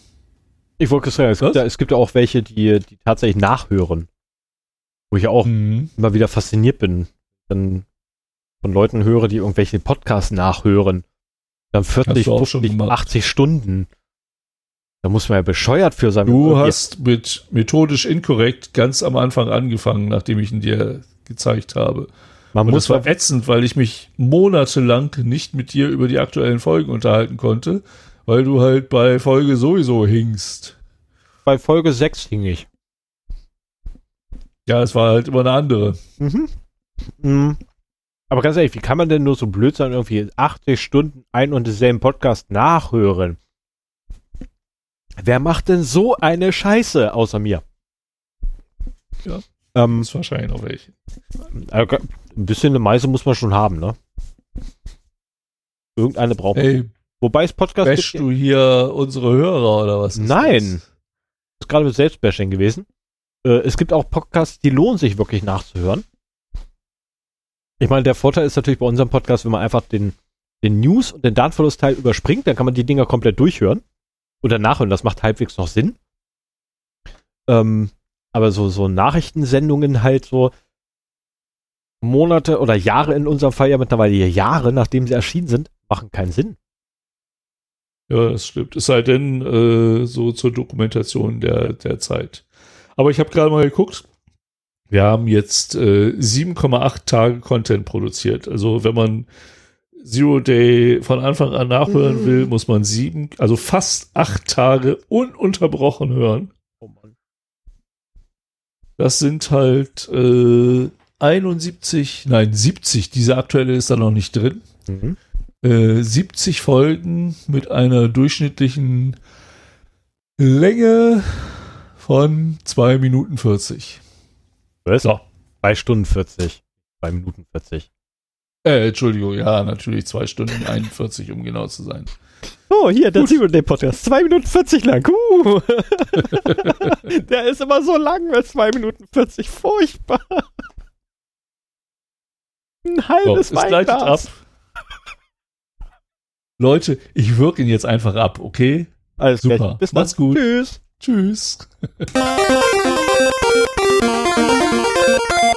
Ich wollte sagen, es gibt, ja, es gibt ja auch welche, die, die tatsächlich nachhören. Wo ich ja auch Mhm. immer wieder fasziniert bin. Dann von Leuten höre, die irgendwelche Podcasts nachhören. Dann 40, Hast du auch schon 50, gemacht. 80 Stunden. Da muss man ja bescheuert für sein. Du Irgendwie- hast mit methodisch inkorrekt ganz am Anfang angefangen, nachdem ich ihn dir gezeigt habe. Man Und muss das war ätzend, weil ich mich monatelang nicht mit dir über die aktuellen Folgen unterhalten konnte, weil du halt bei Folge sowieso hingst. bei Folge 6 hing ich. Ja, es war halt immer eine andere. Mhm. Mhm. Aber ganz ehrlich, wie kann man denn nur so blöd sein, irgendwie 80 Stunden ein und denselben Podcast nachhören? Wer macht denn so eine Scheiße außer mir? Ja. Ähm, Das ist wahrscheinlich noch welche. Ein bisschen eine Meise muss man schon haben, ne? Irgendeine braucht man. Ey, Wobei es Podcasts bashst du hier unsere Hörer oder was? Nein. das? ist gerade mit Selbstbashing gewesen. Äh, es gibt auch Podcasts, die lohnen sich wirklich nachzuhören. Ich meine, der Vorteil ist natürlich bei unserem Podcast, wenn man einfach den, den News- und den Datenverlustteil überspringt, dann kann man die Dinger komplett durchhören oder nachhören. Das macht halbwegs noch Sinn. Ähm, aber so, so Nachrichtensendungen halt so Monate oder Jahre in unserem Fall ja mittlerweile Jahre, nachdem sie erschienen sind, machen keinen Sinn. Ja, das stimmt. Es sei denn, äh, so zur Dokumentation der, der Zeit. Aber ich habe gerade mal geguckt. Wir haben jetzt äh, 7,8 Tage Content produziert. Also wenn man Zero Day von Anfang an nachhören Mhm. will, muss man sieben, also fast acht Tage ununterbrochen hören. Oh Mann. Das sind halt äh, 71, nein 70. Diese aktuelle ist da noch nicht drin. Mhm. Äh, 70 Folgen mit einer durchschnittlichen Länge von 2 Minuten 40. Was? So. 2 Stunden 40. 2 Minuten 40. Äh, Entschuldigung, ja, natürlich 2 Stunden 41, um genau zu sein. Oh, hier, der Zero Day Podcast. 2 Minuten 40 lang. Uh. der ist immer so lang mit 2 Minuten 40. Furchtbar. Ein So, halbes es gleitet ab. Leute, ich wirke ihn jetzt einfach ab, okay? Alles Super. gleich. Bis dann. Macht's gut. Tschüss. Tschüss.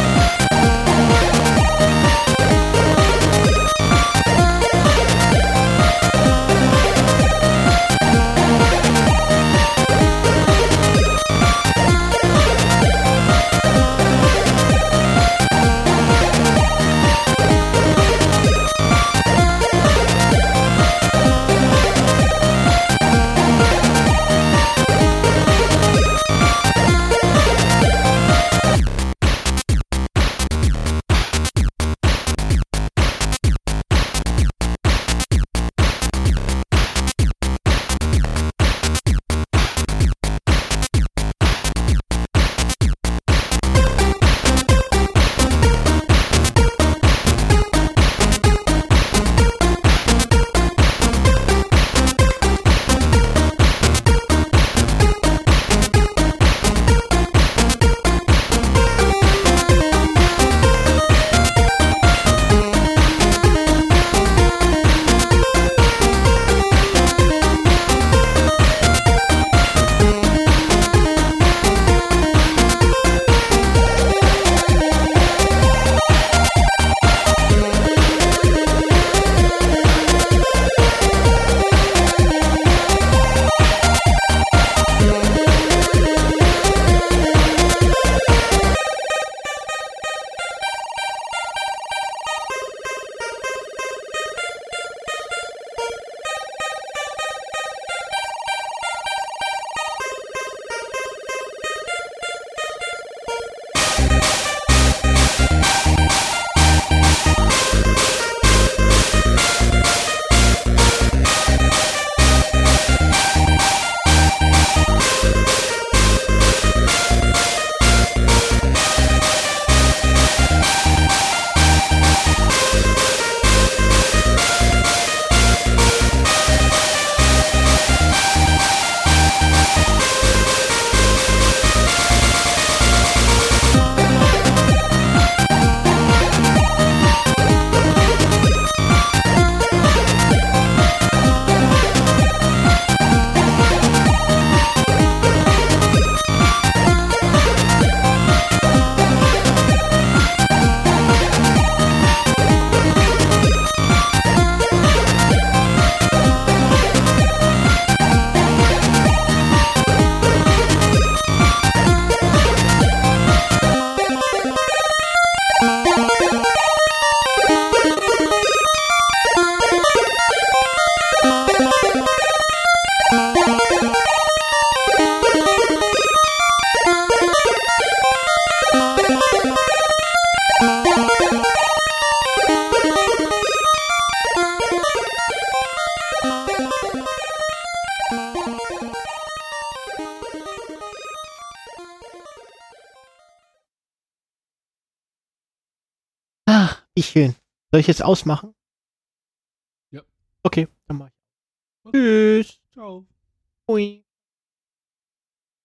ich jetzt ausmachen?